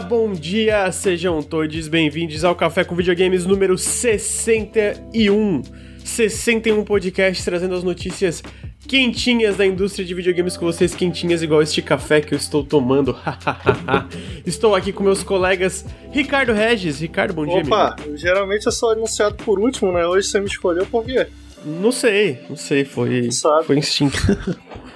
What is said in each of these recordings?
bom dia, sejam todos bem-vindos ao Café com Videogames número 61. 61 podcast trazendo as notícias quentinhas da indústria de videogames com vocês, quentinhas igual este café que eu estou tomando. estou aqui com meus colegas Ricardo Regis. Ricardo, bom dia, Opa, amigo. geralmente eu sou anunciado por último, né? Hoje você me escolheu por quê? Não sei, não sei, foi, foi instinto.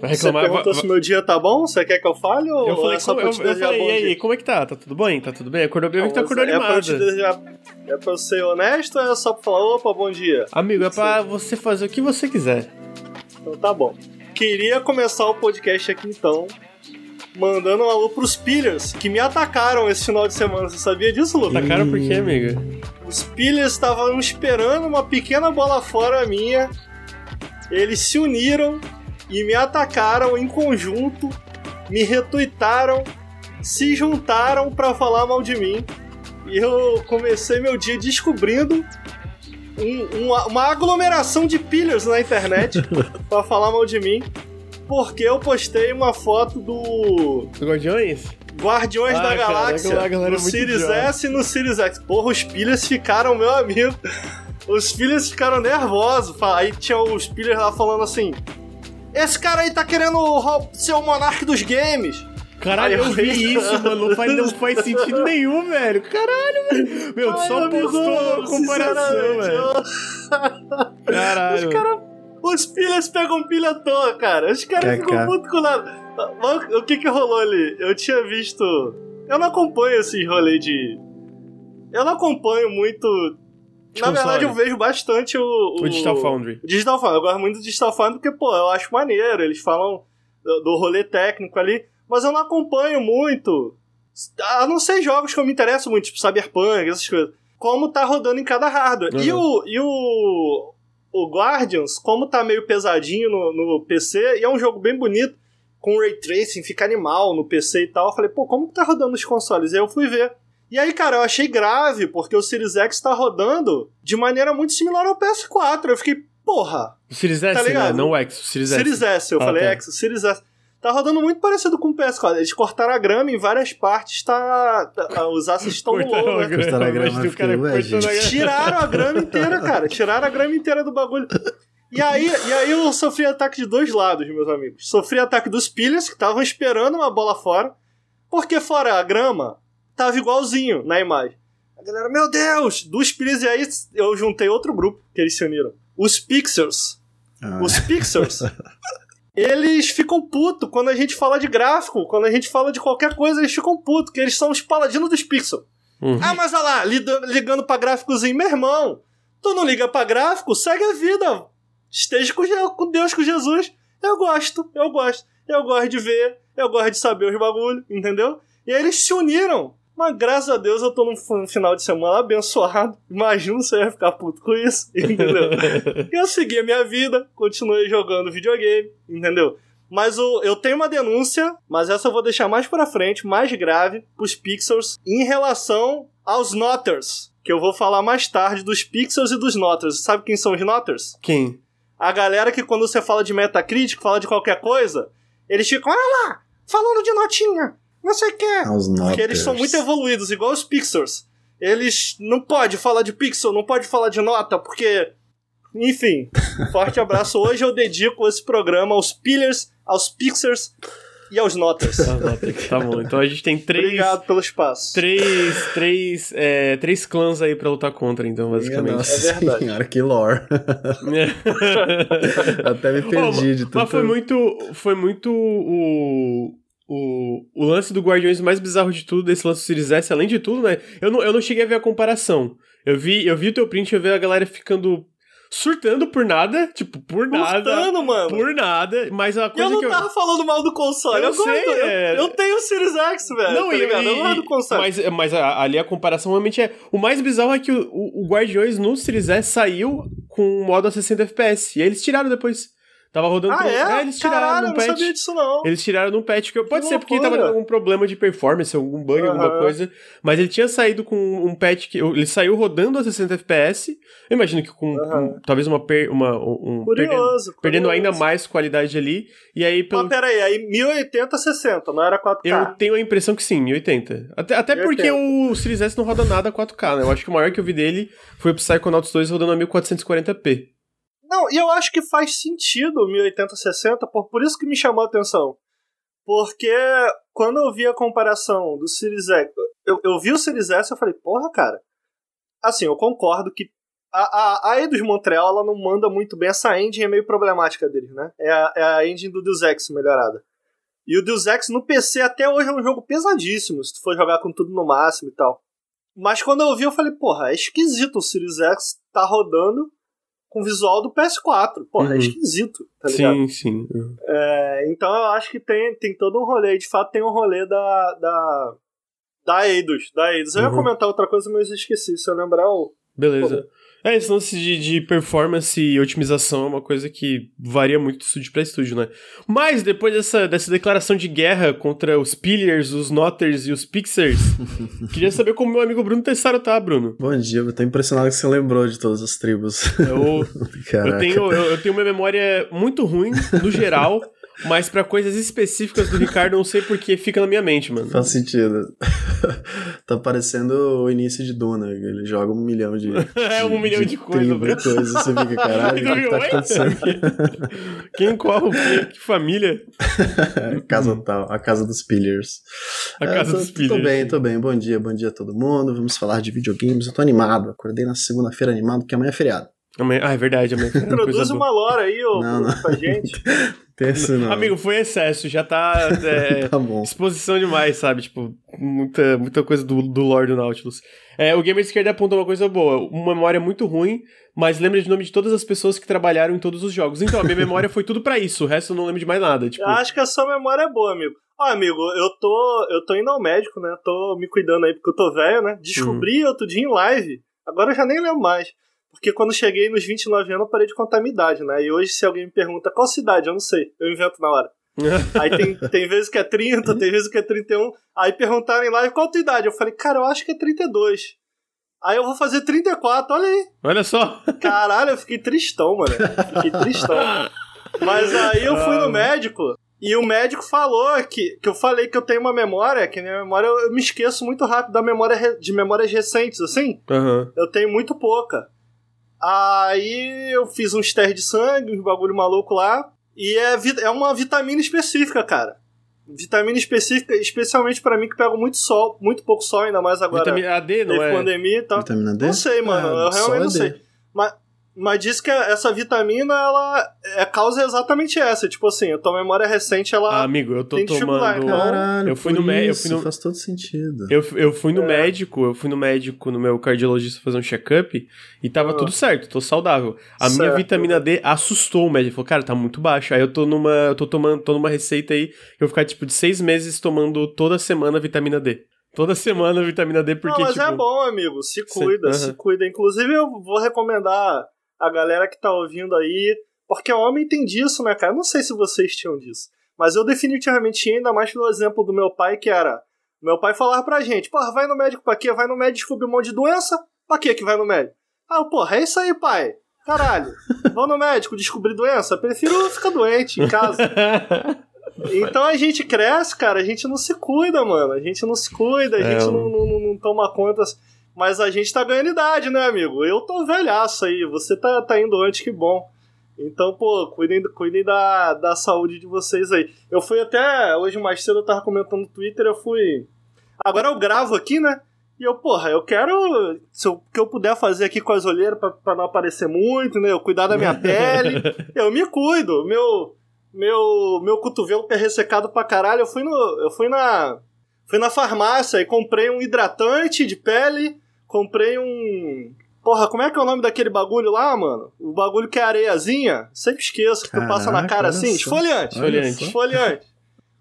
Vai reclamar, Você perguntou vai, se meu dia tá bom? Você quer que eu fale ou eu falei, é só pra eu, te eu falei, e aí, como é que tá? Tá tudo bem? Tá tudo bem? Acordou bem, tá acordou é animado. Pra desejar, é pra eu ser honesto ou é só pra falar, opa, bom dia? Amigo, é pra você fazer o que você quiser. Então tá bom. Queria começar o podcast aqui então, mandando um alô pros pillars que me atacaram esse final de semana. Você sabia disso, Lu? Atacaram por quê, amiga? Os pillars estavam esperando uma pequena bola fora minha. Eles se uniram e me atacaram em conjunto, me retuitaram, se juntaram para falar mal de mim. E eu comecei meu dia descobrindo um, uma, uma, aglomeração de pillars na internet para falar mal de mim. Porque eu postei uma foto do. Do Guardiões? Guardiões ah, da Galáxia. Cara, no é Series S e no Series X. Porra, os pillars ficaram, meu amigo. Os pillars ficaram nervosos. Aí tinha os pillars lá falando assim: esse cara aí tá querendo ser o monarca dos games. Caralho, eu vi isso, mano. Não faz, não faz sentido nenhum, velho. Caralho, velho. Meu, Ai, só postou comparação, velho. Caralho. Os caras. Os pilhas pegam pilha à toa, cara. Os caras é, ficam cara. puto com nada. O que que rolou ali? Eu tinha visto. Eu não acompanho esse rolê de. Eu não acompanho muito na verdade, eu vejo bastante o, o, o Digital Foundry. Digital Foundry. Eu gosto muito do Digital Foundry porque, pô, eu acho maneiro. Eles falam do, do rolê técnico ali, mas eu não acompanho muito. A não ser jogos que eu me interesso muito, tipo Cyberpunk, essas coisas. Como tá rodando em cada hardware. Uhum. E, o, e o, o Guardians, como tá meio pesadinho no, no PC, e é um jogo bem bonito, com ray tracing, fica animal no PC e tal. Eu falei, pô, como que tá rodando os consoles? E aí eu fui ver. E aí, cara, eu achei grave, porque o Series X tá rodando de maneira muito similar ao PS4. Eu fiquei, porra. O Series S, tá né? Não o X, o Series S. Series S, eu ah, falei tá. X, o Series S. Tá rodando muito parecido com o PS4. Eles cortaram a grama em várias partes, tá. tá os assets estão low, né? Cortaram a grama. Tiraram a grama inteira, cara. Tiraram a grama inteira do bagulho. E aí, e aí eu sofri ataque de dois lados, meus amigos. Sofri ataque dos pilhas, que estavam esperando uma bola fora. Porque fora a grama, tava igualzinho na imagem. A galera, meu Deus! Dos Pires, e aí eu juntei outro grupo que eles se uniram. Os Pixels. Ah. Os Pixels. eles ficam putos quando a gente fala de gráfico, quando a gente fala de qualquer coisa, eles ficam putos, que eles são os paladinos dos Pixels. Uhum. Ah, mas olha lá, ligando pra gráficozinho, meu irmão, tu não liga pra gráfico, segue a vida. Esteja com Deus, com Jesus. Eu gosto, eu gosto. Eu gosto de ver, eu gosto de saber os bagulhos, entendeu? E aí eles se uniram mas graças a Deus eu tô num final de semana abençoado. Imagino você ia ficar puto com isso, entendeu? eu segui a minha vida, continuei jogando videogame, entendeu? Mas o, eu tenho uma denúncia, mas essa eu vou deixar mais pra frente, mais grave, pros Pixels, em relação aos Noters. Que eu vou falar mais tarde dos Pixels e dos Noters. Sabe quem são os Noters? Quem? A galera que quando você fala de Metacritic, fala de qualquer coisa, eles ficam, olha lá, falando de notinha, não sei o que. É. Porque eles são muito evoluídos, igual os Pixels. Eles não pode falar de pixel, não pode falar de nota, porque. Enfim, forte abraço. Hoje eu dedico esse programa aos Pillars, aos Pixels e aos Notas. tá bom, então a gente tem três. Obrigado pelo espaço. Três, três, é, três clãs aí pra lutar contra, então, basicamente. Nossa é verdade. Senhora, que lore. Até me perdi oh, de tudo. Mas foi muito. Foi muito o o, o lance do Guardiões mais bizarro de tudo, desse lance do Series S, além de tudo, né? Eu não, eu não cheguei a ver a comparação. Eu vi, eu vi o teu print, eu vi a galera ficando surtando por nada, tipo, por nada. Surtando, mano. Por nada, mas a coisa eu não que eu... tava falando mal do console. Eu, eu sei, gosto, é... eu, eu, tenho o Series X, velho. Não, tá e, ligado? E, eu não do console. Mas, mas a, ali a comparação realmente é... O mais bizarro é que o, o, o Guardiões no Series S saiu com o modo a 60 FPS, e aí eles tiraram depois. Tava rodando. Ah, é? é? eles tiraram Caralho, no patch. não sabia disso, não. Eles tiraram num patch que pode Que ser porque tava dando algum problema de performance, algum bug, alguma coisa. Mas ele tinha saído com um patch que. Ele saiu rodando a 60 FPS. Eu imagino que com, com talvez uma. Per, uma um, curioso, perdendo, curioso. perdendo ainda mais qualidade ali. E aí, pelo. Mas peraí, aí 1080 60, não era 4K. Eu tenho a impressão que sim, 1080. Até, até 1080. porque o Series S não roda nada a 4K, né? Eu acho que o maior que eu vi dele foi o Psychonauts 2 rodando a 1440p. Não, e eu acho que faz sentido 1080-60, por, por isso que me chamou a atenção. Porque quando eu vi a comparação do Series X, eu, eu vi o Series S e eu falei, porra, cara. Assim, eu concordo que a, a, a Eidos Montreal ela não manda muito bem. Essa engine é meio problemática deles, né? É a, é a engine do Deus Ex melhorada. E o Deus Ex no PC até hoje é um jogo pesadíssimo, se tu for jogar com tudo no máximo e tal. Mas quando eu vi, eu falei, porra, é esquisito o Series X tá rodando com o visual do PS4. Porra, Uhum. é esquisito, tá ligado? Sim, sim. É, então eu acho que tem, tem todo um rolê. De fato, tem um rolê da. da. da Eidos. Da Eidos. Eu ia Uhum. comentar outra coisa, mas eu esqueci. Se eu lembrar, eu. Beleza. É, esse lance de, de performance e otimização é uma coisa que varia muito de estúdio pra estúdio, né? Mas depois dessa, dessa declaração de guerra contra os Pillars, os Notters e os Pixers, queria saber como meu amigo Bruno Tessaro tá, Bruno. Bom dia, eu tô impressionado que você lembrou de todas as tribos. Eu, eu, tenho, eu, eu tenho uma memória muito ruim, no geral, mas pra coisas específicas do Ricardo, eu não sei porque fica na minha mente, mano. Faz sentido. tá parecendo o início de Duna. Ele joga um milhão de. É, um milhão de coisas, tribo e né? coisas. Você fica, caralho, o que, tá acontecendo? Quem qual? Que, que família? casa tal, a casa dos Pillars. A casa É, tô, dos Pillars. Tô bem, tô bem. Bom dia, bom dia a todo mundo. Vamos falar de videogames. Eu tô animado. Acordei na segunda-feira animado, porque amanhã é feriado. Amanhã- Ah, é verdade, amanhã. foi uma lore aí, ô, Não, não. pra gente. Tem esse não. Amigo, foi excesso, já tá. é, Tá bom. exposição demais, sabe? Tipo, muita, muita coisa do, do lore do Nautilus. É, o Gamer Esquerda apontou uma coisa boa, uma memória muito ruim, mas lembra de nome de todas as pessoas que trabalharam em todos os jogos. Então, a minha memória foi tudo pra isso, o resto eu não lembro de mais nada. Tipo, Eu acho que a sua memória é boa, amigo. Ó, amigo, eu tô, eu tô indo ao médico, né? Tô me cuidando aí porque eu tô velho, né? Descobri outro dia em live. Agora eu já nem lembro mais. Porque quando cheguei nos 29 anos, eu parei de contar a minha idade, né? E hoje, se alguém me pergunta qual cidade, eu não sei. Eu invento na hora. Aí tem, tem vezes que é 30, tem vezes que é 31. Aí perguntaram em live qual a tua idade. Eu falei, cara, eu acho que é 32. Aí eu vou fazer 34, olha aí. olha só. Caralho, eu fiquei tristão, mano. Fiquei tristão. Mas aí eu fui no médico e o médico falou que, que eu falei que eu tenho uma memória, que minha memória eu, eu me esqueço muito rápido da memória de memórias recentes, assim. Aham. Eu tenho muito pouca. Aí eu fiz uns testes de sangue, uns bagulho maluco lá. E é, é uma vitamina específica, cara. Vitamina específica, especialmente pra mim que pego muito sol, muito pouco sol, ainda mais agora. Vitamina D, não teve é? pandemia e tal. Vitamina D? Não sei, mano. Ah, eu realmente não sei. Mas, mas diz que essa vitamina, ela é causa exatamente essa. Tipo assim, a tua memória recente, ela. Ah, amigo, eu tô Tem tomando. Caralho, eu fui por no mé- eu isso, fui no- faz todo sentido. Eu, eu fui no É. médico, eu fui no médico, no meu cardiologista fazer um check-up e tava Ah. tudo certo, tô saudável. A minha Certo. vitamina D assustou o médico, ele falou, cara, tá muito baixa. Aí eu tô numa, eu tô tomando, tô numa receita aí, que eu vou ficar tipo de seis meses tomando toda semana vitamina D. Toda semana vitamina D, porque não, mas tipo... é bom, amigo. Se cuida, Sim, se aham. cuida. Inclusive, eu vou recomendar a galera que tá ouvindo aí. Porque homem tem disso, né, cara? Eu não sei se vocês tinham disso. Mas eu definitivamente tinha, ainda mais pelo exemplo do meu pai, que era. Meu pai falava pra gente, porra, vai no médico pra quê? Vai no médico descobrir um monte de doença? Pra quê que vai no médico? Ah, porra, é isso aí, pai. Caralho. Vou no médico descobrir doença? Prefiro ficar doente em casa. Então a gente cresce, cara, a gente não se cuida, mano. A gente não se cuida, a É, gente eu- não, não, não toma conta. Mas a gente tá ganhando idade, né, amigo? Eu tô velhaço aí, você tá, tá indo antes, que bom. Então, pô, cuidem, cuidem da, da saúde de vocês aí. Eu fui até, hoje mais cedo eu tava comentando no Twitter, eu fui... Agora eu gravo aqui, né? E eu, porra, eu quero. Se eu, que eu puder fazer aqui com as olheiras pra, pra não aparecer muito, né? Eu cuidar da minha pele. Eu me cuido. Meu, meu, meu cotovelo é ressecado pra caralho. Eu fui, no, eu fui na. Fui na farmácia e comprei um hidratante de pele. Comprei um. Porra, como é que é o nome daquele bagulho lá, mano? O bagulho que é areiazinha? Sempre esqueço que tu passa na cara assim. Esfoliante. Esfoliante. Esfoliante.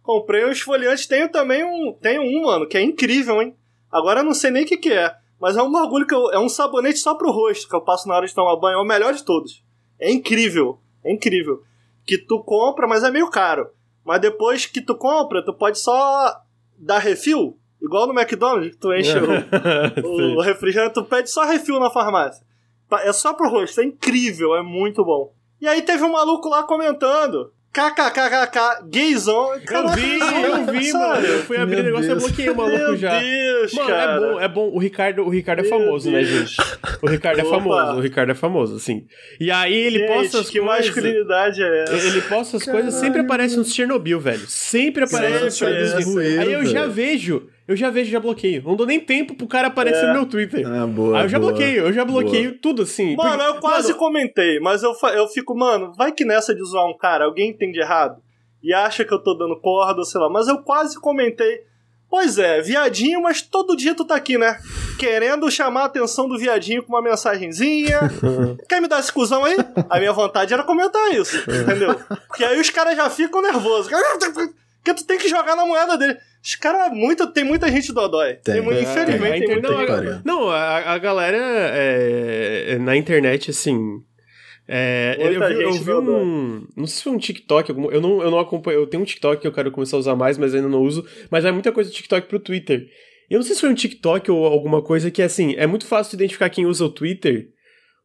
Comprei um esfoliante. Tenho também um. Tenho um, mano, que é incrível, hein? Agora eu não sei nem o que, que é. Mas é um bagulho que eu, é um sabonete só pro rosto que eu passo na hora de tomar banho. É o melhor de todos. É incrível. É incrível. que tu compra, mas é meio caro. Mas depois que tu compra, tu pode só dar refil, igual no McDonald's, que tu enche o, o refrigerante, tu pede só refil na farmácia. É só pro rosto, é incrível, é muito bom. E aí teve um maluco lá comentando KKKKK, gayzão. Eu vi, eu vi, mano. Eu fui abrir o negócio e bloqueei o maluco já. Meu Deus, mano, é cara. é bom, é bom. O Ricardo, o Ricardo é famoso, né, gente? O Ricardo é famoso, o Ricardo é famoso, assim. E aí ele gente, posta as que coisas... masculinidade é essa? Ele posta as Caralho. coisas, sempre aparece nos Chernobyl, velho. Sempre aparece nos Chernobyl. Aí eu já vejo eu já vejo, já bloqueio. Não dou nem tempo pro cara aparecer é. no meu Twitter. Ah, boa. Aí eu já boa, bloqueio, eu já bloqueio boa. tudo assim. Mano, porque, eu quase mano, comentei, mas eu, eu fico, mano, vai que nessa de zoar um cara, alguém entende errado e acha que eu tô dando corda, sei lá, mas eu quase comentei. Pois é, viadinho, mas todo dia tu tá aqui, né? Querendo chamar a atenção do viadinho com uma mensagenzinha. Quer me dar esse cuzão aí? A minha vontade era comentar isso, entendeu? Porque aí os caras já ficam nervosos. Porque tu tem que jogar na moeda dele. Os caras, muito, tem muita gente dodói. Tem. tem infelizmente, é, tem muita não, gente. Não, a, a galera é, na internet, assim. É, eu, vi, eu vi um. Não sei se foi um TikTok. Algum, eu, não, eu não acompanho. Eu tenho um TikTok que eu quero começar a usar mais, mas ainda não uso. Mas é muita coisa do TikTok pro Twitter. Eu não sei se foi um TikTok ou alguma coisa que, assim, é muito fácil identificar quem usa o Twitter.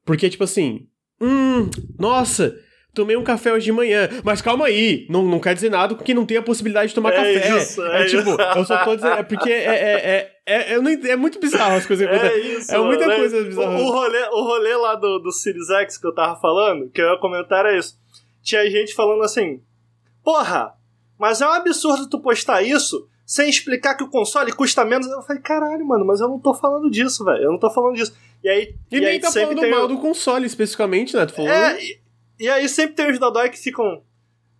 Porque, tipo assim. Hum, nossa, tomei um café hoje de manhã. Mas calma aí, não, não quer dizer nada porque não tem a possibilidade de tomar é café. Isso, é, é tipo, eu só tô dizendo. É porque é, é, é, é, não, é muito bizarro as coisas que É isso. É muita né? coisa bizarra. O, o, rolê, o rolê lá do, do Series X que eu tava falando, que eu ia comentar é isso. Tinha gente falando assim: Porra, mas é um absurdo tu postar isso sem explicar que o console custa menos. Eu falei, caralho, mano, mas eu não tô falando disso, velho. Eu não tô falando disso. E aí. E, e nem aí tá falando mal do console especificamente, né? Tu falou. É, e, e aí sempre tem os dodói que ficam.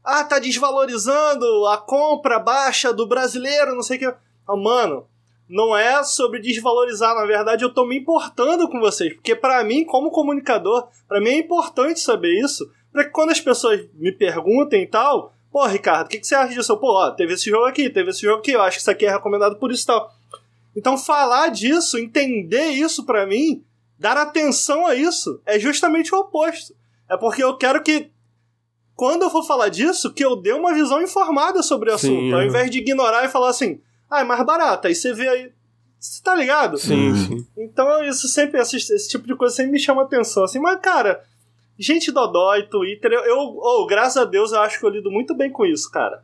Ah, tá desvalorizando a compra baixa do brasileiro, não sei o que. Ah, mano, não é sobre desvalorizar, na verdade eu tô me importando com vocês, porque para mim, como comunicador, para mim é importante saber isso, para que quando as pessoas me perguntem e tal, pô, Ricardo, o que, que, você acha disso? Pô, ó, teve esse jogo aqui, teve esse jogo aqui, eu acho que isso aqui é recomendado por isso e tal. Então falar disso, entender isso para mim, dar atenção a isso, é justamente o oposto. É porque eu quero que, quando eu for falar disso, que eu dê uma visão informada sobre o assunto. Sim, ao invés de ignorar e falar assim, ah, é mais barato. Aí você vê aí. Você tá ligado? Sim, sim. Então, isso sempre, esse, esse tipo de coisa sempre me chama atenção. Assim, mas, cara, gente dodói, Twitter, eu, eu oh, graças a Deus, eu acho que eu lido muito bem com isso, cara.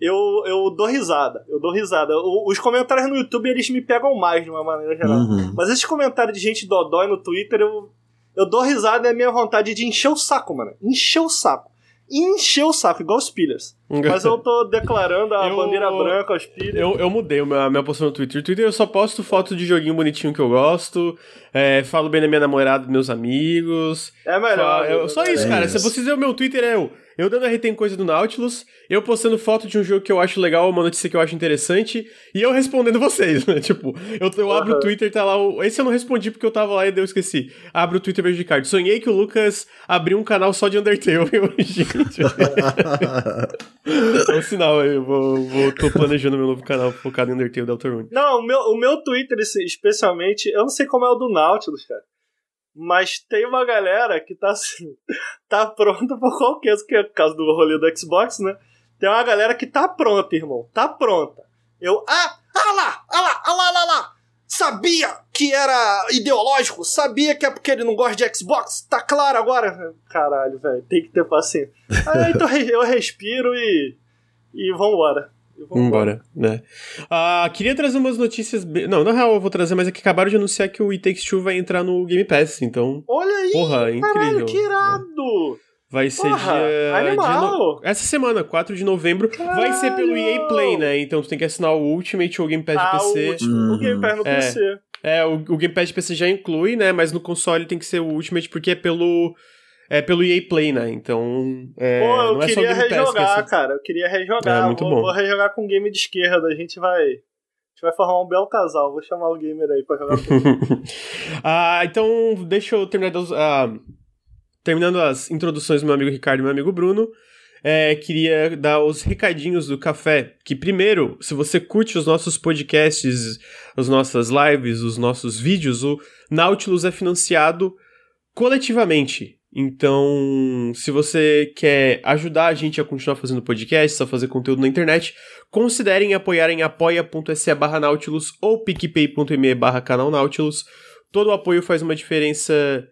Eu, eu dou risada, eu dou risada. O, os comentários no YouTube, eles me pegam mais, de uma maneira geral. Uhum. Mas esses comentários de gente dodói no Twitter, eu, eu dou risada e é a minha vontade de encher o saco, mano. Encher o saco. Encher o saco, igual os Pillars. Mas eu tô declarando a eu, bandeira branca aos Pillars. Eu, eu mudei a minha, minha postura no Twitter. No Twitter eu só posto foto de joguinho bonitinho que eu gosto. É, falo bem da minha namorada, dos meus amigos. É melhor. Falo, eu, só isso, é cara. Isso. Se vocês ver o meu Twitter, é eu eu dando RT em coisa do Nautilus, eu postando foto de um jogo que eu acho legal, uma notícia que eu acho interessante, e eu respondendo vocês, né? Tipo, eu, eu abro uhum. o Twitter, tá lá. O... Esse eu não respondi porque eu tava lá e eu esqueci. Abro o Twitter vejo de card. Sonhei que o Lucas abriu um canal só de Undertale. Eu, gente. É um sinal aí, eu vou, vou, tô planejando meu novo canal focado em Undertale Deltarune. Não, o meu, o meu Twitter, especialmente, eu não sei como é o do Nautilus, cara. Mas tem uma galera que tá assim, tá pronta pra qualquer, que é por causa do rolê do Xbox, né? Tem uma galera que tá pronta, irmão. Tá pronta. Eu, ah, ah lá, ah lá, ah lá, ah lá, lá. Sabia que era ideológico, sabia que é porque ele não gosta de Xbox, tá claro agora. Caralho, velho, tem que ter paciência. Aí então eu respiro e. e vambora. Embora, né? Ah, queria trazer umas notícias. Be... Não, na real eu vou trazer, mas é que acabaram de anunciar que o It Takes Two vai entrar no Game Pass, então. Olha aí! Porra, incrível. Caralho, que irado! Vai ser Porra, dia. Animal. No... Essa semana, 4 de novembro. Caralho. Vai ser pelo EA Play, né? Então tu tem que assinar o Ultimate ou o Game Pass ah, de PC. O, último, uhum. o Game Pass no é. PC. É, o, o Game Pass de PC já inclui, né? Mas no console tem que ser o Ultimate porque é pelo é pelo EA Play, né? Então. É, Pô, eu não é queria só rejogar, assim. cara. Eu queria rejogar. É muito vou, bom. vou rejogar com game de esquerda. A gente vai. A gente vai formar um belo casal. Vou chamar o gamer aí pra jogar ah, então, deixa eu terminar ah, terminando as introduções do meu amigo Ricardo e meu amigo Bruno. É, queria dar os recadinhos do café. Que primeiro, se você curte os nossos podcasts, as nossas lives, os nossos vídeos, o Nautilus é financiado coletivamente Então, se você quer ajudar a gente a continuar fazendo podcasts, a fazer conteúdo na internet, considerem apoiar em apoia.se barra Nautilus ou picpay.me barra canal Nautilus. Todo o apoio faz uma diferença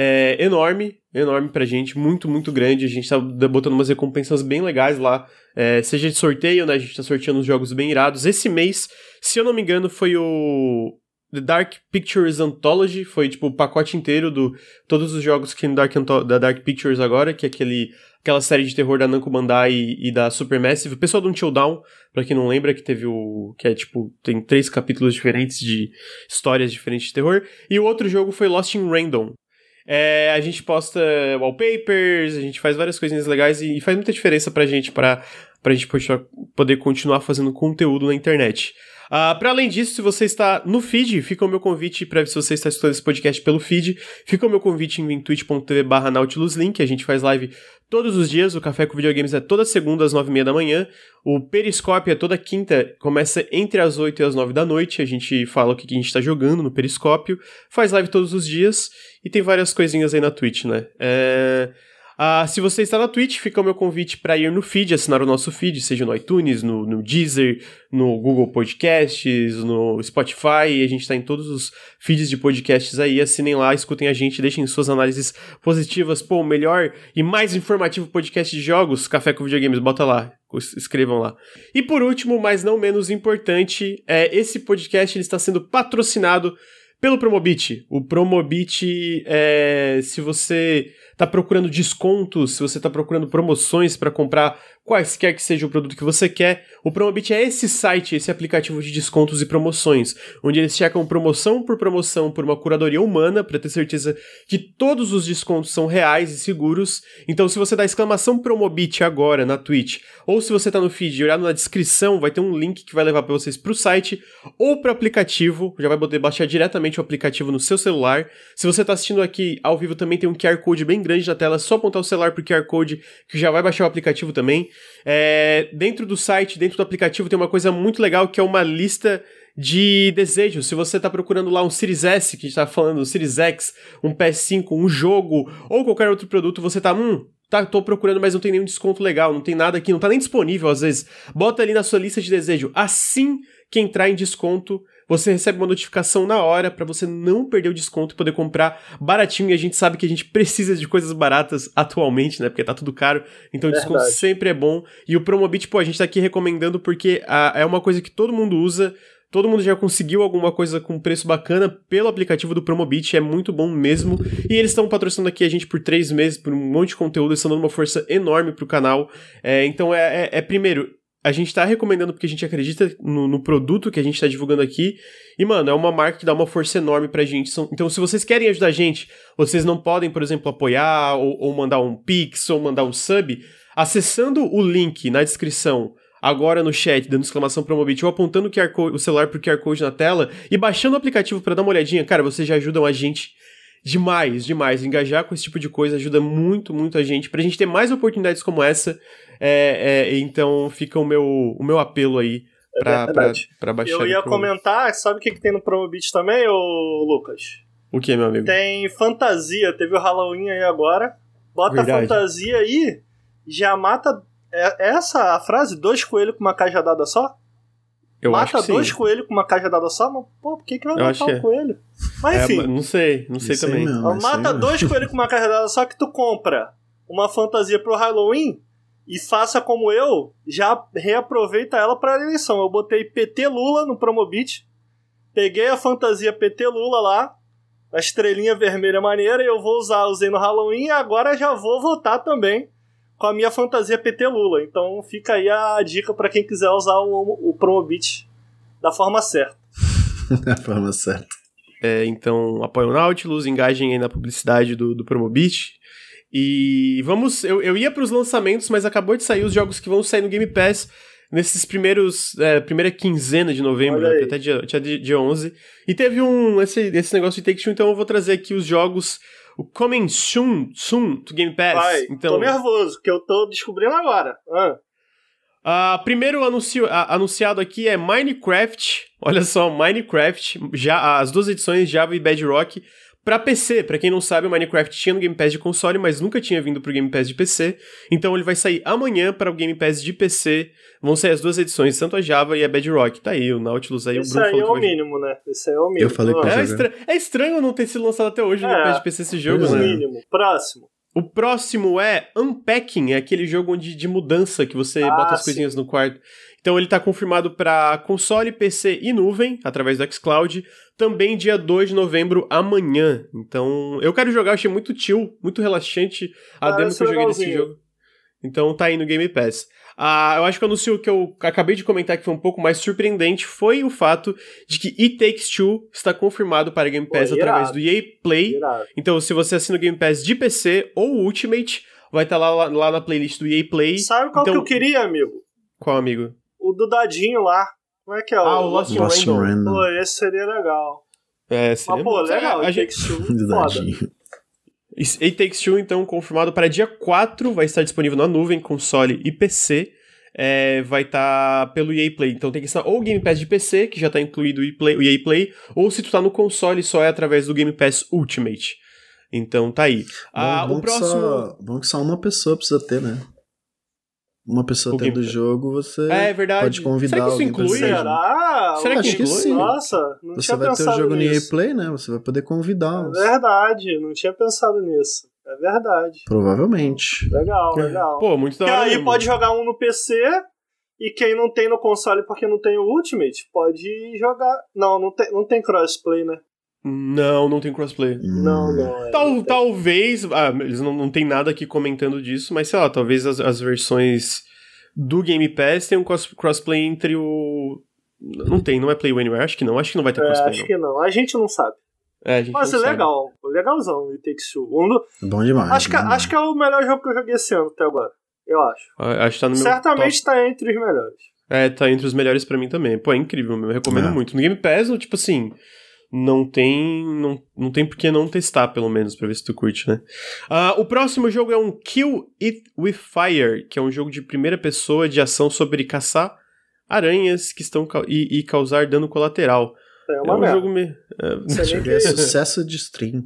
é, enorme, enorme pra gente, muito, muito grande. A gente tá botando umas recompensas bem legais lá, é, seja de sorteio, né? A gente tá sorteando uns jogos bem irados. Esse mês, se eu não me engano, foi o The Dark Pictures Anthology, foi tipo o pacote inteiro do todos os jogos que Dark da Dark Pictures agora, que é aquele aquela série de terror da Namco Bandai e, e da Supermassive. O pessoal do Until Dawn, pra quem não lembra, que teve o que é tipo tem três capítulos diferentes de histórias diferentes de terror. E o outro jogo foi Lost in Random, é, a gente posta wallpapers, a gente faz várias coisinhas legais e, faz muita diferença pra gente, pra, pra gente poder continuar fazendo conteúdo na internet. Uh, para além disso, se você está no feed, fica o meu convite para se você está escutando esse podcast pelo feed, fica o meu convite em twitch.tv barra nautiluslink, a gente faz live todos os dias, o Café com Videogames é toda segunda às nove e meia da manhã, o Periscope é toda quinta, começa entre as oito e as nove da noite, a gente fala o que a gente está jogando no Periscópio, faz live todos os dias, e tem várias coisinhas aí na Twitch, né? É... Ah, se você está na Twitch, fica o meu convite para ir no feed, assinar o nosso feed, seja no iTunes, no, no Deezer, no Google Podcasts, no Spotify. A gente está em todos os feeds de podcasts aí. Assinem lá, escutem a gente, deixem suas análises positivas. Pô, o melhor e mais informativo podcast de jogos, Café com Videogames, bota lá. Escrevam lá. E por último, mas não menos importante, é, esse podcast ele está sendo patrocinado pelo Promobit. O Promobit, é, se você está procurando descontos, se você está procurando promoções para comprar quaisquer que seja o produto que você quer, o Promobit é esse site, esse aplicativo de descontos e promoções, onde eles checam promoção por promoção por uma curadoria humana para ter certeza que todos os descontos são reais e seguros. Então, se você dá exclamação Promobit agora na Twitch, ou se você está no feed e olhar na descrição, vai ter um link que vai levar para vocês para o site ou para o aplicativo, já vai poder baixar diretamente o aplicativo no seu celular. Se você está assistindo aqui ao vivo, também tem um QR Code bem grande na tela, é só apontar o celular pro QR Code que já vai baixar o aplicativo também. É, dentro do site, dentro do aplicativo, tem uma coisa muito legal que é uma lista de desejos. Se você está procurando lá um Series S, que está falando, um Series X, um PS5, um jogo ou qualquer outro produto, você tá, hum, tá, tô procurando, mas não tem nenhum desconto legal, não tem nada aqui, não tá nem disponível às vezes. Bota ali na sua lista de desejo. Assim que entrar em desconto, você recebe uma notificação na hora para você não perder o desconto e poder comprar baratinho. E a gente sabe que a gente precisa de coisas baratas atualmente, né? Porque tá tudo caro. Então o desconto sempre é bom. E o Promobit, pô, a gente tá aqui recomendando porque a, é uma coisa que todo mundo usa. Todo mundo já conseguiu alguma coisa com preço bacana pelo aplicativo do Promobit, é muito bom mesmo. E eles estão patrocinando aqui a gente por três meses, por um monte de conteúdo, eles estão dando uma força enorme pro canal. É, então é, é, é, primeiro, a gente tá recomendando porque a gente acredita no, no, produto que a gente tá divulgando aqui. E, mano, é uma marca que dá uma força enorme pra gente. Então, se vocês querem ajudar a gente, vocês não podem, por exemplo, apoiar ou, ou mandar um Pix ou mandar um sub. Acessando o link na descrição agora no chat, dando exclamação Promobit, ou apontando o, QR Code, o celular pro QR Code na tela e baixando o aplicativo para dar uma olhadinha, cara, vocês já ajudam a gente demais, demais. Engajar com esse tipo de coisa ajuda muito, muito a gente, pra gente ter mais oportunidades como essa é, é, então fica o meu, o meu apelo aí é pra, é pra, pra baixar. Eu ia comentar, sabe o que, que tem no Promobit também, ô Lucas? O que, meu amigo? Tem fantasia, teve o Halloween aí agora. Bota Verdade. fantasia aí, já mata. É, essa a frase? Dois coelhos com uma cajadada só? Eu Mata dois sim. coelhos com uma cajadada só? Mas, pô, por que, que vai eu matar um é. coelho? Mas é, enfim. não sei, não sei também. Mesmo, mata dois coelhos com uma cajadada só que tu compra uma fantasia pro Halloween e faça como eu, já reaproveita ela para eleição. Eu botei PT Lula no Promobit, peguei a fantasia PT Lula lá, a estrelinha vermelha maneira, e eu vou usar, usei no Halloween e agora já vou votar também com a minha fantasia PT Lula. Então fica aí a dica para quem quiser usar o, o Promobit da forma certa. da forma certa. É, então apoiem o Nautilus, engajem aí na publicidade do, do Promobit. E vamos. Eu, eu ia para os lançamentos, mas acabou de sair os jogos que vão sair no Game Pass nesses primeiros. É, primeira quinzena de novembro, né, até dia, dia, dia 11. E teve um. Esse, esse negócio de Take Two, então eu vou trazer aqui os jogos. O Coming Soon, soon to Game Pass. Então, tô nervoso, que eu tô descobrindo agora. Ah. Uh, primeiro anuncio, uh, anunciado aqui é Minecraft. Olha só, Minecraft, já, as duas edições, Java e Bedrock, Para PC, para quem não sabe, o Minecraft tinha no Game Pass de console, mas nunca tinha vindo pro Game Pass de PC. Então ele vai sair amanhã para o Game Pass de PC. Vão sair as duas edições, tanto a Java e a Bedrock. Tá aí, o Nautilus aí, Esse o Bruno aí é o mínimo, né? Esse aí é o mínimo. Eu falei que é, estra... é estranho não ter sido lançado até hoje no é, Game Pass de PC esse jogo, é. né? mínimo. Próximo. O próximo é Unpacking, é aquele jogo onde de mudança que você ah, bota as coisinhas sim. no quarto. Então ele está confirmado para console, PC e nuvem, através do xCloud, também dia 2 de novembro, amanhã. Então, eu quero jogar, achei muito chill, muito relaxante a demo que eu joguei desse jogo. Então tá aí no Game Pass. Ah, eu acho que o anúncio que eu acabei de comentar que foi um pouco mais surpreendente foi o fato de que It Takes Two está confirmado para Game Pass Pô, através do EA Play. Irado. Então, se você assina o Game Pass de PC ou Ultimate, vai estar tá lá, lá na playlist do EA Play. Sabe qual então... que eu queria, amigo? Qual, amigo? O do Dadinho lá. Como é que é? Ah, o Lost, Lost Random. Random. Pô, esse seria legal. É, seria Mas, pô, legal. It Takes Two, foda. It Takes Two, então, confirmado para dia 4, vai estar disponível na nuvem, console e PC. É, vai estar tá pelo EA Play. Então tem que estar ou o Game Pass de PC, que já está incluído o EA, Play, o EA Play, ou se tu tá no console, só é através do Game Pass Ultimate. Então tá aí. Bom, ah, bom o próximo. Que só, bom que só uma pessoa precisa ter, né? Uma pessoa o tendo o jogo, você é, é pode convidar Será que isso inclui? Será? Será que, que sim. Nossa, não você tinha vai ter o jogo nisso. no EA Play, né? Você vai poder convidar. É verdade, não tinha pensado nisso. É verdade. Provavelmente. Legal, legal. Pô, muito da hora. aí pode jogar um no PC e quem não tem no console porque não tem o Ultimate, pode jogar. Não, não tem, não tem crossplay, né? Não, não tem crossplay. Hum. Não, não. É, Tal, talvez. Ah, eles não, não tem nada aqui comentando disso, mas sei lá, talvez as, as versões do Game Pass tem um crossplay entre o. Não tem, não é Play Anywhere? Acho que não, acho que não vai ter é, crossplay. Acho não. que não, a gente não sabe. É, a gente Mas é legal, legalzão o Takes Two. Um do... Bom demais. Acho, bom que, demais. acho que é o melhor jogo que eu joguei esse ano até agora. Eu acho. Ah, acho que tá no meu Certamente top. tá entre os melhores. É, tá entre os melhores pra mim também. Pô, é incrível, eu recomendo É. muito. No Game Pass, tipo assim, não tem não, não tem por que não testar, pelo menos, pra ver se tu curte, né? Ah, o próximo jogo é um Kill It With Fire, que é um jogo de primeira pessoa de ação sobre caçar aranhas que estão ca- e, e causar dano colateral. É É uma um merda. jogo meio... É, Você nem É que- sucesso de stream.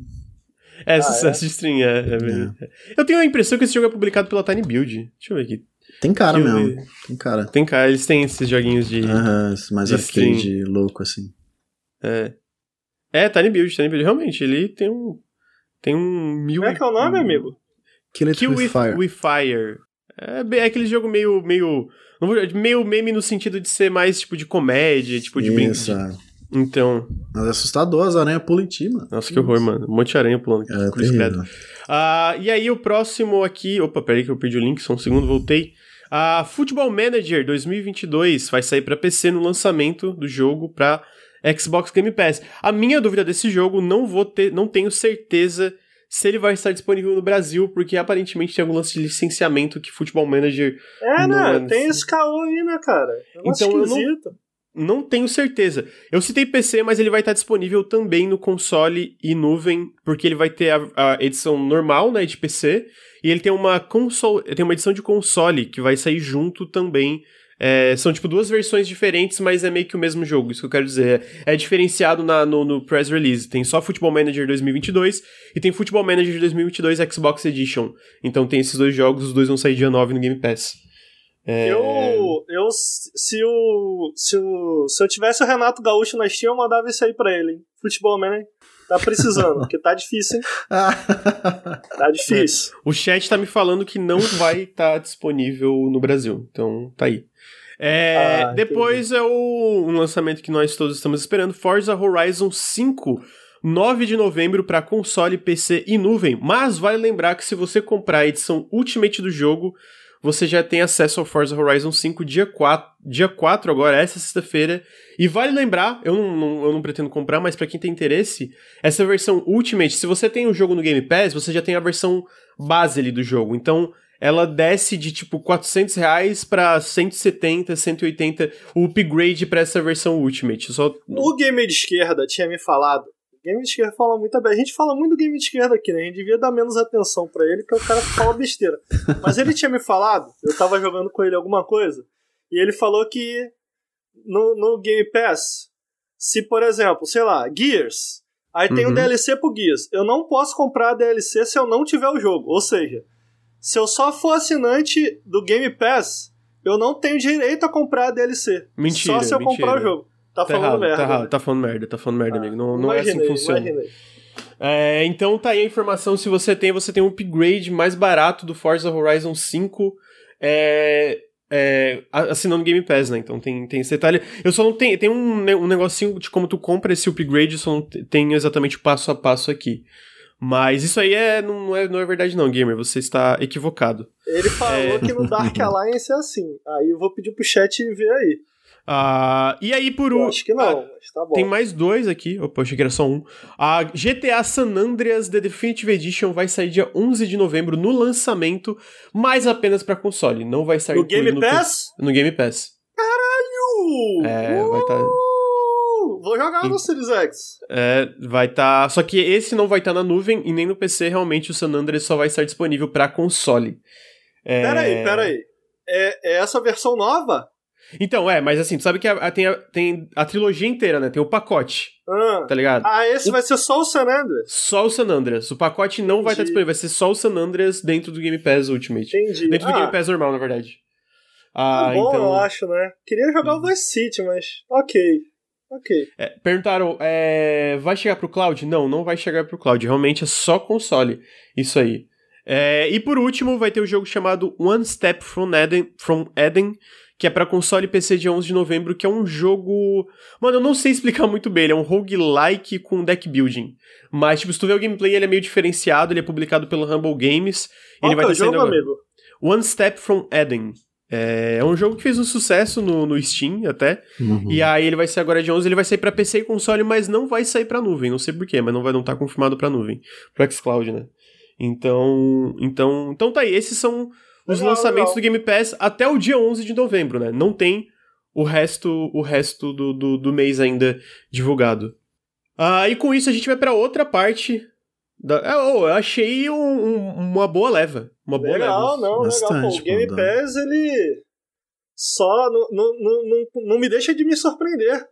é Ah, sucesso de stream, é, é mesmo. Eu tenho a impressão que esse jogo é publicado pela Tiny Build. Deixa eu ver aqui. Tem cara Kill mesmo. Tem cara. Tem cara, eles têm esses joguinhos de... Aham, mais de arcade louco assim. É. É, Tiny Build, Tiny Build. Realmente, ele tem um. Tem um mil. Como é que é o nome, um- amigo? Kill It Kill With Fire. with Fire. É, é aquele jogo meio. meio não vou- meio meme no sentido de ser mais tipo de comédia, tipo de brinco. é. Então. Mas é assustador, as aranhas pulam em ti, mano. Nossa, que horror, mano. Um monte de aranha pulando. É Cruz credo. Ah, e aí, o próximo aqui. Opa, peraí que eu perdi o link, só um segundo, voltei. A Football Manager 2022 vai sair pra PC no lançamento do jogo pra Xbox Game Pass. A minha dúvida desse jogo, não vou ter, não tenho certeza se ele vai estar disponível no Brasil, porque aparentemente tem algum lance de licenciamento que Football Manager É, Não né? é- Tem esse caô aí, né, cara? É um Então, eu não- não tenho certeza. Eu citei PC, mas ele vai estar disponível também no console e nuvem, porque ele vai ter a, a edição normal, né, de PC, e ele tem uma console, tem uma edição de console que vai sair junto também. É, são tipo duas versões diferentes, mas é meio que o mesmo jogo, isso que eu quero dizer. É, é diferenciado na- no, no press release. Tem só Football Manager 2022 e tem Football Manager 2022 Xbox Edition. Então tem esses dois jogos, os dois vão sair dia 9 no Game Pass. É, Eu, eu se, o, se, o, se eu tivesse o Renato Gaúcho na Steam, eu mandava isso aí pra ele, hein? Futebol, man, hein? Tá precisando, porque tá difícil, hein? Tá difícil. O chat tá me falando que não vai estar disponível no Brasil. Então, tá aí. É, Ah, depois é o, um lançamento que nós todos estamos esperando: Forza Horizon 5. 9 de novembro para console, PC e nuvem. Mas vale lembrar que se você comprar a edição Ultimate do jogo, você já tem acesso ao Forza Horizon 5 dia 4, dia 4 agora, essa sexta-feira. E vale lembrar, eu não, não- eu não pretendo comprar, mas para quem tem interesse, essa versão Ultimate, se você tem o jogo no Game Pass, você já tem a versão base ali do jogo. Então, ela desce de tipo 400 reais pra 170, 180, o upgrade pra essa versão Ultimate. Só... O Game de Esquerda tinha me falado. Game de Esquerda fala muito bem. A gente fala muito do Game de Esquerda aqui, né? A gente devia dar menos atenção pra ele, porque o cara fala besteira. Mas ele tinha me falado, eu tava jogando com ele alguma coisa, e ele falou que no, no Game Pass, se por exemplo, sei lá, Gears, Aí tem uhum. o DLC pro Guias. Eu não posso comprar a DLC se eu não tiver o jogo. Ou seja, se eu só for assinante do Game Pass, eu não tenho direito a comprar a DLC. Mentira, Só se eu mentira. comprar o jogo. Tá, tá falando errado, merda. Tá, errado, tá falando merda, tá falando merda, ah, amigo. Não, não imaginei, é assim que funciona. É, então tá aí a informação. Se você tem, você tem um upgrade mais barato do Forza Horizon 5. É, é, assinando Game Pass, né? Então tem, tem esse detalhe. Eu só não tenho. Tem um, um negocinho de como tu compra esse upgrade, eu só não tenho exatamente o passo a passo aqui. Mas isso aí é, não, é, não é verdade, não, gamer. Você está equivocado. Ele falou é... que no Dark Alliance é assim. Aí eu vou pedir pro chat ver aí. Uh, e aí, por último. Acho que não, uh, mas tá bom. Tem mais dois aqui. Opa, achei que era só um. A GTA San Andreas The Definitive Edition vai sair dia 11 de novembro no lançamento, mas apenas para console. Não vai sair no Game Pass? No, no, Game Pass. Caralho! É, uh! vai estar. Tá... Vou jogar no Series X. É, vai estar. Tá... Só que esse não vai estar tá na nuvem e nem no PC. Realmente, o San Andreas só vai estar disponível para console. É... Peraí, peraí. É, é essa versão nova? Então, é, mas assim, tu sabe que a, a, tem, a, tem a trilogia inteira, né? Tem o pacote. Ah, tá ligado? Ah, esse o... vai ser só o San Andreas? Só o San Andreas. O pacote não Entendi. vai estar disponível, vai ser só o San Andreas dentro do Game Pass Ultimate. Entendi. Dentro ah. do Game Pass normal, na verdade. Ah, tá bom, então... eu acho, né? Queria jogar o uhum. Vice City, mas ok. Ok. É, perguntaram, é, vai chegar pro cloud? Não, não vai chegar pro cloud. Realmente é só console. Isso aí. É, e por último, vai ter o um jogo chamado One Step from Eden, from Eden que é para console e PC dia 11 de novembro, que é um jogo. Mano, eu não sei explicar muito bem, ele é um roguelike com deck building. Mas, tipo, se tu vê o gameplay, ele é meio diferenciado, ele é publicado pelo Humble Games. Qual ele vai é o jogo, agora. amigo? One Step from Eden. É, é um jogo que fez um sucesso no, no Steam até. Uhum. E aí ele vai ser agora dia 11, ele vai sair para PC e console, mas não vai sair para nuvem. Não sei porquê, mas não vai não estar tá confirmado para nuvem. Pro xCloud, né? Então, então, então tá aí, esses são os legal, lançamentos legal. do Game Pass até o dia 11 de novembro, né? Não tem o resto o resto do, do, do mês ainda divulgado. Ah, e com isso a gente vai para outra parte. Da... Oh, eu achei um, um, uma boa leva. Uma boa legal, leva. não, Bastante, legal. Pô, o Game Pass, ele só não, não, não, não, me deixa de me surpreender.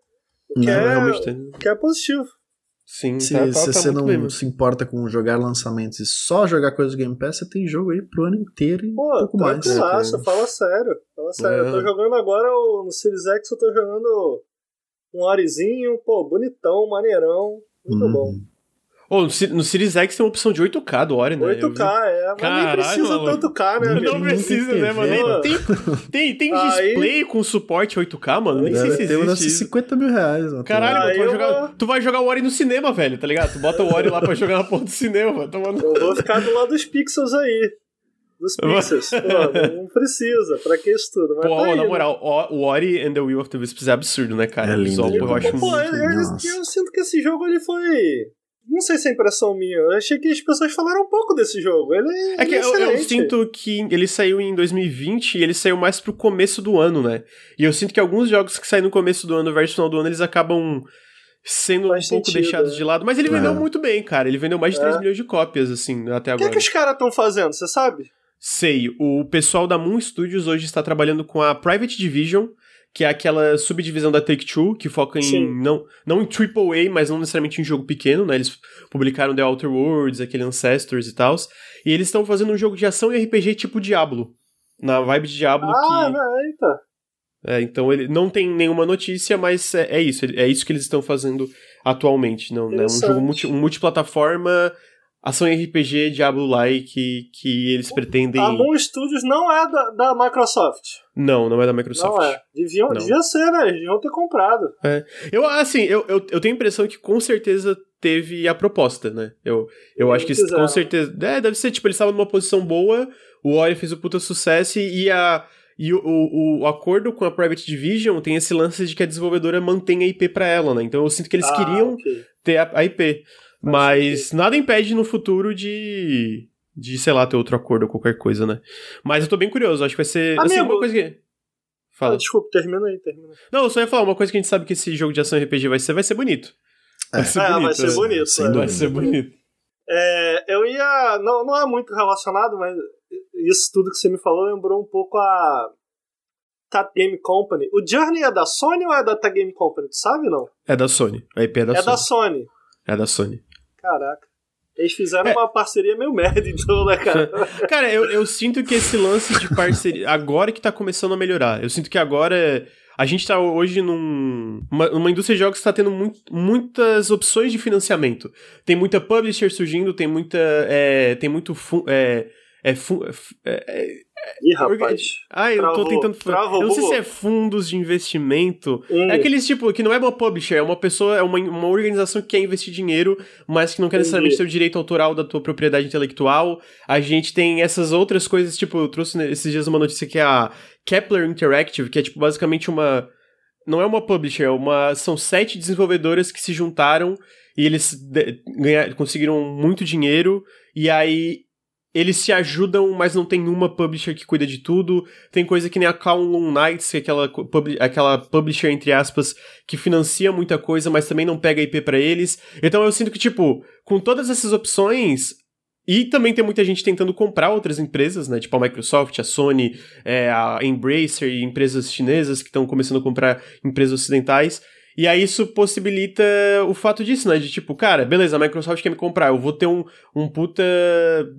O que, não, é, que é positivo. Sim, se, tá, tá, se tá você não bem, se importa com jogar lançamentos e só jogar coisas do Game Pass, você tem jogo aí pro ano inteiro e Pô, pouco mais. Pô, fala sério. Fala sério. É. Eu tô é. jogando agora no Series X, eu tô jogando um Orizinho, pô, bonitão, maneirão. Muito hum. bom. Oh, no Series X tem uma opção de 8K do Ori, né? 8K, é. Mas Caralho, nem precisa mano. tanto K, né, amigo? Não precisa, né, mano? Tem, tem, tem display Aí... com suporte 8K, mano? Nem sei se existe. 50 mil reais. Mano. Caralho, mano, tu, vai jogar, tu vai jogar o Ori no cinema, velho, tá ligado? Tu bota o Ori lá pra jogar na porta do cinema, mano. Tomando... Eu vou ficar do lado dos pixels aí. Dos pixels. Pô, não precisa. Pra que isso tudo? Mas Pô, tá na moral, o Ori and the Will of the Wisps é absurdo, né, cara? É lindo. Visual, eu acho pô, muito... eu, eu, eu sinto que esse jogo ele foi não sei se é impressão minha. Eu achei que as pessoas falaram um pouco desse jogo. Ele é, é que é eu, eu, sinto que ele saiu em 2020 e ele saiu mais pro começo do ano, né? E eu sinto que alguns jogos que saem no começo do ano versus final do ano, eles acabam sendo Faz um pouco sentido, deixados é. de lado. Mas ele vendeu é. muito bem, cara. Ele vendeu mais de 3 é. milhões de cópias, assim, até agora. O que, é que os caras estão fazendo, você sabe? Sei. O pessoal da Moon Studios hoje está trabalhando com a Private Division, que é aquela subdivisão da Take-Two, que foca em, Sim. não, não em AAA, mas não necessariamente em jogo pequeno, né? Eles publicaram The Outer Worlds, aquele Ancestors e tal. E eles estão fazendo um jogo de ação e RPG tipo Diablo. Na vibe de Diablo ah, que... eita! É, então ele não tem nenhuma notícia, mas é, é isso. É isso que eles estão fazendo atualmente. Não, né? Um jogo multi, um multiplataforma ação RPG Diablo-like que eles pretendem. A Moon Studios não é da, da Microsoft. Não, não é da Microsoft. Não é. Deviam, não. Devia ser, né? Eles deviam ter comprado. É. Eu, assim, eu, eu, eu tenho a impressão que com certeza teve a proposta, né? Eu, eu acho que com certeza. É, deve ser, tipo, eles estavam numa posição boa, o Ori fez o puta sucesso e a. E o, o, o, acordo com a Private Division tem esse lance de que a desenvolvedora mantém a IP para ela, né? Então eu sinto que eles ah, queriam okay. ter a, a IP. Mas nada impede no futuro de. De, sei lá, ter outro acordo ou qualquer coisa, né? Mas eu tô bem curioso, acho que vai ser. Amigo, assim, uma coisa que. Fala. Ah, desculpa, termina aí, termina. Não, eu só ia falar, uma coisa que a gente sabe que esse jogo de ação RPG vai ser, vai ser bonito. Vai ser é, bonito. vai ser bonito. É. Vai ser bonito. É, eu ia. Não, não é muito relacionado, mas isso tudo que você me falou lembrou um pouco a. Tat Game Company. O Journey é da Sony ou é da Tat Game Company? Tu sabe não? É da Sony. A IP é da é Sony. É da Sony. É da Sony. Caraca. Eles fizeram é. uma parceria meio merda, então, né, cara? cara, eu, eu sinto que esse lance de parceria. Agora que tá começando a melhorar. Eu sinto que agora. A gente tá hoje num. Uma, uma indústria de jogos que tá tendo muito, muitas opções de financiamento. Tem muita publisher surgindo, tem muita. É, tem muito. É, é, é, Ih, rapaz. Ah, eu travou, tô tentando. Travou, eu não sei se é fundos de investimento. Hum. É aqueles tipo, que não é uma publisher, é uma pessoa, é uma, uma organização que quer investir dinheiro, mas que não quer necessariamente ter o direito autoral da tua propriedade intelectual. A gente tem essas outras coisas, tipo, eu trouxe esses dias uma notícia que é a Kepler Interactive, que é tipo basicamente uma. Não é uma publisher, é uma, são sete desenvolvedoras que se juntaram e eles ganhar, conseguiram muito dinheiro. E aí eles se ajudam, mas não tem uma publisher que cuida de tudo. Tem coisa que nem a Kowloon Knights, que é aquela, aquela publisher, entre aspas, que financia muita coisa, mas também não pega IP para eles. Então eu sinto que, tipo, com todas essas opções, e também tem muita gente tentando comprar outras empresas, né? Tipo a Microsoft, a Sony, é, a Embracer e empresas chinesas que estão começando a comprar empresas ocidentais. E aí isso possibilita o fato disso, né? De tipo, cara, beleza, a Microsoft quer me comprar, eu vou ter um, um puta.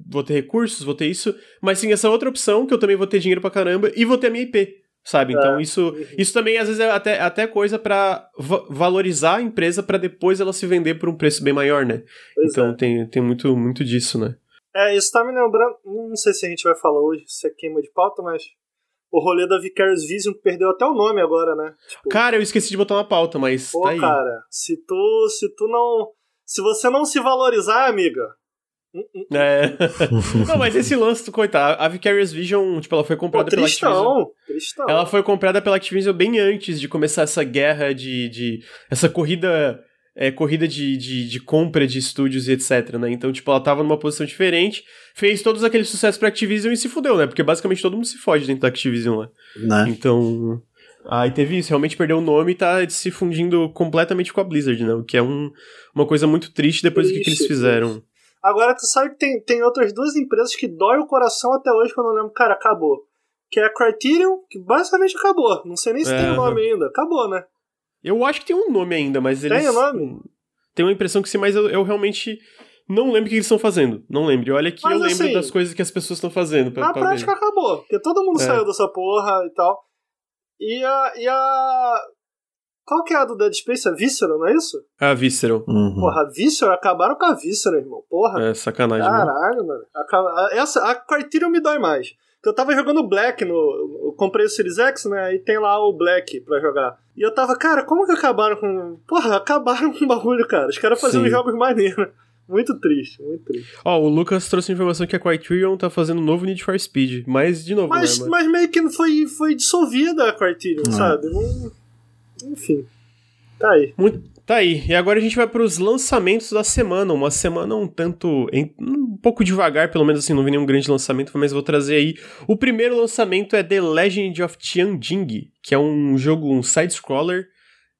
Vou ter recursos, vou ter isso, mas sim essa outra opção que eu também vou ter dinheiro pra caramba e vou ter a minha IP. Sabe? Então é. isso, isso também às vezes é até, até coisa para va valorizar a empresa para depois ela se vender por um preço bem maior, né? Pois então é. tem, tem muito, muito disso, né? É, isso tá me lembrando. Não sei se a gente vai falar hoje, se é queima de pauta, mas o rolê da Vicarious Vision perdeu até o nome agora, né? Tipo, cara, eu esqueci de botar uma pauta, mas pô, tá aí. cara, se tu, se tu não... Se você não se valorizar, amiga... Hum, hum, hum. É. não, mas esse lance, coitado, a Vicarious Vision, tipo, ela foi comprada pô, tristão, pela Activision. Tristão. Ela foi comprada pela Activision bem antes de começar essa guerra de. de essa corrida é, corrida de, de, de, compra de estúdios e etc, né? Então, tipo, ela tava numa posição diferente, fez todos aqueles sucessos pra Activision e se fudeu, né? Porque basicamente todo mundo se fode dentro da Activision lá. Né? Então. Aí teve isso, realmente perdeu o nome e tá se fundindo completamente com a Blizzard, né? O que é um, uma coisa muito triste depois triste, do que, que eles fizeram. Agora, tu sabe que tem, tem outras duas empresas que dói o coração até hoje quando eu lembro, cara, acabou. Que é a Criterion, que basicamente acabou. Não sei nem se é. tem o nome ainda. Acabou, né? Eu acho que tem um nome ainda, mas eles. Tem o nome? Tenho a impressão que sim, mas eu, eu realmente não lembro o que eles estão fazendo. Não lembro. Olha que mas, eu lembro assim, das coisas que as pessoas estão fazendo. Pra, na pra prática ver. acabou. Porque todo mundo é. saiu dessa porra e tal. E a. E a... Qual que é a do Dead Space? A Visceral, não é isso? A Visceral. Uhum. Porra, a Visceral acabaram com a Visceral, irmão. Porra. É sacanagem. Caralho, mano. mano. Essa, a Criterion me dói mais. Eu tava jogando Black no. Eu comprei o Series X, né? E tem lá o Black pra jogar. E eu tava, cara, como que acabaram com. Porra, acabaram com o bagulho, cara. Os caras fazendo jogos maneiros. Muito triste, muito triste. Ó, oh, o Lucas trouxe a informação que a Criterion tá fazendo um novo Need for Speed. Mas, de novo, mas, né, mas meio que foi, foi dissolvida a Criterion, não. sabe? Enfim. Tá aí. Muito, Tá aí, e agora a gente vai para os lançamentos da semana. Uma semana um tanto. um pouco devagar, pelo menos assim, não vi nenhum grande lançamento, mas vou trazer aí. O primeiro lançamento é The Legend of Tianjing, que é um jogo, um side-scroller,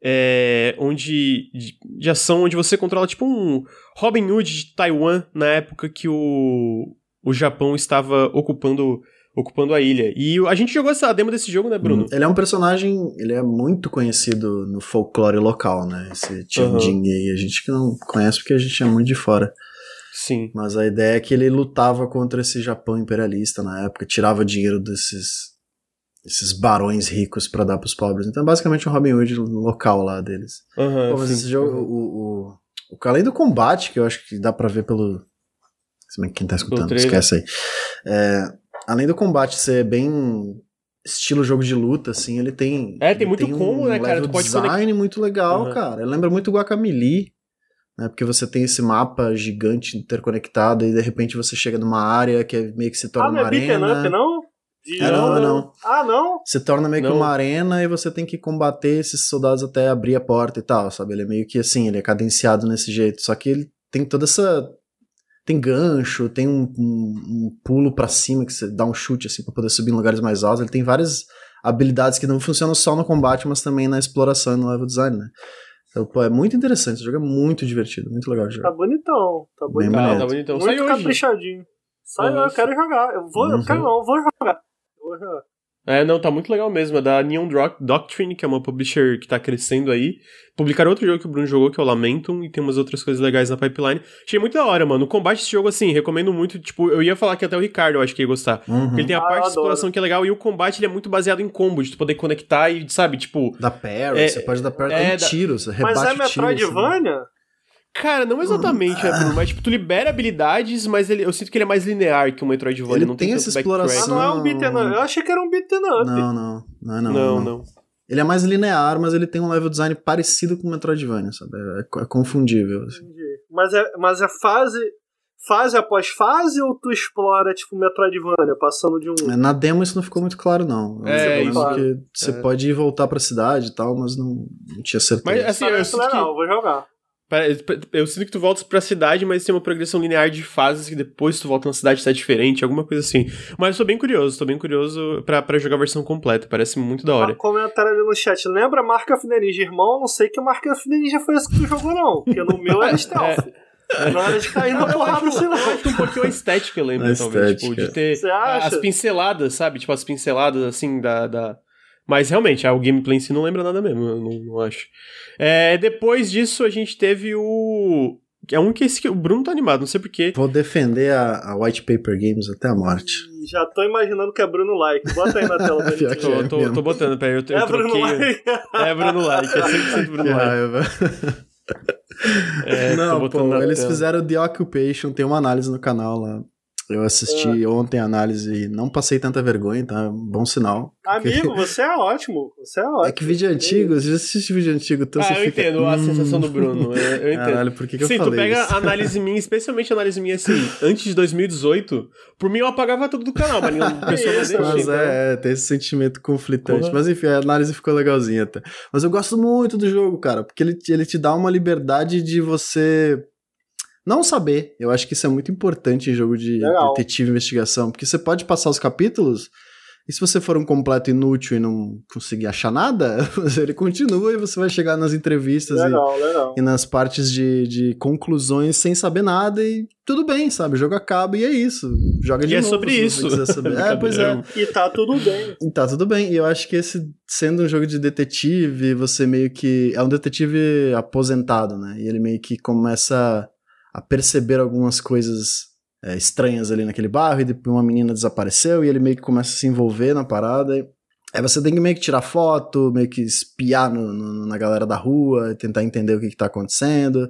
é, onde. De, de ação, onde você controla tipo um Robin Hood de Taiwan, na época que o, o Japão estava ocupando ocupando a ilha. E a gente jogou essa demo desse jogo, né, Bruno? Hum, ele é um personagem, ele é muito conhecido no folclore local, né? Esse Tianjin uhum. aí, a gente que não conhece porque a gente é muito de fora. Sim. Mas a ideia é que ele lutava contra esse Japão imperialista na época, tirava dinheiro desses esses barões ricos para dar pros pobres. Então, é basicamente um Robin Hood local lá deles. Uhum, Pô, mas sim. esse jogo, o, o, o, além do combate, que eu acho que dá para ver pelo quem tá escutando, esquece aí. É, além do combate ser bem estilo jogo de luta, assim, ele tem. É, tem muito tem combo, um né, cara? Tu pode design muito legal, uhum. cara. Lembra muito Guacamole, né? Porque você tem esse mapa gigante interconectado e de repente você chega numa área que é meio que se torna ah, uma não é arena. Up, não? De... É, não, não. Ah, não? Se torna meio não. que uma arena e você tem que combater esses soldados até abrir a porta e tal, sabe? Ele é meio que assim, ele é cadenciado nesse jeito. Só que ele tem toda essa tem gancho, tem um, um, um pulo para cima que você dá um chute assim para poder subir em lugares mais altos. Ele tem várias habilidades que não funcionam só no combate, mas também na exploração e no level design, né? Então, pô, é muito interessante, esse jogo é muito divertido, muito legal de jogar. Tá bonitão, tá bonitão. Ah, tá bonitão. Muito Sai caprichadinho. Sai, uhum. eu quero jogar. Eu vou, uhum. eu quero não, eu vou jogar. Eu vou jogar. É, não, tá muito legal mesmo. É da Neon Doctrine, que é uma publisher que tá crescendo aí. Publicaram outro jogo que o Bruno jogou, que é o Lamentum, e tem umas outras coisas legais na pipeline. Achei muito da hora, mano. O combate desse jogo, assim, recomendo muito. Tipo, eu ia falar que até o Ricardo eu acho que ia gostar. Uhum. Porque ele tem a ah, parte de exploração que é legal, e o combate ele é muito baseado em combo, de tu poder conectar e, sabe, tipo. Da parry, é, você pode dar parry é, com da... tiros, você rebate Mas é Metroidvania? Assim. Cara, não exatamente, né, Bruno? Mas, tipo, tu libera habilidades, mas ele, eu sinto que ele é mais linear que o Metroidvania. Ele não tem, tem essa exploração. Ah, não é um beat'em up. Eu achei que era um beat'em up. Não, não. Não, é não, não, não. não. Ele é mais linear, mas ele tem um level design parecido com o Metroidvania, sabe? É, é confundível. Assim. Entendi. Mas é, mas é fase fase após fase ou tu explora, tipo, Metroidvania, passando de um. É, na demo isso não ficou muito claro, não. É, isso que você é. pode ir voltar pra cidade e tal, mas não, não tinha certeza. Mas assim, eu sinto que... vou jogar. Eu sinto que tu voltas pra cidade, mas tem uma progressão linear de fases que depois tu volta na cidade tá diferente, alguma coisa assim. Mas eu tô bem curioso, tô bem curioso pra, pra jogar a versão completa, parece muito da hora. Um comentário ali no chat, lembra Mark of the Ninja, irmão? Não sei que Mark of the Ninja foi esse que tu jogou não, porque no meu era stealth. é. Na hora de cair na porrada, sei lá. Eu acho um pouquinho a estética, eu lembro, a talvez. Tipo, de ter as pinceladas, sabe? Tipo, as pinceladas, assim, da, da, mas realmente, o gameplay em si não lembra nada mesmo, eu não, não acho. É, depois disso, a gente teve o. É um que esse que o Bruno tá animado, não sei porquê. Vou defender a, a White Paper Games até a morte. Já tô imaginando que é Bruno Like. Bota aí na tela dele. É tô, tô, tô, botando, peraí. Eu, eu é. Bruno like. É Bruno Like, é 100% Bruno que Like. É, não, pô, eles tela. fizeram The Occupation, tem uma análise no canal lá. Eu assisti é. ontem a análise e não passei tanta vergonha, tá? Bom sinal. Amigo, porque... você é ótimo. Você é ótimo. É que vídeo antigo, você já assistiu vídeo antigo, então ah, você eu fica... entendo a hum. sensação do Bruno. Eu, eu entendo. Caralho, por que, que Sim, eu falei tu pega isso? a análise minha, especialmente a análise minha assim, antes de 2018, por mim eu apagava tudo do canal, mas a pessoa não deixa. Mas então... é, tem esse sentimento conflitante. Mas enfim, a análise ficou legalzinha até. Mas eu gosto muito do jogo, cara, porque ele, ele te dá uma liberdade de você não saber. Eu acho que isso é muito importante em jogo de Legal. detetive e investigação, porque você pode passar os capítulos e se você for um completo inútil e não conseguir achar nada, ele continua e você vai chegar nas entrevistas legal, e, legal. e, nas partes de, de conclusões sem saber nada e tudo bem, sabe? O jogo acaba e é isso. Joga de e é novo. é sobre isso. é, pois é. E tá tudo bem. E tá tudo bem. E eu acho que esse, sendo um jogo de detetive, você meio que. É um detetive aposentado, né? E ele meio que começa a perceber algumas coisas é, estranhas ali naquele bairro, e depois uma menina desapareceu e ele meio que começa a se envolver na parada. E, aí você tem que meio que tirar foto, meio que espiar no, no, na galera da rua, tentar entender o que, que tá acontecendo.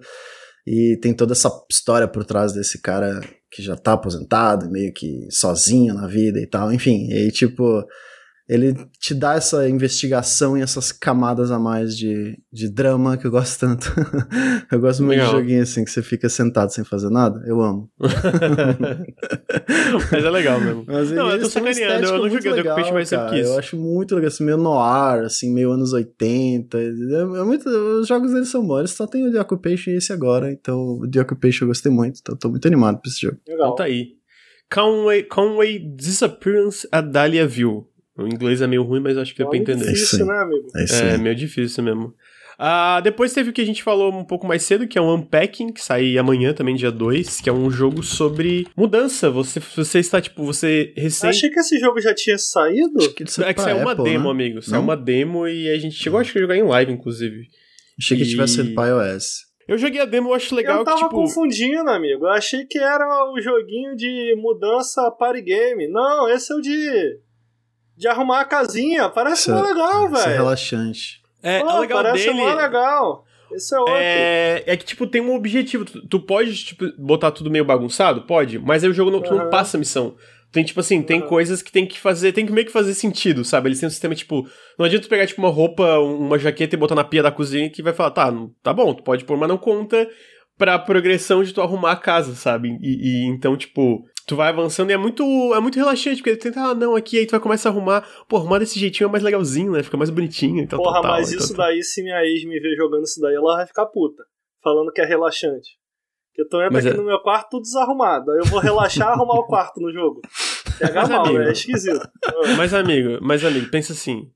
E tem toda essa história por trás desse cara que já tá aposentado, meio que sozinho na vida e tal. Enfim, e aí, tipo, ele te dá essa investigação e essas camadas a mais de, de drama que eu gosto tanto. eu gosto muito legal. de joguinho assim, que você fica sentado sem fazer nada. Eu amo. Mas é legal mesmo. Mas não, eu tô sacaneando, eu não joguei legal, o mais cedo que isso. Eu acho muito legal, assim, meio noir, assim, meio anos 80. É, é muito, os jogos deles são bons, só tem o The Occupation e esse agora, então o The Occupation eu gostei muito, então tô muito animado pra esse jogo. Legal. Então tá aí. Conway, Conway Disappearance at Dahlia View. O inglês é meio ruim, mas acho que deu pra entender. É difícil, né, amigo? É, é meio difícil mesmo. Ah, depois teve o que a gente falou um pouco mais cedo, que é o Unpacking, que sai amanhã também, dia 2, que é um jogo sobre mudança. Você, você está, tipo, você recém... Achei que esse jogo já tinha saído. Acho que é que saiu uma Apple, demo, né? amigo. Saiu uma demo e a gente chegou, acho que a jogar em live, inclusive. Achei que e... tivesse sido pra iOS. Eu joguei a demo, eu acho legal eu tava que, tipo... confundindo, amigo. Eu achei que era o joguinho de mudança party game. Não, esse é o de de arrumar a casinha. Parece isso, mó é- legal, velho. Isso é relaxante. É, Pô, legal parece dele... mó legal. Esse é outro. É, é que, tipo, tem um objetivo. Tu, tu pode, tipo, botar tudo meio bagunçado? Pode. Mas aí o jogo não, uhum. não passa a missão. Tem, tipo assim, tem uhum. coisas que tem que fazer, tem que meio que fazer sentido, sabe? Eles têm um sistema, tipo, não adianta tu pegar, tipo, uma roupa, uma jaqueta e botar na pia da cozinha que vai falar, tá, tá bom, tu pode pôr, mas não conta pra progressão de tu arrumar a casa, sabe? E, e então, tipo, tu vai avançando e é muito, é muito relaxante, porque tu tenta, ah, não, aqui, aí tu vai começar a arrumar, pô, arrumar desse jeitinho é mais legalzinho, né? Fica mais bonitinho e tal. Porra, tal, mas isso daí, se minha ex me ver jogando isso daí, ela vai ficar puta. Falando que é relaxante. Que eu tô entrando aqui é... no meu quarto tudo desarrumado. Aí eu vou relaxar e arrumar o quarto no jogo. Pega mal, amigo, né? É esquisito. Mas, amigo, mas, amigo, pensa assim.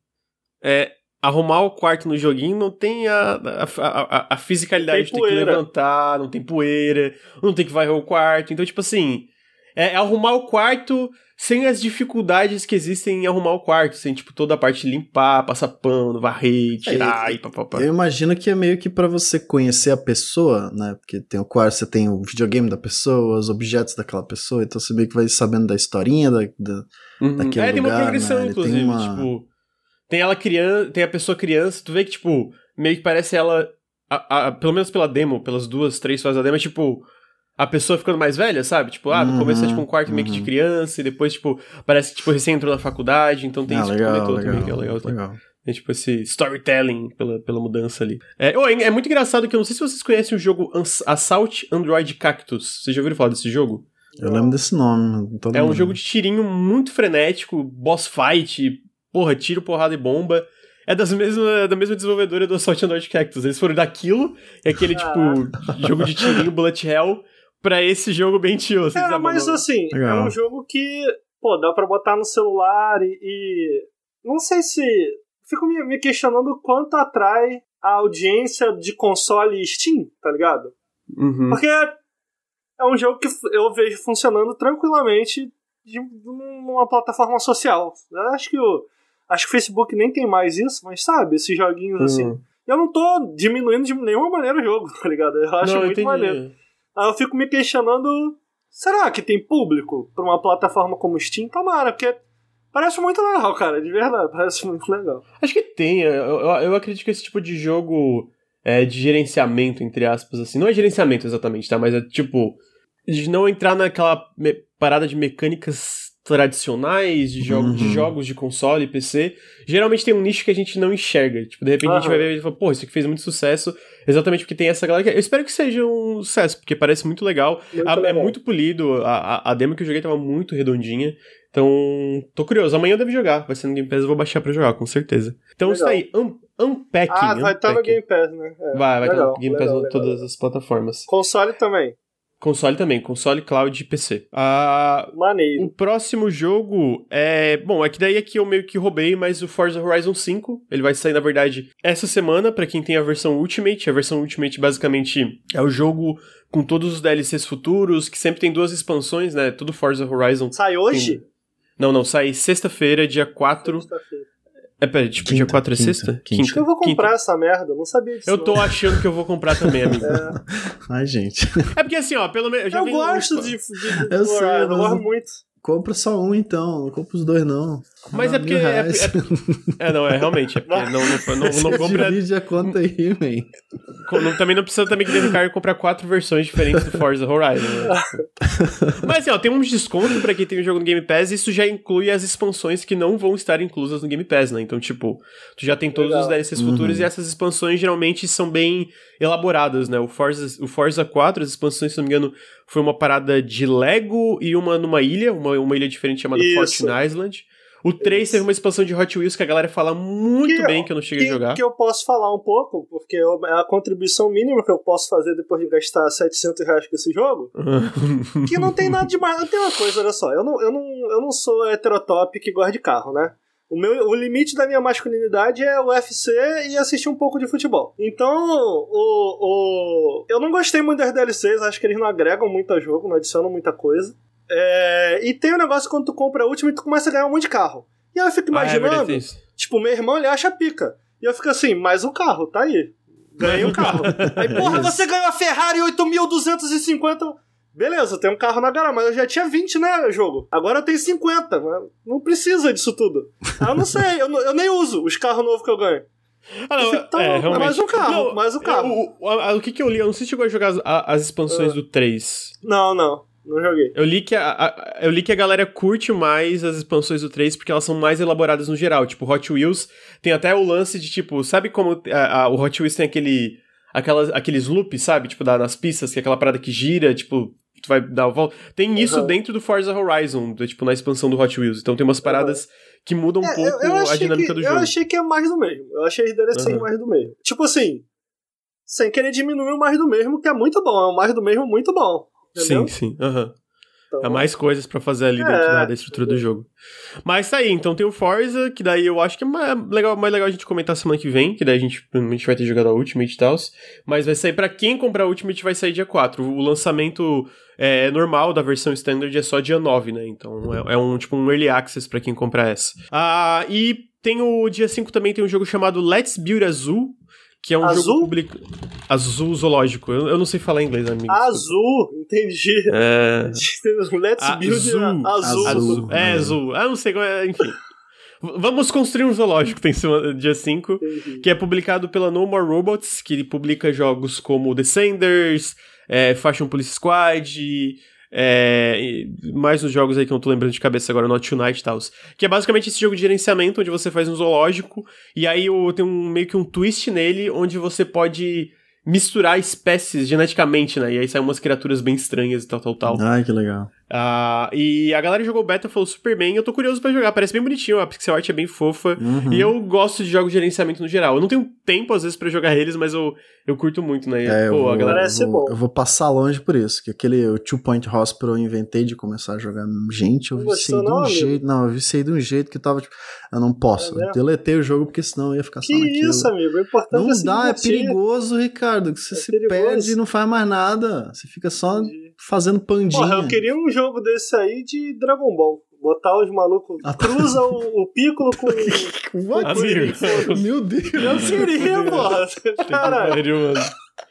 É, arrumar o quarto no joguinho não tem a, a, a, a fisicalidade de ter que levantar, não tem poeira, não tem que varrer o quarto. Então, tipo assim, é arrumar o quarto sem as dificuldades que existem em arrumar o quarto, sem, tipo, toda a parte de limpar, passar pano, varrer, tirar é, e papapá. Eu imagino que é meio que para você conhecer a pessoa, né? Porque tem o quarto, você tem o videogame da pessoa, os objetos daquela pessoa, então você meio que vai sabendo da historinha da, da, uhum. daquele é, lugar, tem uma progressão, né? inclusive, tem uma... tipo... Tem ela criança, tem a pessoa criança, tu vê que, tipo, meio que parece ela... A, a, pelo menos pela demo, pelas duas, três fases da demo, é tipo a pessoa ficando mais velha, sabe? Tipo, ah, no uhum, começo é tipo um quarto uhum. meio que de uhum. criança, e depois, tipo, parece que tipo, recém entrou na faculdade, então tem ah, tipo legal, todo legal, também que é legal. legal. É tipo esse storytelling pela, pela mudança ali. É, oh, é muito engraçado que eu não sei se vocês conhecem o jogo Assault Android Cactus. Vocês já ouviram falar desse jogo? Eu lembro desse nome. é um jogo de tirinho muito frenético, boss fight, porra, tiro, porrada e bomba. É das mesma, da mesma desenvolvedora do Assault Android Cactus. Eles foram daquilo, é aquele tipo jogo de tirinho, bullet hell, pra esse jogo bem tio. É, mas assim, Legal. é um jogo que, pô, dá pra botar no celular e. e não sei se. Fico me, me questionando quanto atrai a audiência de console Steam, tá ligado? Uhum. Porque é um jogo que eu vejo funcionando tranquilamente de, numa plataforma social. Eu acho que o, acho que o Facebook nem tem mais isso, mas sabe, esses joguinhos uhum. assim. Eu não tô diminuindo de nenhuma maneira o jogo, tá ligado? Eu acho não, muito entendi. maneiro. Aí eu fico me questionando: será que tem público pra uma plataforma como Steam? Tomara, porque parece muito legal, cara, de verdade, parece muito legal. Acho que tem, eu, eu, acredito que esse tipo de jogo é, de gerenciamento, entre aspas, assim, não é gerenciamento exatamente, tá? Mas é tipo, de não entrar naquela parada de mecânicas tradicionais de, jogo, uhum. de jogos de console e PC, geralmente tem um nicho que a gente não enxerga. Tipo, de repente uhum. a gente vai ver e fala, pô, isso aqui fez muito sucesso, exatamente porque tem essa galera que... Eu espero que seja um sucesso, porque parece muito legal. Muito a, é legal. É muito polido, a, a, demo que eu joguei tava muito redondinha. Então, tô curioso. Amanhã eu devo jogar. Vai ser no Game Pass, eu vou baixar pra jogar, com certeza. Então, legal. isso aí. Um, unpacking. Ah, vai estar tá no Game Pass, né? É. Vai, vai estar tá no Game Pass em todas as plataformas. Console também. Console também, console cloud e PC. Ah, Maneiro. O próximo jogo é. Bom, é que daí aqui eu meio que roubei, mas o Forza Horizon 5. Ele vai sair, na verdade, essa semana, para quem tem a versão Ultimate. A versão Ultimate basicamente é o jogo com todos os DLCs futuros, que sempre tem duas expansões, né? Tudo Forza Horizon. Sai hoje? Tem... Não, não, sai sexta-feira, dia 4. Sexta-feira. É, peraí, tipo, quinta, dia 4 é sexta? Quinta. Acho que eu vou comprar quinta. essa merda, não sabia disso. Eu tô não. achando que eu vou comprar também, amigo. É. Ai, gente. É porque assim, ó, pelo menos. Eu, eu gosto de, de, de. Eu sei, eu gosto muito. Compra só um então, não compra os dois não. Mas é porque. É, é, é, não, é realmente. É porque não, não, não, não, não compra. Divide a conta aí, man. também não precisa também que Ricardo comprar quatro versões diferentes do Forza Horizon. Né? Mas assim, ó, tem um desconto pra quem tem o jogo no Game Pass, e isso já inclui as expansões que não vão estar inclusas no Game Pass, né? Então, tipo, tu já tem todos Legal. os DLCs uhum. futuros e essas expansões geralmente são bem elaboradas, né? O Forza, o Forza 4, as expansões, se não me engano, foi uma parada de Lego e uma numa ilha, uma, uma ilha diferente chamada Fortune Island. O 3 teve uma expansão de Hot Wheels que a galera fala muito que bem que eu não cheguei que, a jogar. Que eu posso falar um pouco, porque é a contribuição mínima que eu posso fazer depois de gastar 700 reais com esse jogo. que não tem nada demais. Tem uma coisa, olha só. Eu não, eu não, eu não sou heterotop que gosta de carro, né? O, meu, o limite da minha masculinidade é o UFC e assistir um pouco de futebol. Então, o, o, eu não gostei muito das DLCs, acho que eles não agregam muito a jogo, não adicionam muita coisa. É, e tem o um negócio quando tu compra a última e tu começa a ganhar um monte de carro. E aí eu fico imaginando, ah, é tipo, meu irmão ele acha pica. E eu fico assim, mais um carro, tá aí. Ganhei um carro. aí, porra, você ganhou a Ferrari 8250. Beleza, tem um carro na garagem, mas eu já tinha 20, né, jogo? Agora eu tenho 50, não precisa disso tudo. Ah, eu não sei, eu, eu nem uso os carros novos que eu ganho. Ah, não, fico, tá é, bom, mais um carro, não, mais um carro. o, o, o, que que eu li? Eu não sei se chegou a jogar as, as expansões uh, do 3. Não, não. Não joguei. Eu li, que a, a, eu li que a galera curte mais as expansões do 3 porque elas são mais elaboradas no geral. Tipo, Hot Wheels tem até o lance de, tipo, sabe como a, a, o Hot Wheels tem aquele. Aquelas, aqueles loops, sabe? Tipo, da, nas pistas, que é aquela parada que gira, tipo, tu vai dar o volta. Tem isso uhum. dentro do Forza Horizon, do, tipo, na expansão do Hot Wheels. Então tem umas paradas uhum. que mudam um é, pouco eu, eu a dinâmica que, do jogo. Eu achei que é mais do mesmo. Eu achei que deveria ser uhum. mais do mesmo. Tipo assim, sem querer diminuir o mais do mesmo, que é muito bom. É um mais do mesmo muito bom. Entendeu? Sim, sim. Então... Há mais coisas para fazer ali dentro é, da, estrutura do jogo. Mas tá aí, então tem o Forza, que daí eu acho que é mais legal, mais legal a gente comentar semana que vem, que daí a gente provavelmente vai ter jogado a Ultimate e tal. Mas vai sair para quem comprar a Ultimate vai sair dia 4. O lançamento é, normal da versão standard é só dia 9, né? Então é, é um tipo um early access para quem comprar essa. Ah, e tem o dia 5 também tem um jogo chamado Let's Build Azul, que é um Azul? jogo publicado. Azul Zoológico. Eu, eu, não sei falar inglês, amigo. Azul, entendi. É... Let's Build azul. Azul. azul. É, azul. Ah, não sei como é, enfim. Vamos construir um zoológico, tem dia 5, que é publicado pela No More Robots, que publica jogos como Descenders, é, Fashion Police Squad, é, mais nos jogos aí que eu não tô lembrando de cabeça agora, Not Tonight e tal. Que é basicamente esse jogo de gerenciamento onde você faz um zoológico e aí o, tem um, meio que um twist nele onde você pode misturar espécies geneticamente, né? E aí saem umas criaturas bem estranhas e tal, tal, tal. Ai, que legal. Uh, e a galera jogou beta, falou super bem. Eu tô curioso para jogar, parece bem bonitinho. A pixel art é bem fofa. Uhum. E eu gosto de jogos de gerenciamento no geral. Eu não tenho tempo, às vezes, para jogar eles, mas eu, eu curto muito, né? é, pô, a galera. Eu vou, eu vou passar longe por isso. Que aquele o Two Point Hospital eu inventei de começar a jogar. Gente, eu viciei de um não, jeito. Amigo. Não, eu viciei de um jeito que eu tava tipo. Eu não posso. É deletei o jogo porque senão eu ia ficar que só naquilo. isso, amigo. É importante Não dá, é perigoso, Ricardo. Que você é se perigoso. perde e não faz mais nada. Você fica só. Entendi fazendo pandinha. Porra, eu queria um jogo desse aí de Dragon Ball. Botar os malucos. Ah, tá. Cruza o, o Piccolo com. com Meu Deus. Eu queria, porra. Caralho.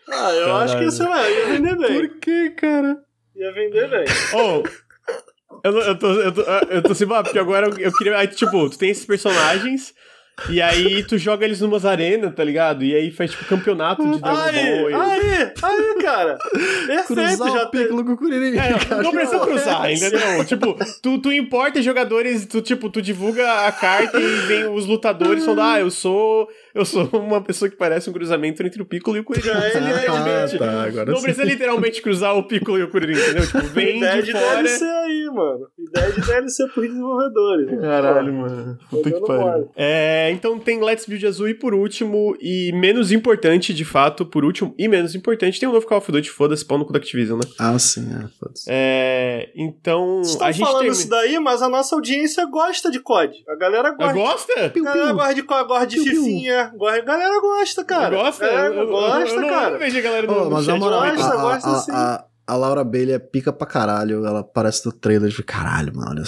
Ah, eu Caralho. acho que isso ia vender bem. Por que, cara? Ia vender bem. Oh. Eu, eu, tô, eu, tô, eu tô assim, porque agora eu, eu queria. Aí, tipo, tu tem esses personagens, e aí tu joga eles numas arenas, tá ligado? E aí faz tipo campeonato de Dragon aí, Ball. Aí, aí, cara. Perfeito, cruzar já o Piccolo com o Kuririn. É, não precisa cruzar, entendeu? tipo, tu, tu importa jogadores, tu tipo, tu divulga a carta e vem os lutadores falando, ah, eu sou eu sou uma pessoa que parece um cruzamento entre o Piccolo e o Kuririn. É, ele realmente. Ah, tá, agora não sim. precisa literalmente cruzar o Piccolo e o Kuririn, entendeu? Tipo, vem Ideia de, de fora... DLC aí, mano. Ideia de DLC pros desenvolvedores. Caralho, mano. Puta que pariu. É, então tem Let's Build Azul e por último, e menos importante, de fato, por último e menos importante, tem o um novo Call of Duty, foda-se, pau no cu da Activision, né? Ah, sim, é, foda-se. É, então... Vocês estão falando tem... isso daí, mas a nossa audiência gosta de COD. A galera gosta. Gosta? A galera gosta de COD, gosta de Fifinha, gosta... A galera gosta, cara. Gosta? É, eu, gosta, eu, eu, cara. Eu não vejo a galera do, oh, mas a moral, gosta, a, gosta a, sim. A, a Laura Bailey é pica pra caralho. Ela aparece no trailer de caralho, mano.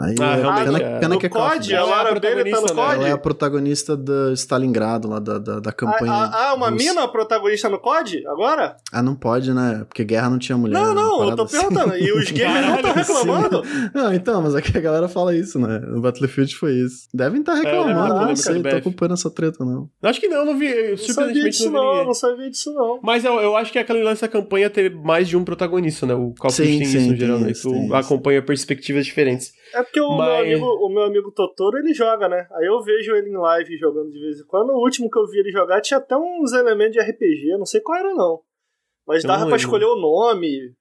Aí, ah, é, pena, é. pena que é COD, a Laura Bailey tá no COD? Ela é a protagonista do Stalingrado, lá da, da, da campanha. Ah, ah uma mina protagonista no COD agora? Ah, não pode, né? Porque guerra não tinha mulher. Não, não, eu tô assim. perguntando. E os gamers não estão reclamando? Não, então, mas aqui é a galera fala isso, né? No Battlefield foi isso. Devem estar tá reclamando, é, não sei, tô acompanhando essa treta, não. Acho que não, eu não vi. Eu, não sabia disso, não, não, não sabia disso, não. Mas eu, eu acho que é aquele lance da campanha ter mais de um protagonista, né? O Call of Duty tem isso no geral, né? Tu acompanha perspectivas diferentes. É porque o, Mas... meu amigo, o meu amigo Totoro, ele joga, né? Aí eu vejo ele em live jogando de vez em quando. O último que eu vi ele jogar tinha até uns elementos de RPG, não sei qual era não. Mas dava pra escolher o nome,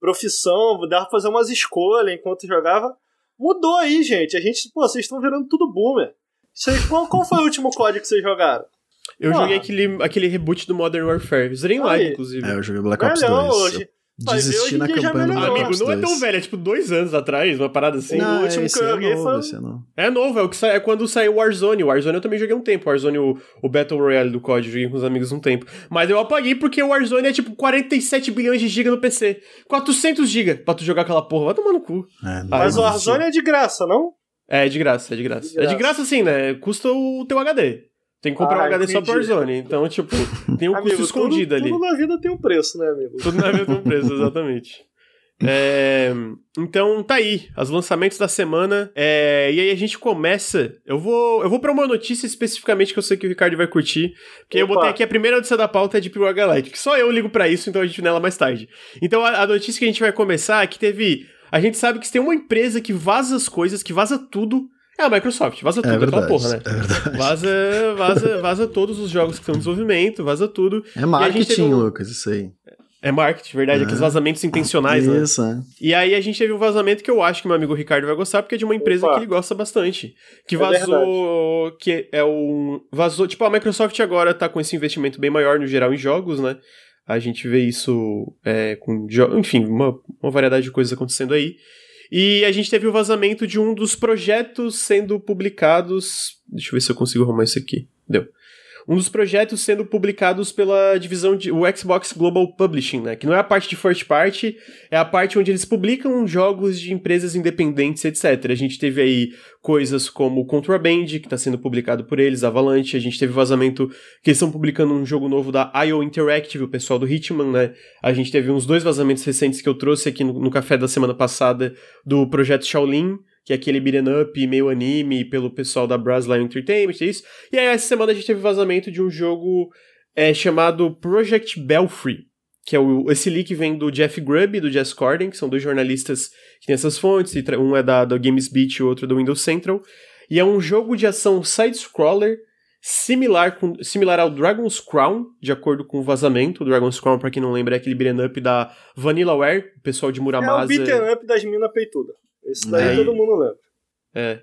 profissão, dava pra fazer umas escolhas enquanto jogava. Mudou aí, gente. A gente, pô, vocês estão virando tudo boomer. Isso aí, qual, qual foi o último código que vocês jogaram? Eu joguei aquele, aquele reboot do Modern Warfare. Zerei em live, inclusive. É, eu joguei Black Ops 2. Hoje. Desistir na campanha do Amigo, não é tão velho, é tipo dois anos atrás, uma parada assim. Não, o último esse que eu joguei é novo, foi. É novo. é novo, é, o que é quando saiu o Warzone. O Warzone eu também joguei um tempo. O Warzone, o, o Battle Royale do COD, joguei com os amigos um tempo. Mas eu apaguei porque o Warzone é tipo 47 bilhões de giga no PC. 400 giga pra tu jogar aquela porra. Vai tomar no cu. É, Mas o Warzone é de graça, não? É, é de graça, é de graça. De graça. É de graça sim, né? Custa o teu HD. Tem que comprar ah, um HD entendi. só pro Warzone. Então, tipo, tem um amigo, custo escondido tudo, ali. Tudo na vida tem um preço, né, amigo? Tudo na vida tem um preço, exatamente. É, então tá aí, os lançamentos da semana. É, e aí a gente começa. Eu vou, eu vou pra uma notícia especificamente que eu sei que o Ricardo vai curtir. Porque Opa. eu botei aqui a primeira notícia da pauta é de Pure Galactic. Só eu ligo para isso, então a gente nela mais tarde. Então a, a notícia que a gente vai começar é que teve. A gente sabe que tem uma empresa que vaza as coisas, que vaza tudo é a Microsoft, vaza tudo, é verdade, aquela porra, né? É verdade. Vaza, vaza, vaza todos os jogos que estão em desenvolvimento, vaza tudo. É marketing, um... Lucas, isso aí. É marketing, verdade, é. aqueles vazamentos intencionais, isso, né? Isso, é. E aí a gente teve um vazamento que eu acho que meu amigo Ricardo vai gostar, porque é de uma empresa Opa. que ele gosta bastante. Que é vazou. Verdade. Que é um. Vazou. Tipo, a Microsoft agora tá com esse investimento bem maior no geral em jogos, né? A gente vê isso é, com, enfim, uma, uma variedade de coisas acontecendo aí. E a gente teve o vazamento de um dos projetos sendo publicados. Deixa eu ver se eu consigo arrumar isso aqui. Deu um dos projetos sendo publicados pela divisão de o Xbox Global Publishing, né? Que não é a parte de first party, é a parte onde eles publicam jogos de empresas independentes, etc. A gente teve aí coisas como Contraband, que está sendo publicado por eles, Avalanche, a gente teve vazamento que eles estão publicando um jogo novo da IO Interactive, o pessoal do Hitman, né? A gente teve uns dois vazamentos recentes que eu trouxe aqui no, no café da semana passada do projeto Shaolin, que é aquele beat'em up meio anime pelo pessoal da Brasil Entertainment, é isso. E aí essa semana a gente teve vazamento de um jogo é, chamado Project Belfry, que é o, esse leak vem do Jeff Grubb e do Jess Corden, que são dois jornalistas que têm essas fontes, um é da, da Games Beat e o outro do Windows Central, e é um jogo de ação side-scroller similar, com, similar ao Dragon's Crown, de acordo com o vazamento. O Dragon's Crown, pra quem não lembra, é aquele beat'em up da Vanillaware, o pessoal de Muramasa. É o beat'em up das minas peitudas. Esse daí é. todo mundo lembra. É.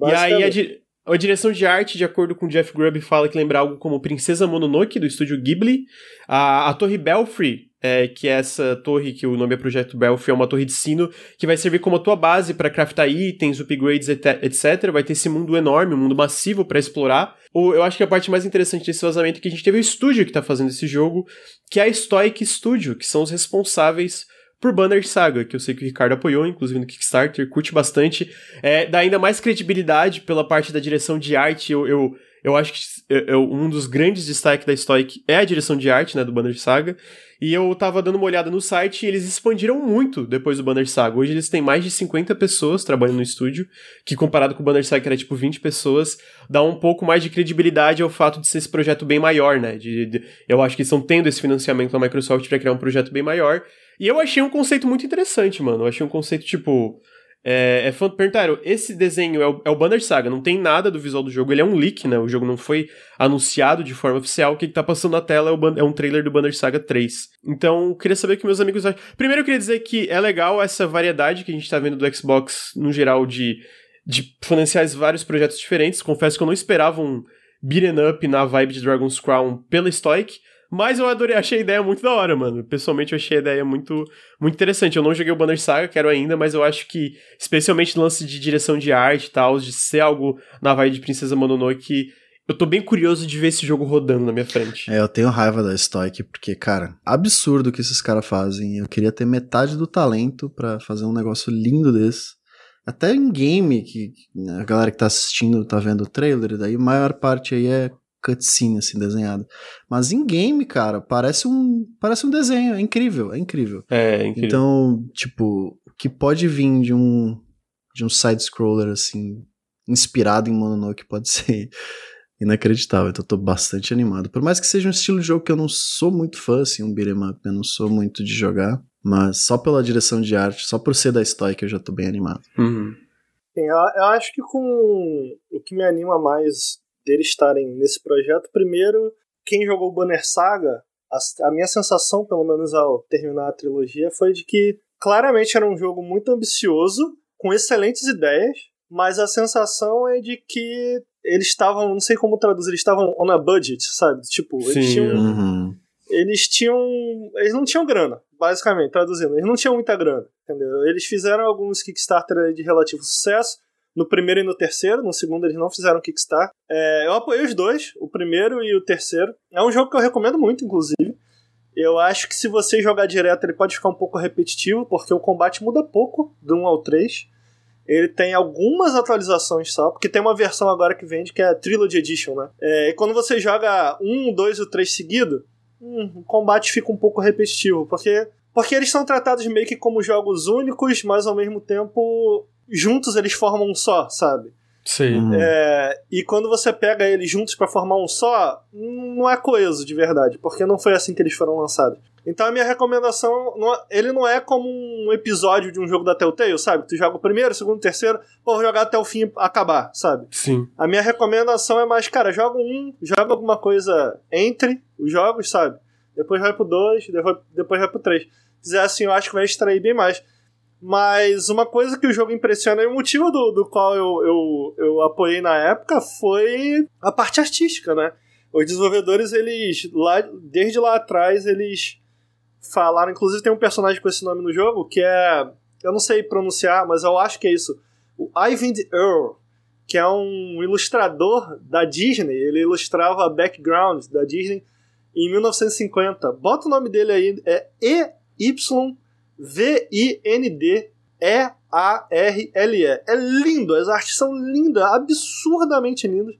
E aí a, di a, direção de arte, de acordo com Jeff Grubb, fala que lembra algo como Princesa Mononoke, do estúdio Ghibli. A, a Torre Belfry, é, que é essa torre que o nome é Projeto Belfry, é uma torre de sino que vai servir como a tua base para craftar itens, upgrades, etc. Vai ter esse mundo enorme, um mundo massivo para explorar. Ou eu acho que a parte mais interessante desse vazamento é que a gente teve o estúdio que está fazendo esse jogo, que é a Stoic Studio, que são os responsáveis por Banner Saga, que eu sei que o Ricardo apoiou, inclusive no Kickstarter, curte bastante. É, dá ainda mais credibilidade pela parte da direção de arte. Eu, eu, eu acho que eu, um dos grandes destaques da Stoic é a direção de arte, né, do Banner Saga. E eu tava dando uma olhada no site e eles expandiram muito depois do Banner Saga. Hoje eles têm mais de 50 pessoas trabalhando no estúdio, que comparado com o Banner Saga, que era tipo 20 pessoas, dá um pouco mais de credibilidade ao fato de ser esse projeto bem maior, né? De, de eu acho que estão tendo esse financiamento da Microsoft para criar um projeto bem maior. E eu achei um conceito muito interessante, mano. Eu achei um conceito, tipo. É, é fã... Perguntaram, esse desenho é o, é o Banner Saga, não tem nada do visual do jogo, ele é um leak, né? O jogo não foi anunciado de forma oficial. O que, que tá passando na tela é, é um trailer do Banner Saga 3. Então, queria saber o que meus amigos acham. Primeiro, eu queria dizer que é legal essa variedade que a gente tá vendo do Xbox, no geral, de, de financiar vários projetos diferentes. Confesso que eu não esperava um beat'em up na vibe de Dragon's Crown pela Stoic. Mas eu adorei, achei a ideia muito da hora, mano. Pessoalmente eu achei a ideia muito, muito interessante. Eu não joguei o Banner Saga, quero ainda, mas eu acho que, especialmente no lance de direção de arte e tal, de ser algo na vibe de Princesa Mononoke, eu tô bem curioso de ver esse jogo rodando na minha frente. É, eu tenho raiva da Stoic, porque, cara, absurdo o que esses caras fazem. Eu queria ter metade do talento para fazer um negócio lindo desse. Até em game, que a galera que tá assistindo tá vendo o trailer, daí a maior parte aí é cutscene assim desenhada. Mas em game, cara, parece um parece um desenho, é incrível, é incrível. É, é incrível. Então, tipo, que pode vir de um de um side scroller assim, inspirado em Mononoke pode ser inacreditável. Então eu tô bastante animado. Por mais que seja um estilo de jogo que eu não sou muito fã, assim, um beat'em up, eu não sou muito de jogar, mas só pela direção de arte, só por ser da Stoic eu já tô bem animado. Uhum. eu, eu acho que com o que me anima mais deles estarem nesse projeto. Primeiro, quem jogou Banner Saga, a, a, minha sensação, pelo menos ao terminar a trilogia, foi de que claramente era um jogo muito ambicioso, com excelentes ideias, mas a sensação é de que eles estavam, não sei como traduzir, eles estavam on a budget, sabe? Tipo, eles Sim, tinham. Uhum. Eles tinham. Eles não tinham grana, basicamente, traduzindo. Eles não tinham muita grana, entendeu? Eles fizeram alguns Kickstarter de relativo sucesso no primeiro e no terceiro. No segundo eles não fizeram Kickstarter. É, eu apoiei os dois, o primeiro e o terceiro. É um jogo que eu recomendo muito, inclusive. Eu acho que se você jogar direto ele pode ficar um pouco repetitivo, porque o combate muda pouco do 1 ao 3. Ele tem algumas atualizações só, porque tem uma versão agora que vende que é a Trilogy Edition, né? É, e quando você joga um, dois ou três seguido, hum, o combate fica um pouco repetitivo, porque porque eles são tratados meio que como jogos únicos, mas ao mesmo tempo juntos eles formam um só, sabe? Sim. Uhum. É, e quando você pega eles juntos para formar um só, não é coeso de verdade, porque não foi assim que eles foram lançados. Então a minha recomendação, não, ele não é como um episódio de um jogo da Telltale, sabe? Tu joga o primeiro, o segundo, o terceiro, pô, vou jogar até o fim acabar, sabe? Sim. A minha recomendação é mais, cara, joga um, joga alguma coisa entre os jogos, sabe? Depois vai pro dois, depois, depois vai pro três. Se fizer assim, eu acho que vai extrair bem mais. Mas uma coisa que o jogo impressiona, e o motivo do, do qual eu, eu, eu apoiei na época foi a parte artística, né? os desenvolvedores, eles, lá, desde lá atrás, eles falaram, inclusive tem um personagem com esse nome no jogo, que é, eu não sei pronunciar, mas eu acho que é isso, o Ivan Earl, que é um ilustrador da Disney, ele ilustrava background da Disney em 1950. Bota o nome dele aí, é E-Y-V-I-N-D-E-A-R-L-E. É lindo, as artes são lindas, absurdamente lindas.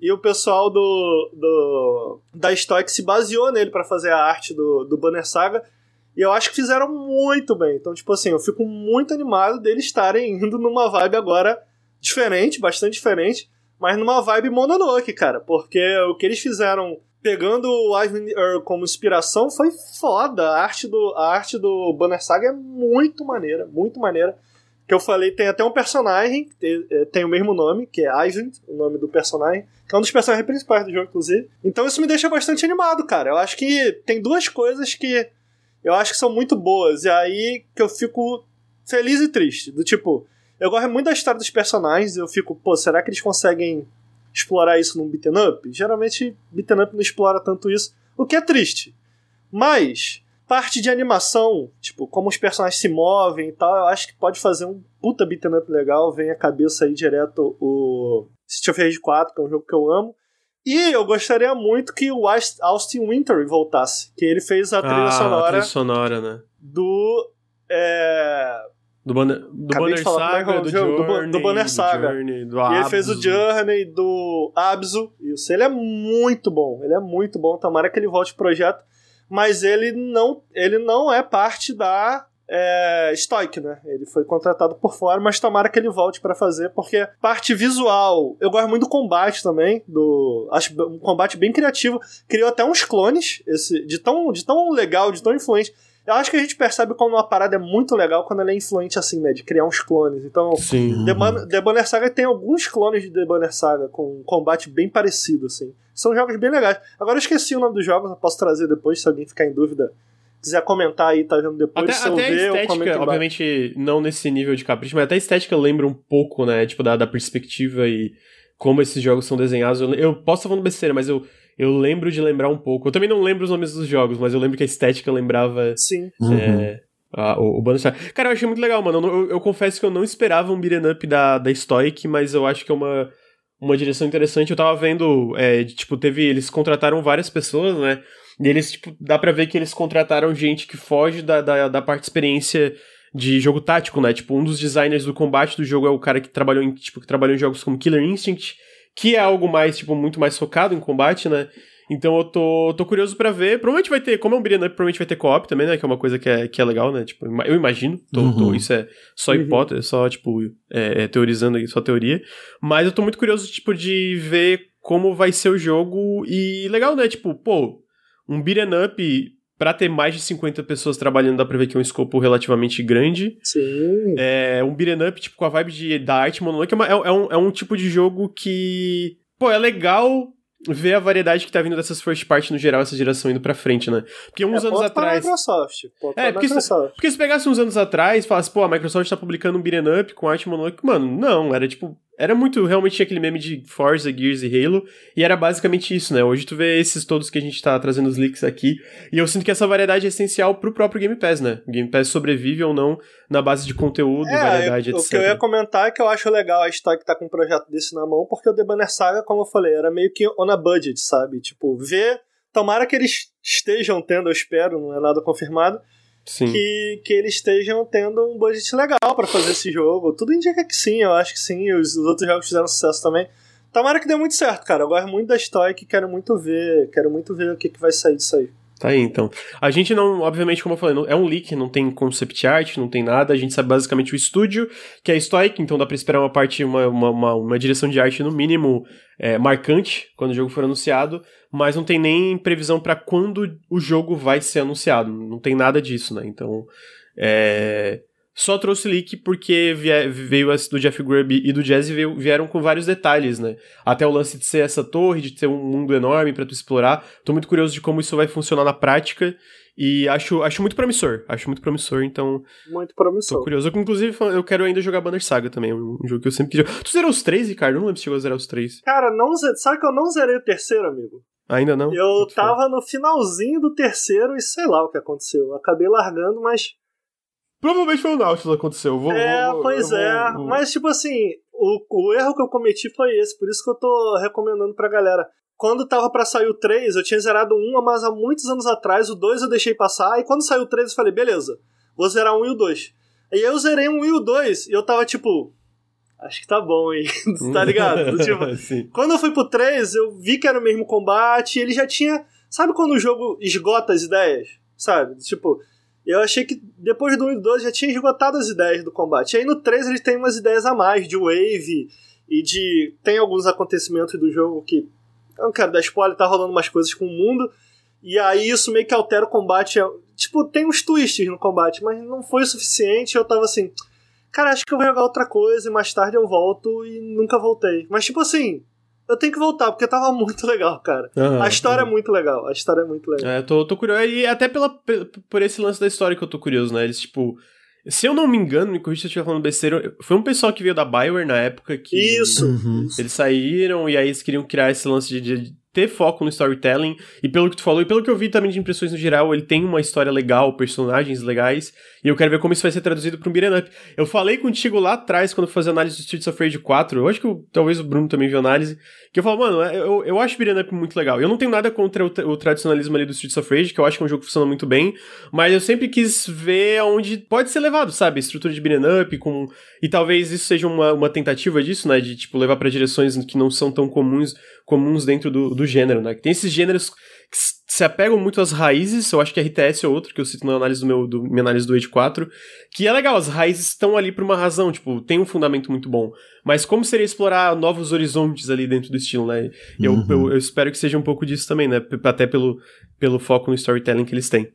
E o pessoal do, do da Stoic se baseou nele para fazer a arte do, do Banner Saga. E eu acho que fizeram muito bem. Então, tipo assim, eu fico muito animado deles estarem indo numa vibe agora diferente, bastante diferente, mas numa vibe Mononoke, cara. Porque o que eles fizeram pegando o Ivan Earl como inspiração foi foda. A arte do, a arte do Banner Saga é muito maneira, muito maneira que eu falei, tem até um personagem, tem, é, tem o mesmo nome, que é Ivan, o nome do personagem, que é um dos personagens principais do jogo, inclusive. Então isso me deixa bastante animado, cara. Eu acho que tem duas coisas que eu acho que são muito boas, e aí que eu fico feliz e triste. Do tipo, eu gosto muito da história dos personagens, eu fico, pô, será que eles conseguem explorar isso num beat'em up? Geralmente, beat'em up não explora tanto isso, o que é triste. Mas, parte de animação, tipo, como os personagens se movem e tal, eu acho que pode fazer um puta beat'em up legal. Vem a cabeça aí direto o City of Rage 4, que é um jogo que eu amo. E eu gostaria muito que o Austin Winter voltasse, que ele fez a trilha ah, sonora. A trilha sonora, né? Do. É... Do Banner, do Banner é Saga, do, Journey, do, do Banner Saga. Do Journey, do e ele fez o Journey, do Abzu. Isso, ele é muito bom. Ele é muito bom. Tomara que ele volte pro projeto mas ele não, ele não é parte da é, Stoic, né? Ele foi contratado por fora, mas tomara que ele volte para fazer, porque parte visual, eu gosto muito do combate também, do acho um combate bem criativo. Criou até uns clones, esse de tão, de tão legal, de tão influente. Eu acho que a gente percebe como uma parada é muito legal quando ela é influente assim, né? De criar uns clones. Então, Sim. The, Ban The Banner Saga tem alguns clones de The Banner Saga com um combate bem parecido, assim. São jogos bem legais. Agora eu esqueci o nome dos jogos, eu posso trazer depois, se alguém ficar em dúvida. Quiser comentar aí, tá vendo depois, até, se eu até ver, a estética, obviamente não nesse nível de capricho, mas até a estética lembra um pouco, né? Tipo, da, da perspectiva e como esses jogos são desenhados. Eu, eu posso estar falando besteira, mas eu eu lembro de lembrar um pouco. Eu também não lembro os nomes dos jogos, mas eu lembro que a estética lembrava. Sim. É, uhum. a, o, o Banner Cara, eu achei muito legal, mano. Eu, eu, eu, confesso que eu não esperava um beat'em up da, da Stoic, mas eu acho que é uma, uma direção interessante. Eu tava vendo, é, tipo, teve. Eles contrataram várias pessoas, né? E eles, tipo, dá pra ver que eles contrataram gente que foge da, da, da parte de experiência de jogo tático, né? Tipo, um dos designers do combate do jogo é o cara que trabalhou em, tipo, que trabalhou em jogos como Killer Instinct que é algo mais, tipo, muito mais focado em combate, né? Então eu tô, tô curioso para ver. Provavelmente vai ter, como é um beat'em provavelmente vai ter co-op também, né? Que é uma coisa que é, que é legal, né? Tipo, eu imagino. Tô, uhum. tô, isso é só uhum. hipótese, uhum. só, tipo, é, é, teorizando aqui, só teoria. Mas eu tô muito curioso, tipo, de ver como vai ser o jogo. E legal, né? Tipo, pô, um beat'em up para ter mais de 50 pessoas trabalhando, dá pra ver que é um escopo relativamente grande. Sim. É um beat'em up, tipo, com a vibe de, da arte monológica, é, é, é, um, é um tipo de jogo que, pô, é legal ver a variedade que tá vindo dessas first party no geral, essa geração indo pra frente, né? Porque uns é, anos atrás. Microsoft. é, porque, Microsoft. Se, porque se pegasse uns anos atrás e falasse, pô, a Microsoft tá publicando um beat'em up com arte monológica, mano, não, era tipo, era muito, realmente tinha aquele meme de Forza, Gears e Halo, e era basicamente isso, né? Hoje tu vê esses todos que a gente tá trazendo os leaks aqui, e eu sinto que essa variedade é essencial pro próprio Game Pass, né? O Game Pass sobrevive ou não na base de conteúdo, é, variedade, eu, etc. O que eu ia comentar é que eu acho legal a história que tá com um projeto desse na mão, porque o The Banner Saga, como eu falei, era meio que on a budget, sabe? Tipo, ver... Tomara que eles estejam tendo, eu espero, não é nada confirmado, Sim. Que, que eles estejam tendo um budget legal para fazer esse jogo. Tudo indica que sim, eu acho que sim. Os, os outros jogos fizeram sucesso também. Tomara que dê muito certo, cara. Eu gosto muito da história e quero muito ver. Quero muito ver o que, que vai sair disso aí. Tá aí, então. A gente não, obviamente, como eu falei, não, é um leak, não tem concept art, não tem nada. A gente sabe basicamente o estúdio, que é Stoic, então dá pra esperar uma parte, uma, uma, uma, uma direção de arte, no mínimo, é, marcante quando o jogo for anunciado mas não tem nem previsão para quando o jogo vai ser anunciado. Não tem nada disso, né? Então, é... Só trouxe leak porque veio do Jeff Grubb e do Jazz vieram com vários detalhes, né? Até o lance de ser essa torre, de ter um mundo enorme para tu explorar. Tô muito curioso de como isso vai funcionar na prática. E acho, acho muito promissor. Acho muito promissor, então. Muito promissor. Tô curioso. Eu, inclusive, eu quero ainda jogar Banner Saga também. Um jogo que eu sempre quis jogar. Tu zerou os três, Ricardo? Não lembro se chegou a zerar os três. Cara, não Sabe que eu não zerei o terceiro, amigo? Ainda não? Eu tava no finalzinho do terceiro e sei lá o que aconteceu. Eu acabei largando, mas. Provavelmente foi o Nautilus que aconteceu. Vou, é, vou, pois vou, é. Mas, tipo assim, o, o erro que eu cometi foi esse. Por isso que eu tô recomendando pra galera. Quando tava para sair o 3, eu tinha zerado um, mas há muitos anos atrás. O 2 eu deixei passar. E quando saiu o 3, eu falei, beleza, vou zerar um e o 2. E aí eu zerei um e o 2. E eu tava tipo, acho que tá bom aí, tá ligado? tipo, quando eu fui pro 3, eu vi que era o mesmo combate, ele já tinha. Sabe quando o jogo esgota as ideias? Sabe? Tipo, eu achei que depois do 1 e do 2 já tinha esgotado as ideias do combate. E aí no 3 ele tem umas ideias a mais, de wave e de. Tem alguns acontecimentos do jogo que. Eu não quero dar spoiler, tá rolando umas coisas com o mundo. E aí isso meio que altera o combate. Tipo, tem uns twists no combate, mas não foi o suficiente. Eu tava assim cara, acho que eu vou jogar outra coisa e mais tarde eu volto e nunca voltei. Mas, tipo assim, eu tenho que voltar, porque tava muito legal, cara. Uhum, a história uhum. é muito legal, a história é muito legal. É, eu tô, tô curioso, e até pela, por esse lance da história que eu tô curioso, né? Eles, tipo. Se eu não me engano, me corrija se eu estiver falando besteira, foi um pessoal que veio da Bioware na época que. Isso! Uhum. Eles saíram e aí eles queriam criar esse lance de, de ter foco no storytelling. E pelo que tu falou, e pelo que eu vi também de impressões no geral, ele tem uma história legal, personagens legais. E eu quero ver como isso vai ser traduzido para um beat'em up. Eu falei contigo lá atrás, quando eu fazia análise do Streets of Rage 4, eu acho que eu, talvez o Bruno também viu análise, que eu falo, mano, é, eu, eu acho beat'em up muito legal. Eu não tenho nada contra o, o, tradicionalismo ali do Streets of Rage, que eu acho que é um jogo que funciona muito bem, mas eu sempre quis ver aonde pode ser levado, sabe? Estrutura de beat'em up, com... E talvez isso seja uma, uma tentativa disso, né? De, tipo, levar para direções que não são tão comuns, comuns dentro do, do gênero, né? Tem esses gêneros que se apegam muito às raízes, eu acho que RTS é outro que eu cito na análise do meu do, minha análise do Age 4, que é legal, as raízes estão ali por uma razão, tipo, tem um fundamento muito bom. Mas como seria explorar novos horizontes ali dentro do estilo, né? Eu, uhum. eu, eu, espero que seja um pouco disso também, né? Até pelo, pelo foco no storytelling que eles têm.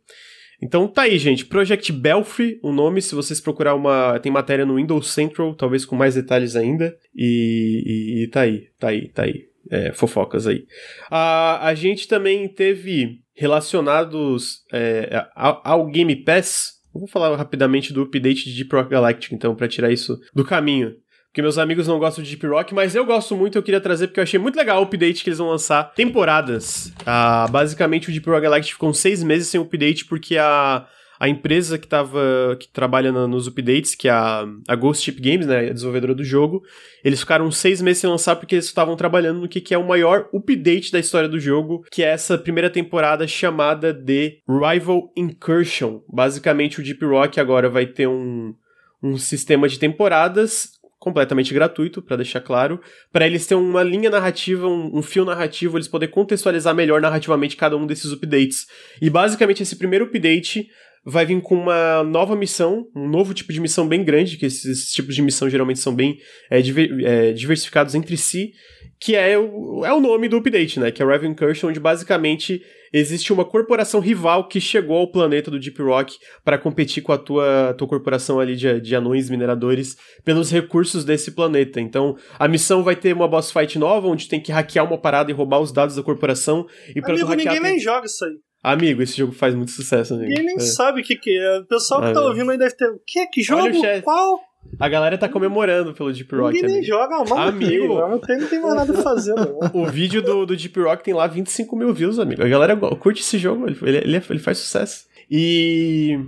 Então tá aí, gente. Project Belfry, o nome, se vocês procurar uma. Tem matéria no Windows Central, talvez com mais detalhes ainda. E, e, e tá aí, tá aí, tá aí é, fofocas aí. A, a gente também teve relacionados é, ao, Game Pass. Vou falar rapidamente do update de Deep Rock Galactic, então, para tirar isso do caminho. Porque meus amigos não gostam de Deep Rock, mas eu gosto muito, eu queria trazer porque eu achei muito legal o update que eles vão lançar. Temporadas. Ah, basicamente, o Deep Rock Galactic ficou seis meses sem update porque a a empresa que tava, que trabalha na, nos updates, que é a, a Ghost Ship Games, né, a desenvolvedora do jogo, eles ficaram seis meses sem lançar porque eles estavam trabalhando no que, que é o maior update da história do jogo, que é essa primeira temporada chamada de Rival Incursion. Basicamente, o Deep Rock agora vai ter um, um sistema de temporadas completamente gratuito, para deixar claro, para eles terem uma linha narrativa, um, um, fio narrativo, eles poderem contextualizar melhor narrativamente cada um desses updates. E basicamente esse primeiro update vai vir com uma nova missão, um novo tipo de missão bem grande, que esses, esses tipos de missão geralmente são bem é, diver, é, diversificados entre si, que é o, é o nome do update, né? Que é Raven Incursion, onde basicamente existe uma corporação rival que chegou ao planeta do Deep Rock para competir com a tua, tua corporação ali de, de anões mineradores pelos recursos desse planeta. Então, a missão vai ter uma boss fight nova, onde tem que hackear uma parada e roubar os dados da corporação. E pra Amigo, ninguém nem joga isso aí. Amigo, esse jogo faz muito sucesso, amigo. Ninguém nem é. sabe o que, que é. O pessoal que ah, tá ouvindo aí deve ter. O que? Que jogo? Qual? A galera tá comemorando pelo Deep Rock. Ninguém nem joga, mano. Amigo, não tem, não tem mais nada pra fazer, não. O vídeo do, do Deep Rock tem lá 25 mil views, amigo. A galera curte esse jogo, ele, ele, ele faz sucesso. E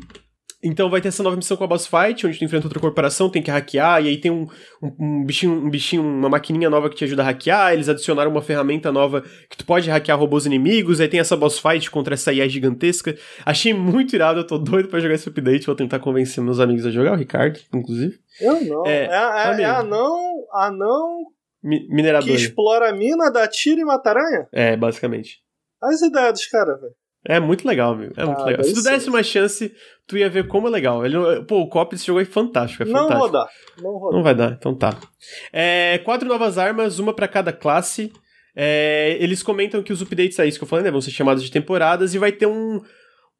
então vai ter essa nova missão com a boss fight, onde tu enfrenta outra corporação, tem que hackear, e aí tem um, um, um, bichinho, um bichinho, uma maquininha nova que te ajuda a hackear, eles adicionaram uma ferramenta nova que tu pode hackear robôs inimigos, aí tem essa boss fight contra essa IA gigantesca. Achei muito irado, eu tô doido pra jogar esse update, vou tentar convencer meus amigos a jogar, o Ricardo, inclusive. Eu não. É, é, é, é anão, anão Mi minerador. que explora a mina, dá tiro e mata aranha? É, basicamente. As ideias dos caras, velho. É muito legal, meu. É ah, muito legal. Se tu desse uma chance, tu ia ver como é legal. Ele, pô, o copy desse jogo é fantástico. É não fantástico. vou dar. Não vou Não vai dar, então tá. É, quatro novas armas, uma para cada classe. É, eles comentam que os updates, é isso que eu falei, né? Vão ser chamados de temporadas e vai ter um.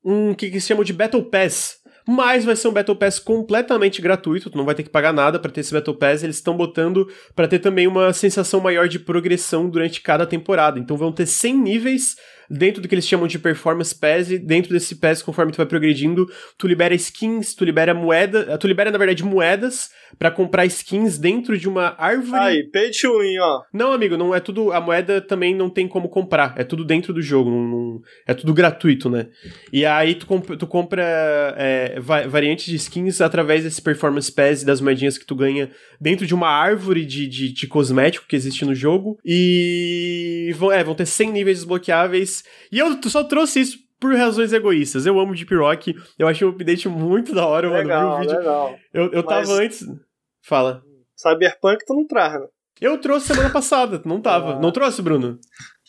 um que, que se chama de Battle Pass mas vai ser um Battle Pass completamente gratuito, tu não vai ter que pagar nada para ter esse Battle Pass, eles estão botando para ter também uma sensação maior de progressão durante cada temporada. Então vão ter 100 níveis dentro do que eles chamam de performance pass, e dentro desse pass, conforme tu vai progredindo, tu libera skins, tu libera moeda, tu libera na verdade moedas para comprar skins dentro de uma árvore. Aí, pay to win, ó. Não, amigo, não é tudo, a moeda também não tem como comprar, é tudo dentro do jogo, não, não, é tudo gratuito, né? E aí tu, comp, tu compra é, variantes de skins através desse performance pass e das moedinhas que tu ganha dentro de uma árvore de, de, de cosmético que existe no jogo. E vão, é, vão ter 100 níveis desbloqueáveis. E eu só trouxe isso por razões egoístas. Eu amo Deep Rock, eu achei o update muito da hora, legal, mano. Legal, legal. Eu, eu Mas... tava antes. Fala. Cyberpunk tu não traz, né? Eu trouxe semana passada, não tava. Ah. Não trouxe, Bruno?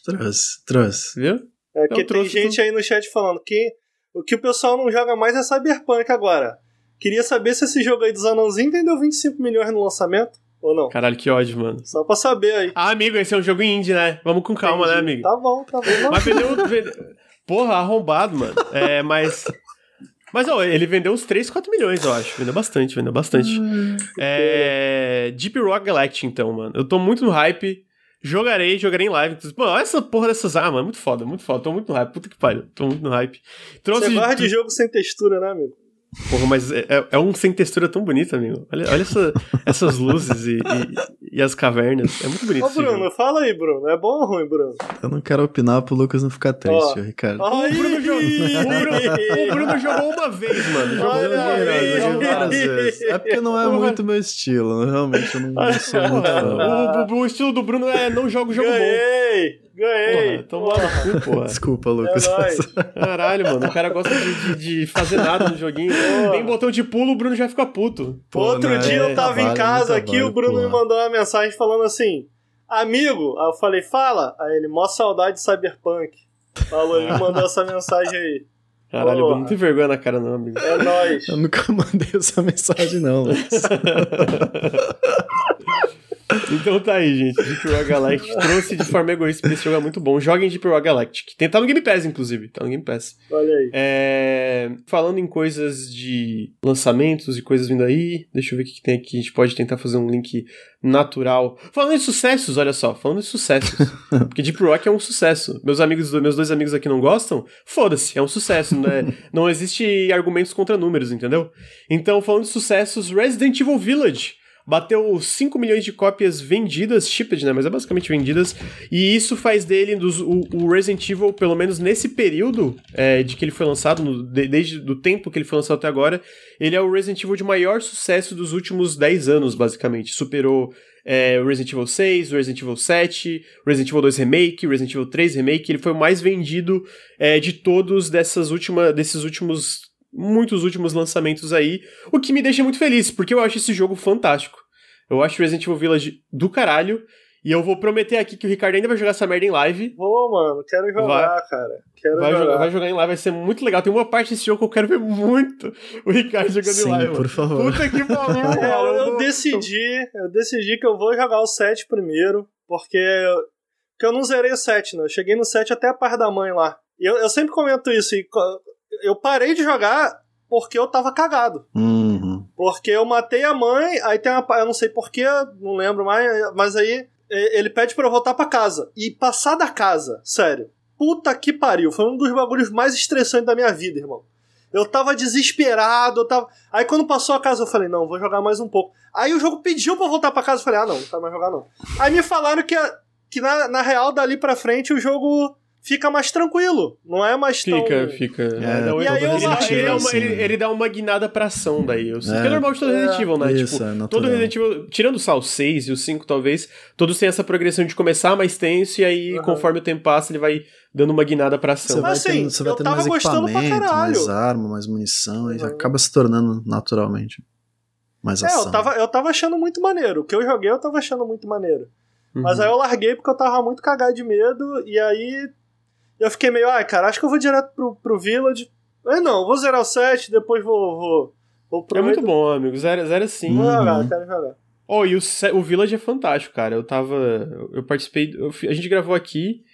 Trouxe, trouxe. Viu? É que tem gente tu... aí no chat falando que o que o pessoal não joga mais é Cyberpunk agora. Queria saber se esse jogo aí dos anãozinhos vendeu 25 milhões no lançamento ou não. Caralho, que ódio, mano. Só pra saber aí. Ah, amigo, esse é um jogo indie, né? Vamos com calma, Entendi. né, amigo? Tá bom, tá bom. Mas vendeu. Porra, arrombado, mano. É, mas... Mas, ó, ele vendeu uns 3, 4 milhões, eu acho. Vendeu bastante, vendeu bastante. Hum, é... Deep Rock Galactic, então, mano. Eu tô muito no hype. Jogarei, jogarei em live. Mano, olha essa porra dessas armas, é muito foda, muito foda. Tô muito no hype, puta que pariu. Tô muito no hype. Trouxe Você gosta de jogo sem textura, né, amigo? Porra, mas é, é, é, um sem textura tão bonito, amigo. Olha, olha essa, essas luzes e, e, e, as cavernas. É muito bonito. Ô, Bruno, jogo. fala aí, Bruno. É bom ou ruim, Bruno? Eu não quero opinar pro Lucas não ficar triste, oh. Ricardo. o, Bruno jogou, o, Bruno, o Bruno jogou uma vez, mano. Jogou Olha uma vez. Jogou várias vezes. É porque não é muito meu estilo. Realmente, eu não, não sou muito. O, o, estilo do Bruno é não jogo jogo Ganhei. bom. Ganhei! No cu, porra. Desculpa, Lucas. É Caralho, mano. O cara gosta de, de, de fazer nada no joguinho. Tem botão de pulo, o Bruno já fica puto. Pô, Outro né? dia eu tava trabalho, em casa aqui, trabalho, o Bruno porra. me mandou uma mensagem falando assim: Amigo, aí eu falei, fala. Aí ele, mó saudade de Cyberpunk. Falou, ele mandou essa mensagem aí. Caralho, Bruno, não tem vergonha na cara, não, amigo. É nóis. Eu nunca mandei essa mensagem, não, Lucas. Então tá aí, gente. Deep Rock Galactic trouxe de forma egoísta pra esse jogo é muito bom. Joguem Deep Rock Galactic. Tem, tá no Game Pass, inclusive. Tá no Game Pass. Olha aí. É, falando em coisas de lançamentos e coisas vindo aí, deixa eu ver o que tem aqui. A gente pode tentar fazer um link natural. Falando em sucessos, olha só. Falando em sucessos. porque Deep Rock é um sucesso. Meus amigos, meus dois amigos aqui não gostam? Foda-se, é um sucesso. Né? não existe argumentos contra números, entendeu? Então, falando de sucessos, Resident Evil Village bateu 5 milhões de cópias vendidas, shipped, né? Mas é basicamente vendidas. E isso faz dele dos, o, o Resident Evil, pelo menos nesse período é, de que ele foi lançado, no, de, desde o tempo que ele foi lançado até agora, ele é o Resident Evil de maior sucesso dos últimos 10 anos, basicamente. Superou é, Resident Evil 6, Resident Evil 7, Resident Evil 2 Remake, Resident Evil 3 Remake. Ele foi o mais vendido é, de todos dessas última, desses últimos muitos últimos lançamentos aí, o que me deixa muito feliz, porque eu acho esse jogo fantástico. Eu acho Resident Evil Village do caralho. E eu vou prometer aqui que o Ricardo ainda vai jogar essa merda em live. Vou, mano. Quero jogar, vai, cara. Quero vai jogar. jogar. Vai jogar em live, vai ser muito legal. Tem uma parte desse jogo que eu quero ver muito o Ricardo jogando Sim, em live. por favor. Puta que pariu, mano. Eu, eu decidi, eu decidi que eu vou jogar o 7 primeiro, porque, porque eu não zerei o 7, né? Eu cheguei no 7 até a parte da mãe lá. E eu, eu sempre comento isso. E eu parei de jogar porque eu tava cagado. Uhum. Porque eu matei a mãe, aí tem uma. Eu não sei porquê, não lembro mais, mas aí ele pede pra eu voltar pra casa. E passar da casa, sério. Puta que pariu. Foi um dos bagulhos mais estressantes da minha vida, irmão. Eu tava desesperado, eu tava. Aí quando passou a casa, eu falei, não, vou jogar mais um pouco. Aí o jogo pediu pra eu voltar pra casa, eu falei, ah, não, não tá mais jogar não. Aí me falaram que, que na, na real, dali pra frente, o jogo fica mais tranquilo. Não é mais tão... Fica, fica. É, e aí eu ele, dá, ele, dá uma, ele, ele, dá uma guinada pra ação daí. Eu sei é. que é normal de todo Resident Evil, né? Isso, tipo, é todo Resident Evil, tirando só o 6 e o 5 talvez, todos têm essa progressão de começar mais tenso e aí uhum. conforme o tempo passa ele vai dando uma guinada pra ação. Você vai, assim, tendo, você vai tendo mais equipamento, mais arma, mais munição uhum. e acaba se tornando naturalmente mais ação. É, eu tava, eu tava achando muito maneiro. O que eu joguei eu tava achando muito maneiro. Uhum. Mas aí eu larguei porque eu tava muito cagado de medo e aí eu fiquei meio, ah, cara, acho que eu vou direto pro, pro Village. Mas não, vou zerar o 7, depois vou. vou, vou pro é muito bom, amigo. Zero, zero sim. Vou jogar, quero jogar. Oh, e o, o Village é fantástico, cara. Eu tava. Eu participei. Eu, a gente gravou aqui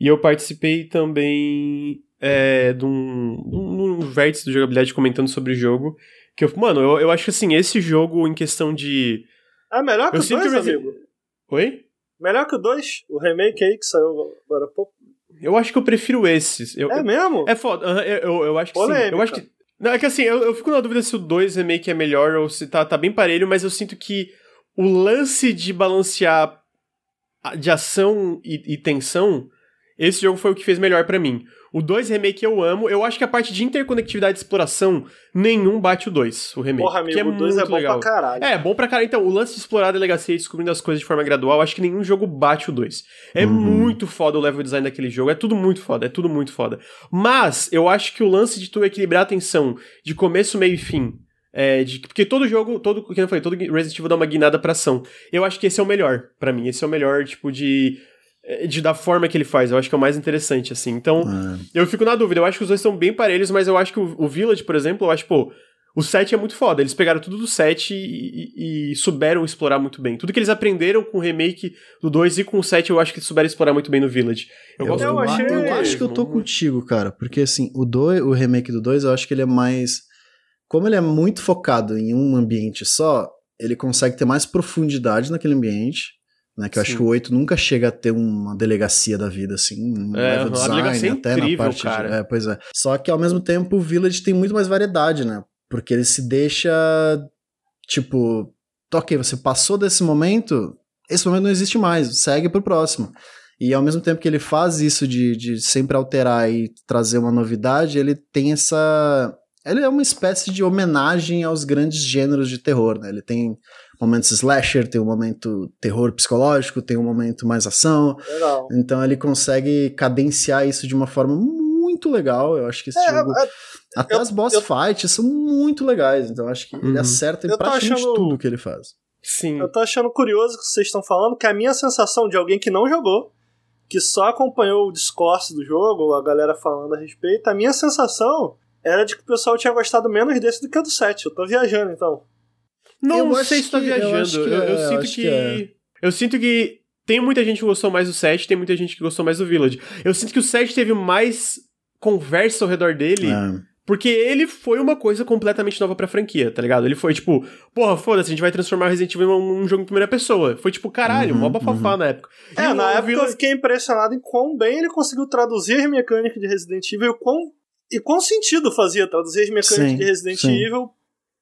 e eu participei também é, de um, um, um vértice do jogabilidade comentando sobre o jogo. Que eu, mano, eu, eu acho que assim, esse jogo em questão de. É melhor que eu o 2, amigo. Oi? Melhor que o 2, o remake aí que saiu agora há pouco. Eu acho que eu prefiro esses. Eu, é mesmo? É foda. Eu, eu, eu acho que Polêmica. sim. Eu acho que. Não, é que assim, eu, eu fico na dúvida se o 2 remake é melhor ou se tá, tá bem parelho, mas eu sinto que o lance de balancear de ação e, e tensão, esse jogo foi o que fez melhor para mim. O 2 remake eu amo. Eu acho que a parte de interconectividade e exploração, nenhum bate o 2, o remake. Porra, amigo, que é o 2 é bom legal. pra caralho. É, bom pra caralho. Então, o lance de explorar a delegacia e descobrindo as coisas de forma gradual, acho que nenhum jogo bate o 2. É uhum. muito foda o level design daquele jogo. É tudo muito foda, é tudo muito foda. Mas, eu acho que o lance de tu equilibrar a atenção de começo, meio e fim. É, de, porque todo jogo, todo, que eu falei, todo Resident Evil dá uma guinada pra ação. Eu acho que esse é o melhor, para mim. Esse é o melhor, tipo, de de, da forma que ele faz. Eu acho que é o mais interessante, assim. Então, é. eu fico na dúvida. Eu acho que os dois são bem parelhos, mas eu acho que o, o Village, por exemplo, eu acho, pô, o 7 é muito foda. Eles pegaram tudo do 7 e, e, e, souberam explorar muito bem. Tudo que eles aprenderam com o remake do 2 e com o 7, eu acho que souberam explorar muito bem no Village. Eu, eu, eu, achei... eu acho que eu tô contigo, cara. Porque, assim, o, 2, o remake do 2, eu acho que ele é mais. Como ele é muito focado em um ambiente só, ele consegue ter mais profundidade naquele ambiente né, que eu Sim. acho que o 8 nunca chega a ter uma delegacia da vida, assim, um é, level design, é até incrível, na parte cara. De, é, pois é. Só que ao mesmo tempo o Village tem muito mais variedade, né? Porque ele se deixa, tipo, ok, você passou desse momento, esse momento não existe mais, segue pro próximo. E ao mesmo tempo que ele faz isso de, de sempre alterar e trazer uma novidade, ele tem essa. Ele é uma espécie de homenagem aos grandes gêneros de terror, né? Ele tem momentos slasher, tem um momento terror psicológico, tem um momento mais ação. Legal. Então ele consegue cadenciar isso de uma forma muito legal. Eu acho que esse é, jogo. É, até eu, as boss eu, fights são muito legais. Então acho que uhum. ele acerta em praticamente achando, tudo que ele faz. Sim. Eu tô achando curioso que vocês estão falando que a minha sensação de alguém que não jogou, que só acompanhou o discurso do jogo, a galera falando a respeito, a minha sensação era de que o pessoal tinha gostado menos desse do que do 7. Eu tô viajando então. Não eu sei se tá viajando. Eu, eu, eu, sinto que. que é. Eu sinto que tem muita gente que gostou mais do 7, tem muita gente que gostou mais do Village. Eu sinto que o 7 teve mais conversa ao redor dele. É. Porque ele foi uma coisa completamente nova pra franquia, tá ligado? Ele foi tipo, porra, foda-se, a gente vai transformar Resident Evil em um jogo em primeira pessoa. Foi tipo, caralho, uhum, mó bafafá uhum. na época. É, e na época Village... eu fiquei impressionado em quão bem ele conseguiu traduzir a mecânica de Resident Evil e quão, e quão sentido fazia traduzir as mecânicas sim, de Resident sim. Evil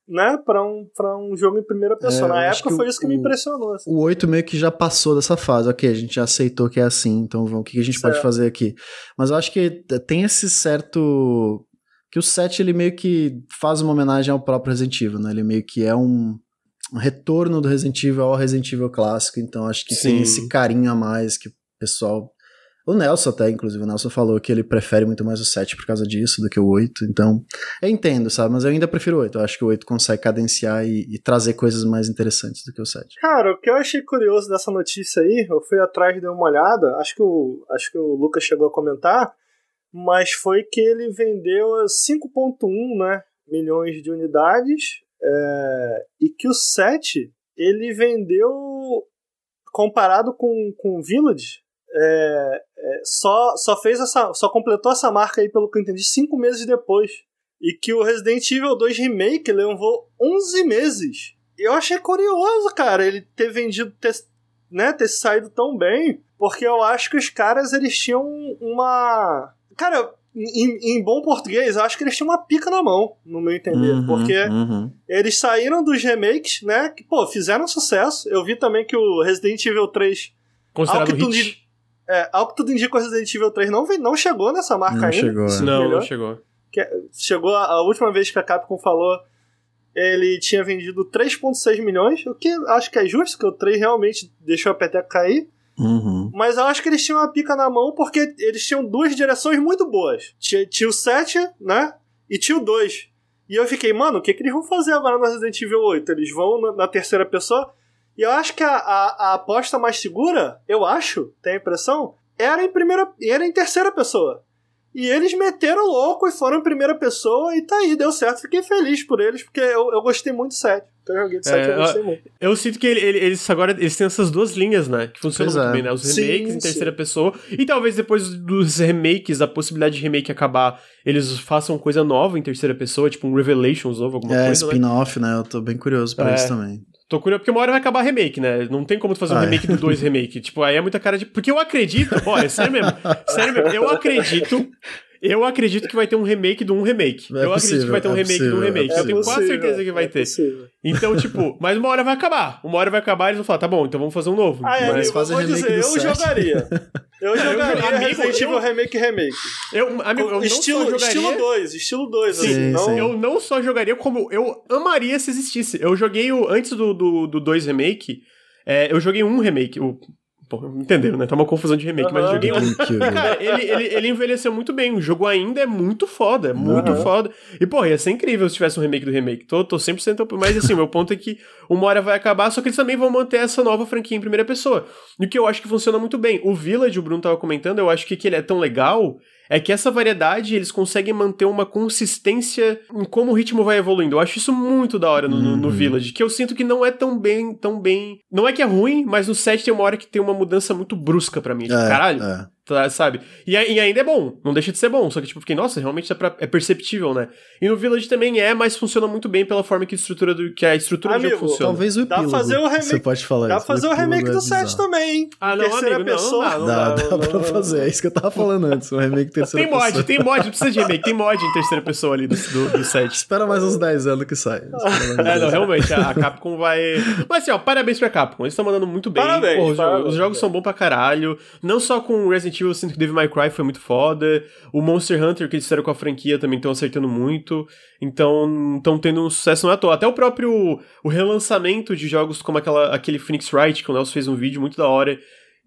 né, pra um, pra um jogo em primeira pessoa. É, Na época foi o, isso que me impressionou. Assim. O 8 meio que já passou dessa fase. Ok, a gente já aceitou que é assim, então vamos, o que a gente certo. pode fazer aqui? Mas eu acho que tem esse certo. Que o 7 ele meio que faz uma homenagem ao próprio Resident Evil, né? Ele meio que é um, um retorno do Resident Evil ao Resident Evil clássico, então acho que Sim. tem esse carinho a mais que o pessoal o Nelson até, inclusive, o Nelson falou que ele prefere muito mais o 7 por causa disso do que o 8. Então, eu entendo, sabe? Mas eu ainda prefiro o 8. Eu acho que o 8 consegue cadenciar e, e, trazer coisas mais interessantes do que o 7. Cara, o que eu achei curioso dessa notícia aí, eu fui atrás e dei uma olhada, acho que o, acho que o Lucas chegou a comentar, mas foi que ele vendeu 5.1 né, milhões de unidades é, e que o 7 ele vendeu comparado com, com o Village é, é, só, só fez essa. só completou essa marca aí, pelo que eu entendi, cinco meses depois. E que o Resident Evil 2 Remake levou 11 meses. Eu achei curioso, cara, ele ter vendido, ter, né, ter saído tão bem, porque eu acho que os caras eles tinham uma. Cara, em, em, bom português, eu acho que eles tinham uma pica na mão, no meu entender. Uhum, porque uhum. eles saíram dos remakes, né? Que, pô, fizeram sucesso. Eu vi também que o Resident Evil 3. Considerado hit. É, ao que tudo indica, o Resident Evil 3 não, não chegou nessa marca não ainda. Chegou, é. Não, não chegou. Que, chegou a, a, última vez que a Capcom falou, ele tinha vendido 3,6 milhões, o que acho que é justo, que o 3 realmente deixou a peteca cair. Uhum. Mas eu acho que eles tinham uma pica na mão porque eles tinham duas direções muito boas. Tinha, tinha o 7, né? E tinha o 2. E eu fiquei, mano, o que, que eles vão fazer agora no Resident Evil 8? Eles vão na, na terceira pessoa? E eu acho que a, a, a, aposta mais segura, eu acho, tenho a impressão, era em primeira. era em terceira pessoa. E eles meteram louco e foram em primeira pessoa e tá aí, deu certo. Fiquei feliz por eles, porque eu, eu gostei muito do 7. Então eu joguei de 7 é, eu gostei muito. Eu sinto que ele, ele, eles agora eles têm essas duas linhas, né? Que funcionam muito é. bem, né? Os remakes sim, em terceira sim. pessoa. E talvez depois dos remakes, a possibilidade de remake acabar, eles façam coisa nova em terceira pessoa, tipo um Revelations novo, alguma é, coisa. É, spin-off, né? né? Eu tô bem curioso pra é. isso também. Tô curioso, porque uma hora vai acabar remake, né? Não tem como tu fazer um ah, é. remake é. do 2 remake. Tipo, aí é muita cara de. Porque eu acredito, ó, é sério mesmo. Sério mesmo, eu acredito eu acredito que vai ter um remake de um remake. É eu possível, acredito que vai ter um é remake possível, de um remake. É eu tenho quase certeza que vai é ter. Então, tipo, mas uma hora vai acabar. Uma hora vai acabar e eles vão falar, tá bom, então vamos fazer um novo. Ah, é, mas fazer remake dizer, eu 7. jogaria. Eu jogaria eu, amigo, Resident Evil Remake Remake. Eu, amigo, eu estilo, não só jogaria... Estilo 2, estilo 2, sim, assim. Não... Eu não só jogaria, como eu amaria se existisse. Eu joguei o, antes do 2 do, do dois remake, é, eu joguei um remake, o Pô, entenderam, né? Tá uma confusão de remake, mas eu joguei. Cara, ele, ele, ele envelheceu muito bem. O jogo ainda é muito foda, é muito uhum. foda. E, pô, ia ser incrível se tivesse um remake do remake. Tô, tô 100% Mas, assim, meu ponto é que uma hora vai acabar, só que eles também vão manter essa nova franquia em primeira pessoa. E o que eu acho que funciona muito bem. O Village, o Bruno tava comentando, eu acho que, que ele é tão legal é que essa variedade eles conseguem manter uma consistência em como o ritmo vai evoluindo. Eu acho isso muito da hora no, uhum. no, Village, que eu sinto que não é tão bem, tão bem. Não é que é ruim, mas no set tem uma hora que tem uma mudança muito brusca para mim. Tipo, é, caralho. É. Tá, sabe? E, e, ainda é bom, não deixa de ser bom, só que tipo, fiquei, nossa, realmente é, pra, é, perceptível, né? E no Village também é, mas funciona muito bem pela forma que a estrutura do, que a estrutura Amigo, do jogo funciona. Talvez o epílogo. Dá pra fazer o remake. Você pode falar Dá pra fazer o, remake do set também, hein? Ah, não, terceira amigo, pessoa. Não, não dá, dá, dá, dá pra fazer, é isso que eu tava falando antes, o remake terceira tem mod, pessoa. Tem mod, não precisa de remake, tem mod em terceira pessoa ali do, do, do set. Espera mais uns 10 anos que sai. É, não, realmente, a, Capcom vai... Mas assim, ó, parabéns pra Capcom, eles estão mandando muito bem. Parabéns, Pô, os, parabéns, os jogos são bons pra caralho, não só com Resident Evil, eu sinto que Devil May Cry foi muito foda. O Monster Hunter que eles fizeram com a franquia também estão acertando muito. Então, estão tendo um sucesso não é à toa. Até o próprio o relançamento de jogos como aquela, aquele Phoenix Wright, que o Nelson fez um vídeo muito da hora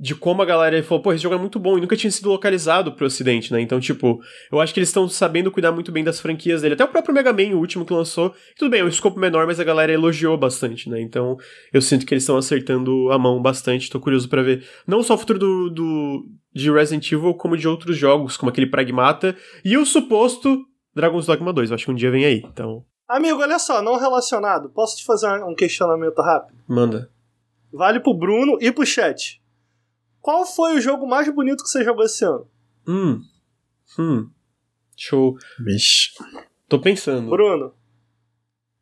de como a galera falou, pô, esse jogo é muito bom e nunca tinha sido localizado pro ocidente, né? Então, tipo, eu acho que eles estão sabendo cuidar muito bem das franquias dele. Até o próprio Mega Man, o último que lançou, tudo bem, é um escopo menor, mas a galera elogiou bastante, né? Então, eu sinto que eles estão acertando a mão bastante, tô curioso para ver não só o futuro do, do, de Resident Evil, como de outros jogos, como aquele Pragmata e o suposto Dragon's Dogma 2. Eu acho que um dia vem aí, então... Amigo, olha só, não relacionado, posso te fazer um questionamento rápido? Manda. Vale pro Bruno e pro chat. Qual foi o jogo mais bonito que você jogou esse ano? Hum. Hum. Show. Vixe. Tô pensando. Bruno.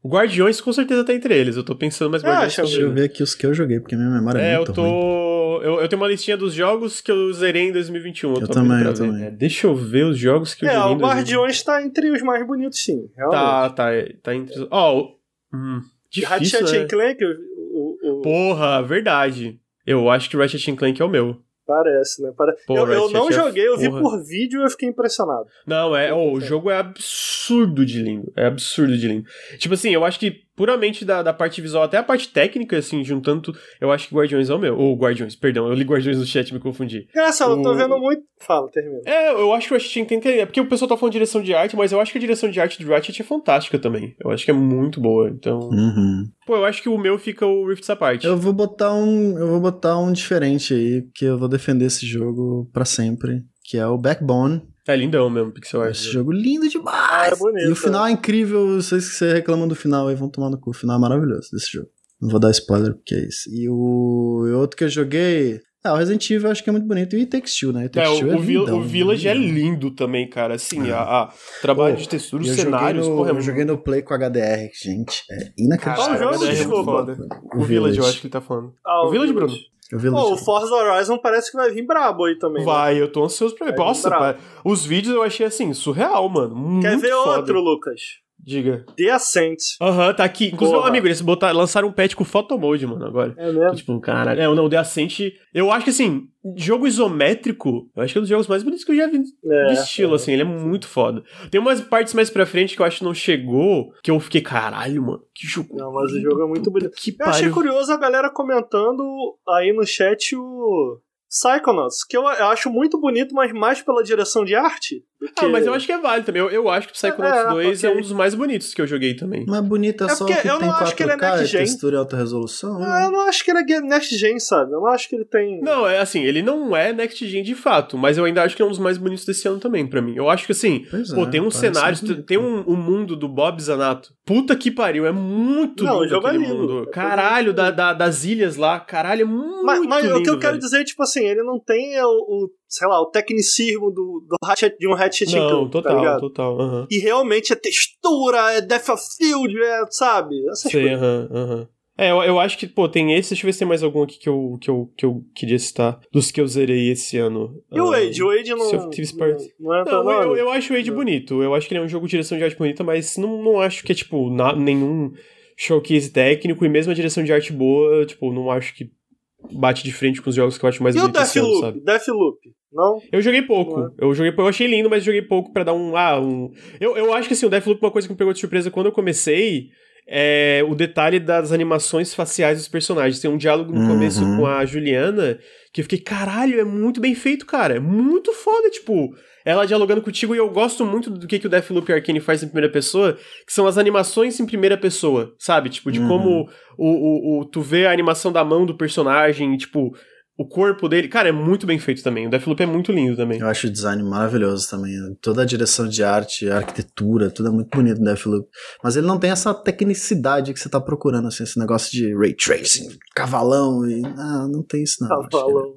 Guardiões com certeza tá entre eles. Eu tô pensando, mas Guardiões. Ah, deixa eu ver aqui os que eu joguei, porque minha memória é, é muito eu tô. Ruim. Eu, eu tenho uma listinha dos jogos que eu zerei em 2021. Eu, eu também, eu também. É, deixa eu ver os jogos que eu é, joguei. É, o Guardiões tá entre os mais bonitos, sim. Realmente. Tá, tá. Tá entre. Ó, oh, hum, difícil, Ratchet né? Clank, o, o, o... Porra, verdade. Eu acho que Ratchet Clank é o meu. Parece, né? Pare... Pô, eu, eu não joguei, eu vi por vídeo e eu fiquei impressionado. Não, é. Oh, o jogo é absurdo de lindo. É absurdo de lindo. Tipo assim, eu acho que puramente da, da parte visual, até a parte técnica, assim, juntando, eu acho que Guardiões é o meu. Ou Guardiões, perdão, eu li Guardiões no chat me confundi. Engraçado, o... eu tô vendo muito. Fala, termina. É, eu acho que o Ratchet tem que É porque o pessoal tá falando de direção de arte, mas eu acho que a direção de arte do Ratchet é fantástica também. Eu acho que é muito boa, então. Uhum. Pô, eu acho que o meu fica o Rifts à parte. Eu vou botar um. Eu vou botar um diferente aí, que eu vou defender esse jogo para sempre. Que é o Backbone. É lindão mesmo, pixel art. Esse jogo lindo demais. Ah, é bonito. E o final é incrível. Vocês que você reclamam do final aí vão tomar no cu. O final é maravilhoso desse jogo. Não vou dar spoiler porque é isso. E o outro que eu joguei. Ah, o Resident Evil eu acho que é muito bonito. E Takes Two, né? Takes é, o, é o, lindão, o Village é lindo também, cara. Assim, é. a, a, trabalho Pô, de textura, os cenários. No, porra, eu joguei no Play com HDR, gente. É inacreditável. Qual jogo, desculpa? O, o Village, eu acho que ele tá falando. Ah, o, Village, Bruno. Pô, o Forza Horizon parece que vai vir brabo aí também. Né? Vai, né? eu tô ansioso pra ver. Nossa, os vídeos eu achei assim, surreal, mano. Muito Quer ver foda. outro, Lucas? Diga. The Ascent. Aham, uhum, tá aqui. Inclusive, meu amigo, eles botaram, lançaram um patch com photo mode, mano, agora. É mesmo? Tipo, cara. É, não, The Ascent. Eu acho que assim, jogo isométrico, eu acho que é um dos jogos mais bonitos que eu já vi é, de estilo, é. assim. Ele é muito foda. Tem umas partes mais pra frente que eu acho que não chegou, que eu fiquei, caralho, mano, que jogo. Não, mas o jogo é muito bonito. Que eu achei curioso a galera comentando aí no chat o Psychonauts, que eu, eu, acho muito bonito, mas mais pela direção de arte. Ah, mas eu acho que é válido também. Eu, eu acho que Psychonauts é, 2 okay. é um dos mais bonitos que eu joguei também. Mas bonito é, é só que eu não acho que ele é next gen. textura e alta resolução. Né? eu não acho que ele é next gen, sabe? Eu não acho que ele tem... Não, é assim, ele não é next gen de fato, mas eu ainda acho que é um dos mais bonitos desse ano também, para mim. Eu acho que assim, pois pô, é, tem um cenário, tem um, um, mundo do Bob Zanato. Puta que pariu, é muito não, lindo aquele é mundo. Caralho, da, da, das ilhas lá, caralho, é muito mas, mas lindo, o que eu quero velho. dizer, tipo assim, ele não tem o, o sei lá, o tecnicismo do, do Hatchet, de um Hatchet Não, Clank, total, tá total. Uhum. E realmente é textura, é depth of field, é, sabe? Essas Sei, aham, aham. É, eu, eu acho que, pô, tem esse. Deixa eu ver se tem mais algum aqui que eu, que eu, que eu queria citar. Dos que eu zerei esse ano. E o Age? O Age não. Não, não, é não eu, eu acho o Age bonito. Eu acho que ele é um jogo de direção de arte bonita, mas não, não acho que é, tipo, na, nenhum showcase técnico e mesmo a direção de arte boa, tipo, não acho que bate de frente com os jogos que eu acho mais e bonitos. E o Deathloop? Ano, Deathloop? Não? Eu joguei pouco. É. Eu joguei eu achei lindo, mas joguei pouco para dar um. Ah, um. Eu, eu acho que assim, o Deathloop, uma coisa que me pegou de surpresa quando eu comecei. É o detalhe das animações faciais dos personagens. Tem um diálogo no uhum. começo com a Juliana que eu fiquei, caralho, é muito bem feito, cara. É muito foda, tipo ela dialogando contigo, e eu gosto muito do que, que o Deathloop Arcane faz em primeira pessoa, que são as animações em primeira pessoa, sabe? Tipo, de uhum. como o, o, o, tu vê a animação da mão do personagem, tipo, o corpo dele, cara, é muito bem feito também. O Deathloop é muito lindo também. Eu acho o design maravilhoso também. Toda a direção de arte, a arquitetura, tudo é muito bonito no Deathloop. Mas ele não tem essa tecnicidade que você tá procurando, assim, esse negócio de ray tracing, cavalão e. Não, não tem isso não. Cavalão.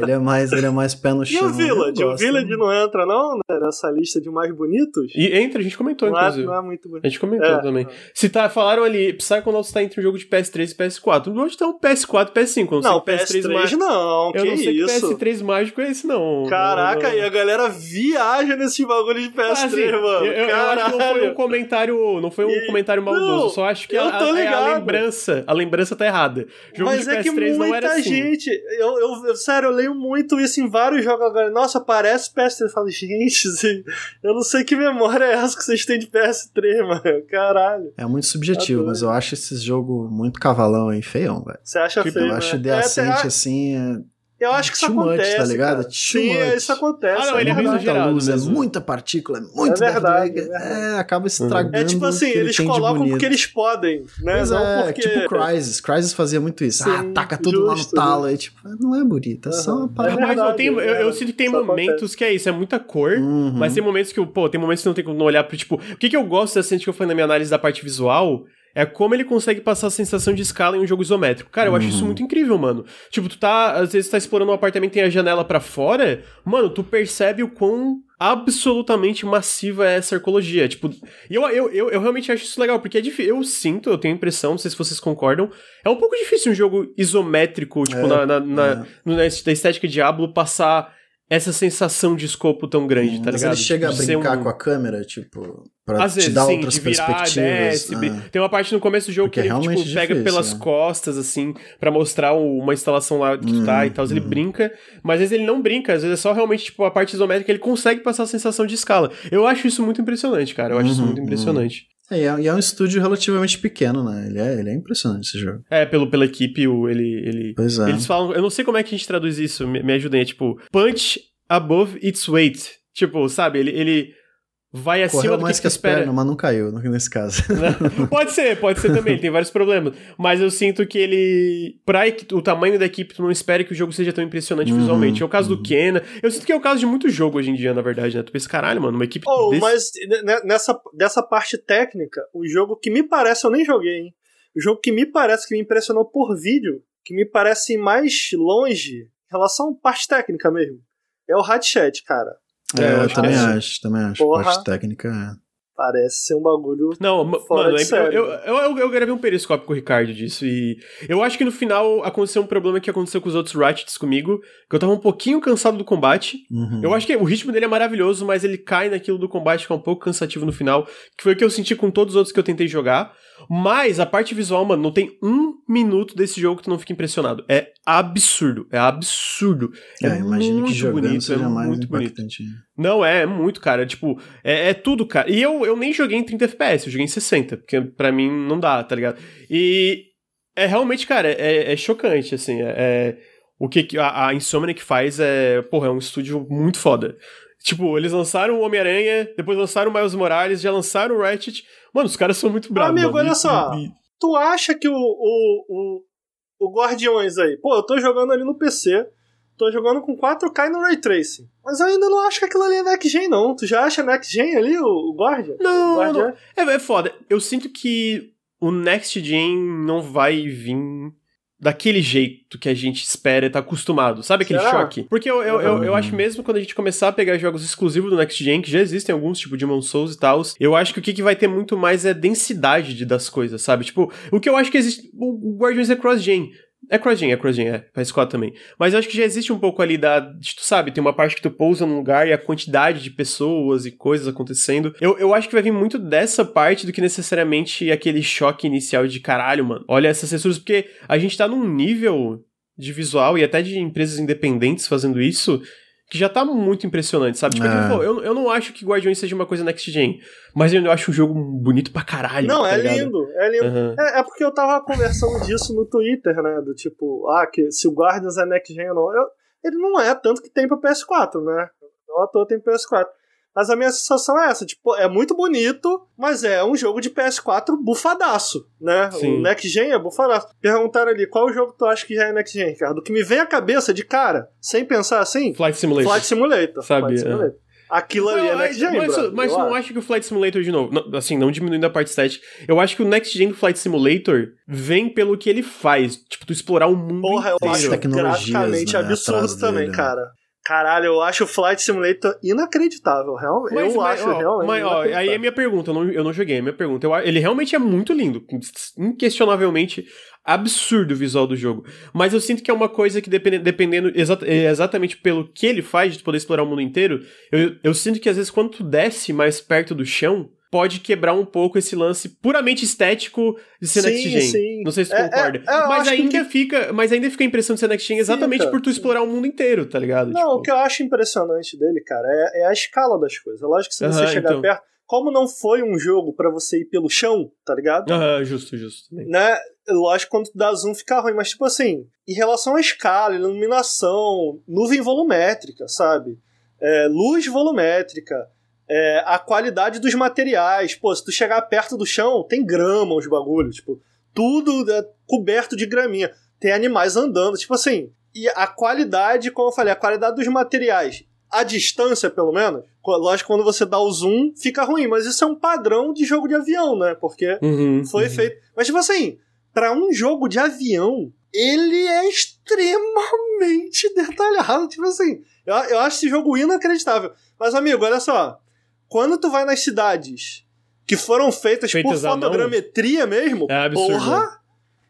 Ele é mais, ele é mais pé no chão. E o Village? O Village não entra, não, né, nessa lista de mais bonitos? E entra, a gente comentou, não é- inclusive. É, não é muito bonito. A gente comentou é, também. Se tá, falaram ali, Psychonauts tá entre um jogo de PS3 e PS4. Onde tá o PS4 e PS5? Não, não PS3, PS3 mais... não, Eu não sei isso? que PS3 mágico é esse, não. Caraca, não, não. e a galera viaja nesse bagulho de PS3, ah, assim, mano. Eu, eu, acho que não foi um comentário, não foi um e... comentário maldoso, só acho que a, a, a, lembrança, a lembrança tá errada. Jogo Mas de é PS3 não era assim. gente, eu, eu, sério, eu leio muito isso em vários jogos agora. Nossa, parece PS3. Eu falo, gente, eu não sei que memória é essa que vocês têm de PS3, mano. Caralho. É muito subjetivo, mas eu acho esse jogo muito cavalão e feião, velho. Você acha tipo, feio? Eu né? acho Ascent, é, assim. É eu acho que isso acontece. Much, tá ligado? Sim, much. isso acontece. Ah, não, ele é, é muita luz, é muita partícula, é muito é verdade, é, é, acaba estragando. É tipo assim, eles colocam porque eles podem, né? Pois não é, porque... tipo Crysis. Crysis fazia muito isso. Ah, Sim, ah, taca tudo justo, lá no talo. Aí, tipo, não é bonito, é só uma parada. Mas eu, tenho, eu, eu, sinto que tem momentos acontece. que é isso, é muita cor, uhum. mas tem momentos que, pô, tem momentos que não tem como olhar pro, tipo, o que, que eu gosto da que eu falei na minha análise da parte visual é como ele consegue passar a sensação de escala em um jogo isométrico. Cara, eu uhum. acho isso uhum. muito incrível, mano. Tipo, tu tá, às vezes, tá explorando um apartamento e tem a janela para fora, mano, tu percebe o quão absolutamente massiva é essa arcologia. Tipo, e eu, eu, eu, eu, realmente acho isso legal, porque é difícil. Eu sinto, eu tenho a impressão, não sei se vocês concordam, é um pouco difícil um jogo isométrico, tipo, é, na, na, na, é. na, estética Diablo, passar essa sensação de escopo tão grande, tá Mas ligado? Mas ele chega tipo, a brincar um... com a câmera, tipo, pra Às te vezes, dar sim, outras virar, perspectivas. Desce, ah. Tem uma parte no começo do jogo Porque que ele, tipo, difícil, pega pelas né? costas, assim, para mostrar uma instalação lá que tu tá e tal. Ele uhum. brinca, mas às vezes ele não brinca, às vezes é só realmente, tipo, a parte isométrica, ele consegue passar a sensação de escala. Eu acho isso muito impressionante, cara. Eu acho uhum, isso muito uhum. impressionante. É, e é, é, um estúdio relativamente pequeno, né? Ele é, ele é impressionante esse jogo. É, pelo, pela equipe, o, ele, ele. Pois é. Eles falam. Eu não sei como é que a gente traduz isso, me, me ajudem. É tipo, punch above its weight. Tipo, sabe, ele, ele vai acima Correu do mais que, que as espera. pernas, mas não caiu nesse caso. pode ser, pode ser também, tem vários problemas. Mas eu sinto que ele. Pra o tamanho da equipe, tu não espera que o jogo seja tão impressionante uhum, visualmente. É o caso uhum. do Kena. Eu sinto que é o caso de muito jogo hoje em dia, na verdade, né? Tu pensa, caralho, mano, uma equipe. Oh, desse... Mas nessa dessa parte técnica, o jogo que me parece, eu nem joguei, hein? O jogo que me parece que me impressionou por vídeo, que me parece mais longe em relação à parte técnica mesmo é o Hatchet, cara. É, é eu também acho, também acho. Porra, parte técnica é. Parece ser um bagulho. Não, mano, eu, eu, eu, eu, gravei um periscópio com o Ricardo disso e eu acho que no final aconteceu um problema que aconteceu com os outros Ratchets comigo, que eu tava um pouquinho cansado do combate. Uhum. Eu acho que o ritmo dele é maravilhoso, mas ele cai naquilo do combate que é um pouco cansativo no final, que foi o que eu senti com todos os outros que eu tentei jogar. Mas a parte visual, mano, não tem um minuto desse jogo que tu não fica impressionado. É absurdo. É absurdo. É, é imagino que jogando bonito, seja é mais muito impactante. Bonito. Não, é, é muito, cara. Tipo, é, é, tudo, cara. E eu, eu nem joguei em 30 FPS, eu joguei em 60, porque pra mim não dá, tá ligado? E é realmente, cara, é, é chocante, assim. É, é o que a, a Insomniac faz é, porra, é um estúdio muito foda. Tipo, eles lançaram o Homem-Aranha, depois lançaram o Miles Morales, já lançaram o Ratchet. Mano, os caras são muito bravos. Amigo, mano. olha só. E... Tu acha que o, o, o, o Guardiões aí... Pô, eu tô jogando ali no PC, tô jogando com 4K no Ray Tracing. Mas eu ainda não acho que aquilo ali é Next Gen, não. Tu já acha Next Gen ali, o, o Guardian? Não, o Guardian? não. É, é foda. Eu sinto que o Next Gen não vai vir daquele jeito que a gente espera e tá acostumado. Sabe aquele Será? choque? Porque eu, eu, eu, eu, acho mesmo quando a gente começar a pegar jogos exclusivos do Next Gen, que já existem alguns, tipo Demon Souls e tal, eu acho que o que, que vai ter muito mais é densidade de, das coisas, sabe? Tipo, o que eu acho que existe. O Guardians é cross-gen. É cross-gen, é cross-gen, é. PS4 também. Mas eu acho que já existe um pouco ali da. Tu sabe, tem uma parte que tu pousa num lugar e a quantidade de pessoas e coisas acontecendo. Eu, eu acho que vai vir muito dessa parte do que necessariamente aquele choque inicial de caralho, mano. Olha essas texturas, porque a gente tá num nível de visual e até de empresas independentes fazendo isso que já tá muito impressionante, sabe? Tipo, é. eu, eu não acho que Guardiões seja uma coisa next gen, mas eu acho um jogo bonito pra caralho. Não, tá é lindo, é lindo. Uhum. É, é, porque eu tava conversando disso no Twitter, né? Do tipo, ah, que se o Guardians é next gen ou não. Eu, ele não é, tanto que tem pra PS4, né? Não à toa tem PS4. Mas a minha sensação é essa, tipo, é muito bonito, mas é um jogo de PS4 bufadaço, né? Sim. O Next Gen é bufadaço. Perguntaram ali, qual jogo tu acha que já é Next Gen, Ricardo? O que me vem à cabeça de cara, sem pensar assim... Flight Simulator. Flight Simulator. Sabia. Flight Simulator. Aquilo ali é Next Gen, Mas, bro, mas não acho que o Flight Simulator, de novo, não, assim, não diminuindo a parte estética, eu acho que o Next Gen do Flight Simulator vem pelo que ele faz. Tipo, tu explorar o mundo Porra, inteiro. eu acho graficamente né, absurdo também, dele. cara. Caralho, eu acho o Flight Simulator inacreditável, realmente. Mas, eu mas, acho ó, realmente. Mas, ó, aí é minha pergunta, eu não, eu não joguei, é minha pergunta. Eu, ele realmente é muito lindo, inquestionavelmente absurdo o visual do jogo. Mas eu sinto que é uma coisa que, dependendo, dependendo exa é exatamente pelo que ele faz, de poder explorar o mundo inteiro, eu, eu sinto que às vezes quando tu desce mais perto do chão, pode quebrar um pouco esse lance puramente estético de ser sim, next gen. Sim. Não sei se tu é, concorda. É, é mas ainda que... fica, mas ainda fica a impressão de ser next gen exatamente por tu explorar o mundo inteiro, tá ligado? Não, tipo... o que eu acho impressionante dele, cara, é, é a escala das coisas. Lógico que se você chegar então... perto, como não foi um jogo para você ir pelo chão, tá ligado? Aham, justo, justo. Né? Lógico, quando tu dá zoom fica ruim, mas tipo assim, em relação à escala, iluminação, nuvem volumétrica, sabe? É, luz volumétrica, é, a qualidade dos materiais. Pô, se tu chegar perto do chão, tem grama os bagulhos, tipo, tudo é coberto de graminha. Tem animais andando, tipo assim. E a qualidade, como eu falei, a qualidade dos materiais, a distância, pelo menos. Lógico, quando você dá o zoom, fica ruim, mas isso é um padrão de jogo de avião, né? Porque uhum, foi uhum. feito. Mas, tipo assim, para um jogo de avião, ele é extremamente detalhado. Tipo assim, eu, eu acho esse jogo inacreditável. Mas, amigo, olha só quando tu vai nas cidades que foram feitas, por fotogrametria mesmo, é absurdo, porra!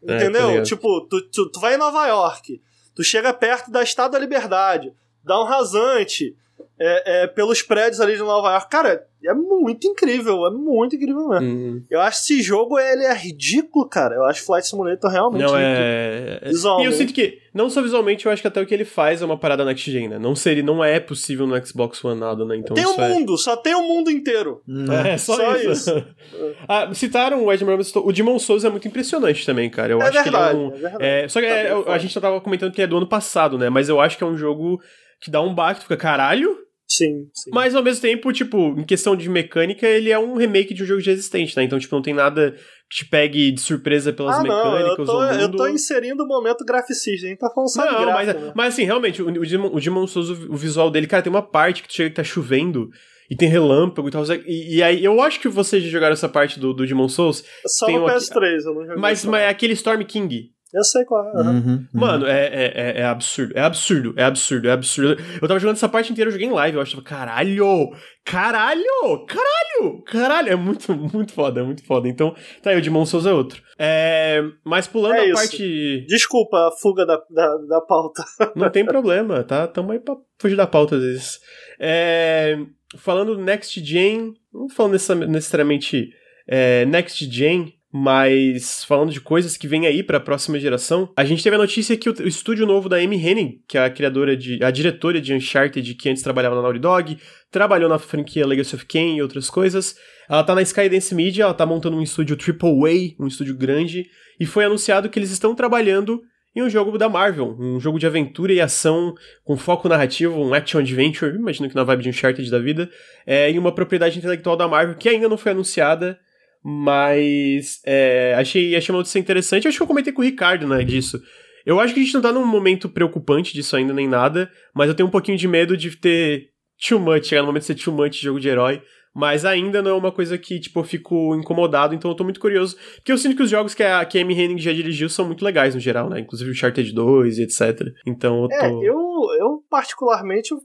É, entendeu? É, tipo, tu, tu, tu, vai em Nova York, tu chega perto da Estátua da Liberdade, dá um rasante é, é, pelos prédios ali de Nova York. Cara, é muito incrível, é muito incrível mesmo. Uhum. Eu acho que esse jogo ele é ridículo, cara. Eu acho Flight Simulator realmente não, é... Visualmente. E eu sinto que, não só visualmente, eu acho que até o que ele faz é uma parada next gen, né? Não, seria, não é possível no Xbox One nada, né? Então tem o um é... mundo, só tem o um mundo inteiro. É, só, só isso. isso. ah, citaram o Ed Murray, o Demon Souls é muito impressionante também, cara. Eu é acho verdade, que ele é um... É verdade. É, só que tá é, a gente tava comentando que é do ano passado, né? Mas eu acho que é um jogo que dá um baque, fica caralho, Sim, sim. Mas ao mesmo tempo, tipo, em questão de mecânica, ele é um remake de um jogo já existente, né? Então, tipo, não tem nada que te pegue de surpresa pelas ah, mecânicas. Não, eu, tô, eu tô inserindo o momento graficista, a gente tá falando só não, gráfico, mas, né? mas assim, realmente, o, o, Demon, o Demon Souls, o visual dele, cara, tem uma parte que tu chega que tá chovendo e tem relâmpago e tal. E, e, aí, eu acho que vocês já jogaram essa parte do, do Demon Souls. Só no PS3, eu não joguei. Mas, mas é aquele Storm King. Eu sei qual é. Uhum. Uhum. Mano, é, é, é, é, absurdo. É absurdo, é absurdo, é absurdo. Eu tava jogando essa parte inteira, eu joguei em live. Eu achava, caralho! Caralho! Caralho! Caralho! É muito, muito foda, é muito foda. Então, tá aí, o Demon Souls é outro. É, mas pulando é a parte. Desculpa a fuga da, da, da pauta. Não tem problema, tá? Tamo aí pra fugir da pauta às vezes. É, falando Next Gen, não falando necessariamente é, Next Gen, mas falando de coisas que vem aí para a próxima geração, a gente teve a notícia que o, o, estúdio novo da Amy Henning, que é a criadora de a diretora de Uncharted, que antes trabalhava na Naughty Dog, trabalhou na franquia Legacy of Kain e outras coisas. Ela tá na Skydance Media, ela tá montando um estúdio AAA, um estúdio grande, e foi anunciado que eles estão trabalhando em um jogo da Marvel, um jogo de aventura e ação com foco narrativo, um action adventure, imagino que na vibe de Uncharted da vida, é, em uma propriedade intelectual da Marvel que ainda não foi anunciada, mas é, achei, achei uma notícia interessante. Acho que eu comentei com o Ricardo, né, disso. Eu acho que a gente não tá num momento preocupante disso ainda nem nada, mas eu tenho um pouquinho de medo de ter too much, chegar no momento de ser too much jogo de herói, mas ainda não é uma coisa que, tipo, eu fico incomodado, então eu tô muito curioso. Porque eu sinto que os jogos que a, que a Amy Henning já dirigiu são muito legais no geral, né? Inclusive o Uncharted 2 e etc. Então eu é, tô. É, eu, eu particularmente, eu,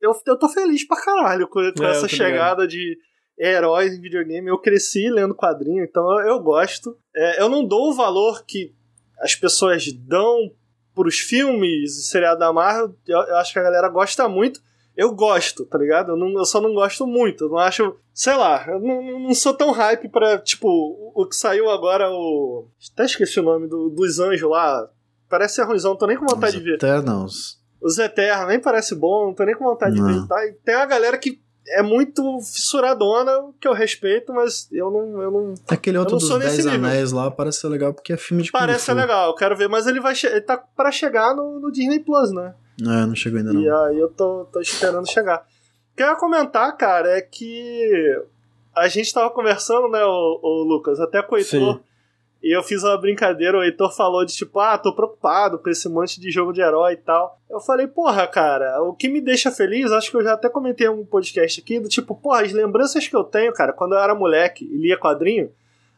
eu, eu tô feliz pra caralho com, com é, essa chegada ligado. de heróis em videogame. Eu cresci lendo quadrinho, então eu, eu gosto. É, eu não dou o valor que as pessoas dão pros filmes e seriado da Marvel. Eu, eu acho que a galera gosta muito eu gosto, tá ligado? Eu, não, eu só não gosto muito. Eu não acho. Sei lá, eu não, não sou tão hype pra. Tipo, o, o, que saiu agora, o. Até esqueci o nome do, dos anjos lá. Parece ser ruimzão, não tô nem com vontade Os de ver. Eternals. Os Eternos, nem parece bom, não tô nem com vontade não. de ver. Tá? E tem uma galera que é muito fissuradona, que eu respeito, mas eu não. Eu não Aquele outro dos Dez Anéis lá parece ser legal porque é filme de Parece ser legal, eu quero ver, mas ele vai ele tá para chegar no, no Disney Plus, né? É, não chegou ainda não. E aí eu tô, tô esperando chegar. O que eu ia comentar, cara, é que a gente tava conversando, né, o, o Lucas, até com o Heitor, Sim. E eu fiz uma brincadeira, o Heitor falou de tipo, ah, tô preocupado com esse monte de jogo de herói e tal. Eu falei, porra, cara, o que me deixa feliz, acho que eu já até comentei em um podcast aqui, do tipo, porra, as lembranças que eu tenho, cara, quando eu era moleque e lia quadrinho,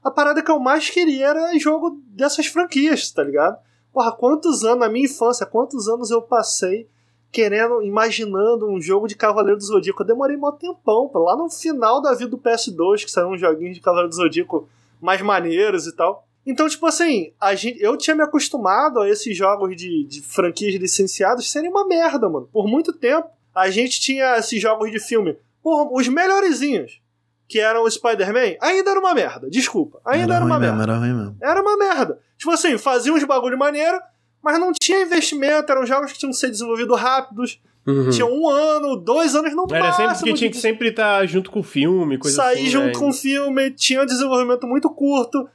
a parada que eu mais queria era jogo dessas franquias, tá ligado? Porra, quantos anos, na minha infância, quantos anos eu passei querendo, imaginando um jogo de Cavaleiro do Zodíaco. Eu demorei mó tempão, lá no final da vida do PS2, que saiu um joguinho de Cavaleiro do Zodíaco mais maneiros e tal. Então, tipo assim, a gente, eu tinha me acostumado a esses jogos de, de franquias licenciados serem uma merda, mano. Por muito tempo, a gente tinha esses jogos de filme, por, os melhorzinhos, que eram o Spider-Man, ainda era uma merda. Desculpa. Ainda era, era uma merda. Mesmo, era ruim mesmo. Era uma merda. Tipo assim, fazia uns bagulho maneiro, mas não tinha investimento, eram jogos que tinham que ser desenvolvidos rápidos. Uhum. Tinha um ano, dois anos no Era sempre porque tinha que sempre estar tá junto com o filme, coisa Sair assim, junto né? com o filme, tinha um desenvolvimento muito curto.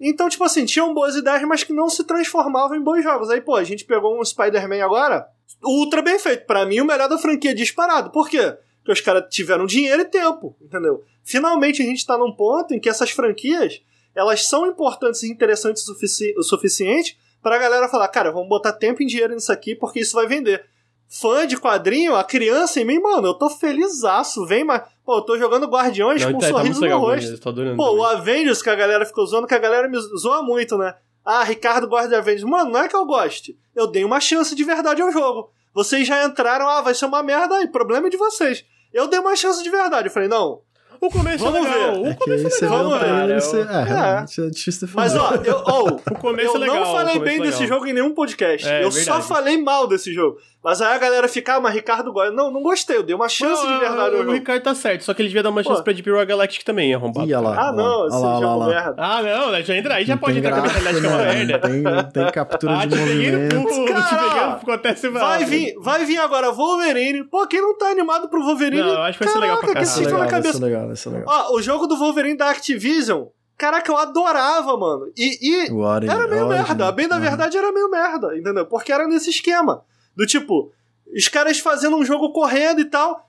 Então, tipo assim, tinham boas ideias, mas que não se transformavam em bons jogos. Aí, pô, a gente pegou um Spider-Man agora, ultra bem feito. para mim, o melhor da franquia disparado. Por quê? Porque os caras tiveram dinheiro e tempo, entendeu? Finalmente a gente tá num ponto em que essas franquias, elas são importantes e interessantes o, sufici o suficiente pra galera falar, cara, vamos botar tempo e dinheiro nisso aqui porque isso vai vender. Fã de quadrinho, a criança em mim, mano, eu tô felizaço, vem, mas. Pô, eu tô jogando Guardiões Não, com um tá, tá sorriso tá no rosto. Pô, também. o Avengers que a galera ficou zoando, que a galera me zoa muito, né? Ah, Ricardo gosta de Avengers. Mano, não é que eu goste. Eu dei uma chance de verdade ao jogo. Vocês já entraram, ah, vai ser uma merda aí, problema é de vocês. Eu dei uma chance de verdade. Eu falei, não, o começo é Vamos é legal. Ver. O começo é legal. Vamos ver. Você... É, é. é difícil de Mas ó, eu, oh, o começo eu é legal, não falei bem desse jogo em nenhum podcast. É, eu só falei mal desse jogo. Mas aí a galera fica, ah, mas Ricardo gosta. Não, não gostei. Eu dei uma chance não, de verdade. O, o Ricardo tá certo. Só que ele devia dar uma chance Pô. pra Deep Rock Galactic também, arrombado. Ia lá, ah, não. Esse lá, jogo lá, merda. Ah, não. Né, já entra aí. Já não pode entrar com a mentalidade que é uma merda. Tem, tem captura ah, de movimento. Cara, acontece vai vir, vai vir agora Wolverine. Pô, quem não tá animado pro Wolverine? Não, acho que vai ser legal pra. Que legal, cabeça. Vai ser legal, vai ser legal. Ó, o jogo do Wolverine da Activision Caraca, eu adorava, mano. E, e era meio merda. A bem da verdade era meio merda, entendeu? Porque era nesse esquema. Do tipo, os caras fazendo um jogo correndo e tal.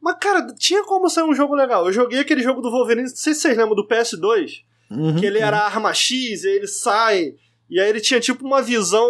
Mas, cara, tinha como ser um jogo legal. Eu joguei aquele jogo do Wolverine, não sei se vocês lembram do PS2. Uhum, que ele era uhum. arma X, e ele sai. E aí ele tinha tipo uma visão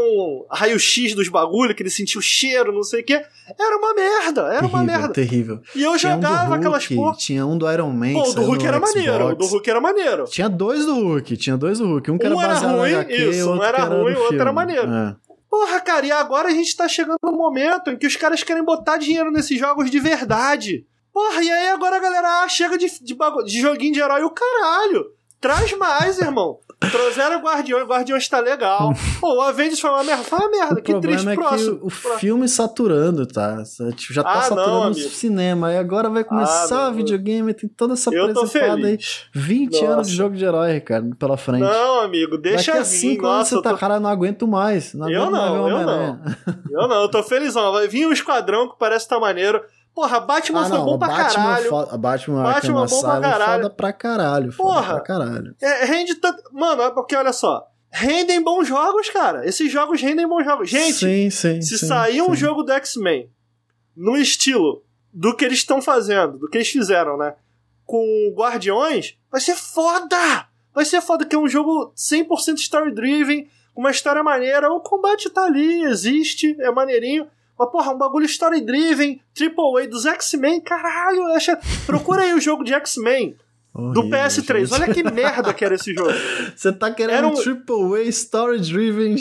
raio-x dos bagulho, que ele sentia o cheiro, não sei o quê. Era uma merda, era terrível, uma merda. Terrível. E eu tinha jogava um Hulk, aquelas porra. Tinha um do Iron Man. Pô, o do Hulk era Xbox. maneiro. O do Hulk era maneiro. Tinha dois do Hulk, tinha dois do Hulk. Um que era um baseado ruim, HQ, isso, um era ruim, o outro era maneiro. É. Porra, cara, e agora a gente tá chegando no momento em que os caras querem botar dinheiro nesses jogos de verdade. Porra, e aí agora a galera ah, chega de, de, de joguinho de herói o caralho. Traz mais, irmão. Trouxeram o Guardião, o Guardião está legal. Pô, o Avengers foi uma merda. Foi uma merda, o que triste é próximo. Que o filme saturando, tá? Tipo, já tá ah, saturando o cinema. E agora vai começar ah, videogame, tem toda essa presepada aí. 20 Nossa. anos de jogo de herói, Ricardo, pela frente. Não, amigo, deixa Daqui a 5 anos você tá, tô... cara, não aguento mais. Não eu não, eu não. eu não, eu tô felizão. Vai vir um esquadrão que parece estar tá maneiro. Porra, Batman ah, foi bom pra Batman caralho. Fo Batman, Batman bom pra caralho. foda pra caralho. Porra, pra caralho. É, rende tanto. Mano, é porque olha só. rendem bons jogos, cara. Esses jogos rendem bons jogos. Gente, sim, sim, se sim, sair um jogo do X-Men no estilo do que eles estão fazendo, do que eles fizeram, né? Com Guardiões, vai ser foda! Vai ser foda, que é um jogo 100% story-driven, uma história maneira. O combate tá ali, existe, é maneirinho. Mas, porra, um bagulho story-driven, triple A dos X-Men, caralho, acha... procura aí o jogo de X-Men. do PS3. Gente. Olha que merda que era esse jogo. Você tá querendo era um triple A story driven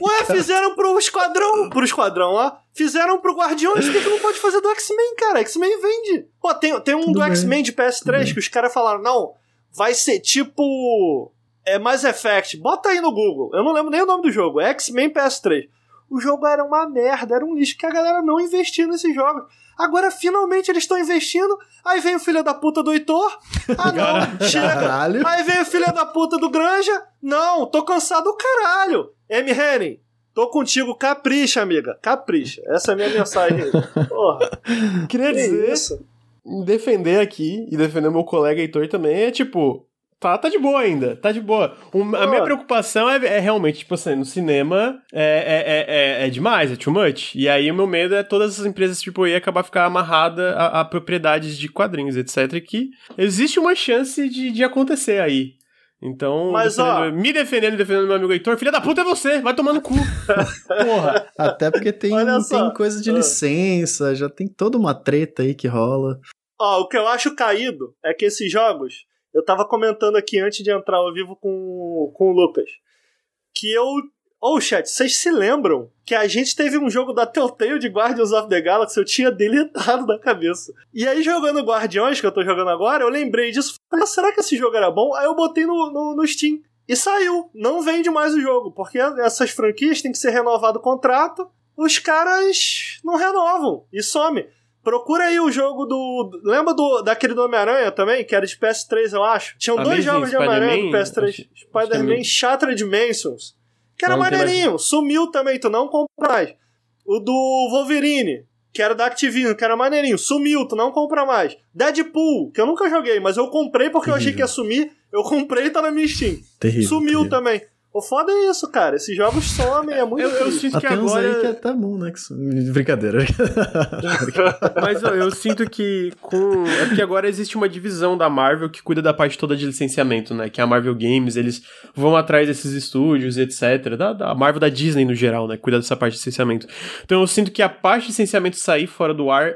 Ué, fizeram pro Esquadrão, pro Esquadrão, ó. Fizeram pro Guardiões, por que, que não pode fazer do X-Men, cara? X-Men vende. Pô, tem, tem um Tudo do X-Men de PS3 que os caras falaram, não, vai ser tipo é Mass Effect. Bota aí no Google. Eu não lembro nem o nome do jogo. X-Men PS3 o jogo era uma merda, era um lixo que a galera não investia nesses jogos. Agora finalmente eles estão investindo. Aí vem o filho da puta do Heitor. Ah, não, chega. Caralho. Aí vem o filho da puta do Granja. Não, tô cansado do caralho. M. Henning, tô contigo, capricha, amiga. Capricha. Essa é a minha mensagem. Porra. Queria dizer. Isso? Defender aqui e defender meu colega Heitor também é tipo Tá, tá de boa ainda, tá de boa. Um, a minha preocupação é, é, realmente, tipo assim, no cinema é, é, é, é, demais, é too much. E aí o meu medo é todas as empresas tipo aí acabar ficar amarrada a, a, propriedades de quadrinhos, etc. Que existe uma chance de, de acontecer aí. Então, Mas, ó, me defendendo e defendendo meu amigo Heitor, filha da puta é você, vai tomar no cu. Porra. Até porque tem, tem coisa de licença, já tem toda uma treta aí que rola. Ó, o que eu acho caído é que esses jogos eu tava comentando aqui antes de entrar ao vivo com, com o Lucas. Que eu. Ô, oh, chat, vocês se lembram que a gente teve um jogo da Telltale de Guardians of the Galaxy? Eu tinha deletado da cabeça. E aí, jogando Guardiões, que eu tô jogando agora, eu lembrei disso. Falei, será que esse jogo era bom? Aí eu botei no, no, no Steam. E saiu. Não vende mais o jogo, porque essas franquias têm que ser renovado o contrato. Os caras não renovam e some. Procura aí o jogo do. Lembra do, daquele do Homem-Aranha também? Que era de PS3, eu acho. Tinham Amazing dois jogos de Homem-Aranha do PS3. Spider-Man Shattered Dimensions. Que era não, maneirinho. Mais... Sumiu também, tu não compra mais. O do Wolverine, que era da Activision, que era maneirinho. Sumiu, tu não compra mais. Deadpool, que eu nunca joguei, mas eu comprei porque Terrível. eu achei que ia sumir. Eu comprei e tá na minha Steam. Terrível, Sumiu terrível. também. O foda é isso, cara. Esses jogos somem, é muito Eu, eu sinto Até que agora. Aí que é tá bom, né? Brincadeira. Mas eu, eu, sinto que com. É porque agora existe uma divisão da Marvel que cuida da parte toda de licenciamento, né? Que é a Marvel Games, eles vão atrás desses estúdios, etc. Da, da Marvel da Disney no geral, né? Cuida dessa parte de licenciamento. Então eu sinto que a parte de licenciamento sair fora do ar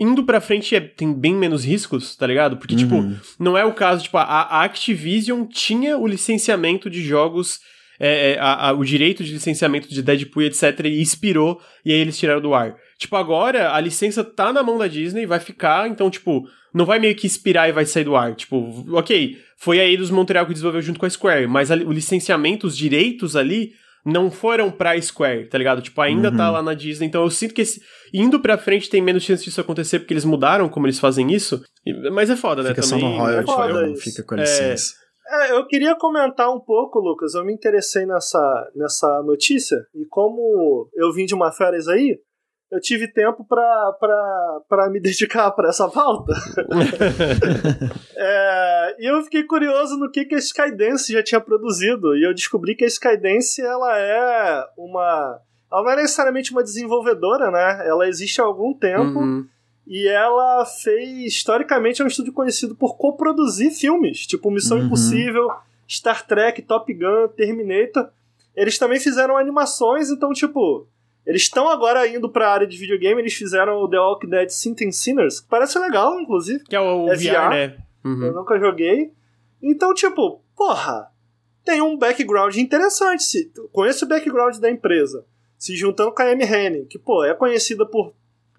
indo pra frente é, tem bem menos riscos, tá ligado? Porque, tipo, uhum. tipo, não é o caso, tipo, a, a Activision tinha o licenciamento de jogos é, é, a, a, o direito de licenciamento de Deadpool e etc. e expirou, e aí eles tiraram do ar. Tipo, agora a licença tá na mão da Disney, vai ficar, então, tipo, não vai meio que expirar e vai sair do ar. Tipo, ok, foi a Eidos Montreal que desenvolveu junto com a Square, mas a, o licenciamento, os direitos ali, não foram pra Square, tá ligado? Tipo, ainda tá uhum. tá lá na Disney, então eu sinto que esse, indo pra frente tem menos chance disso acontecer porque eles mudaram como eles fazem isso, mas é foda, fica né? Fica só no royalty, é fica com a licença. É, é, eu queria comentar um pouco, Lucas. Eu me interessei nessa, nessa notícia e como eu vim de uma férias aí, eu tive tempo para me dedicar para essa pauta. é, e eu fiquei curioso no que, que a Skydance já tinha produzido. E eu descobri que a Skydance ela é uma. Ela não é necessariamente uma desenvolvedora, né? Ela existe há algum tempo. Uhum. E ela fez, historicamente, é um estúdio conhecido por coproduzir filmes, tipo Missão uhum. Impossível, Star Trek, Top Gun, Terminator. Eles também fizeram animações, então, tipo, eles estão agora indo pra área de videogame, eles fizeram o The Walking Dead Synth Sinners, que parece legal, inclusive. Que é o, é VR, VR, né? Uhum. Eu nunca joguei. Então, tipo, porra, tem um background interessante. Com esse background da empresa, se juntando com a Amy Henning, que, pô, é conhecida por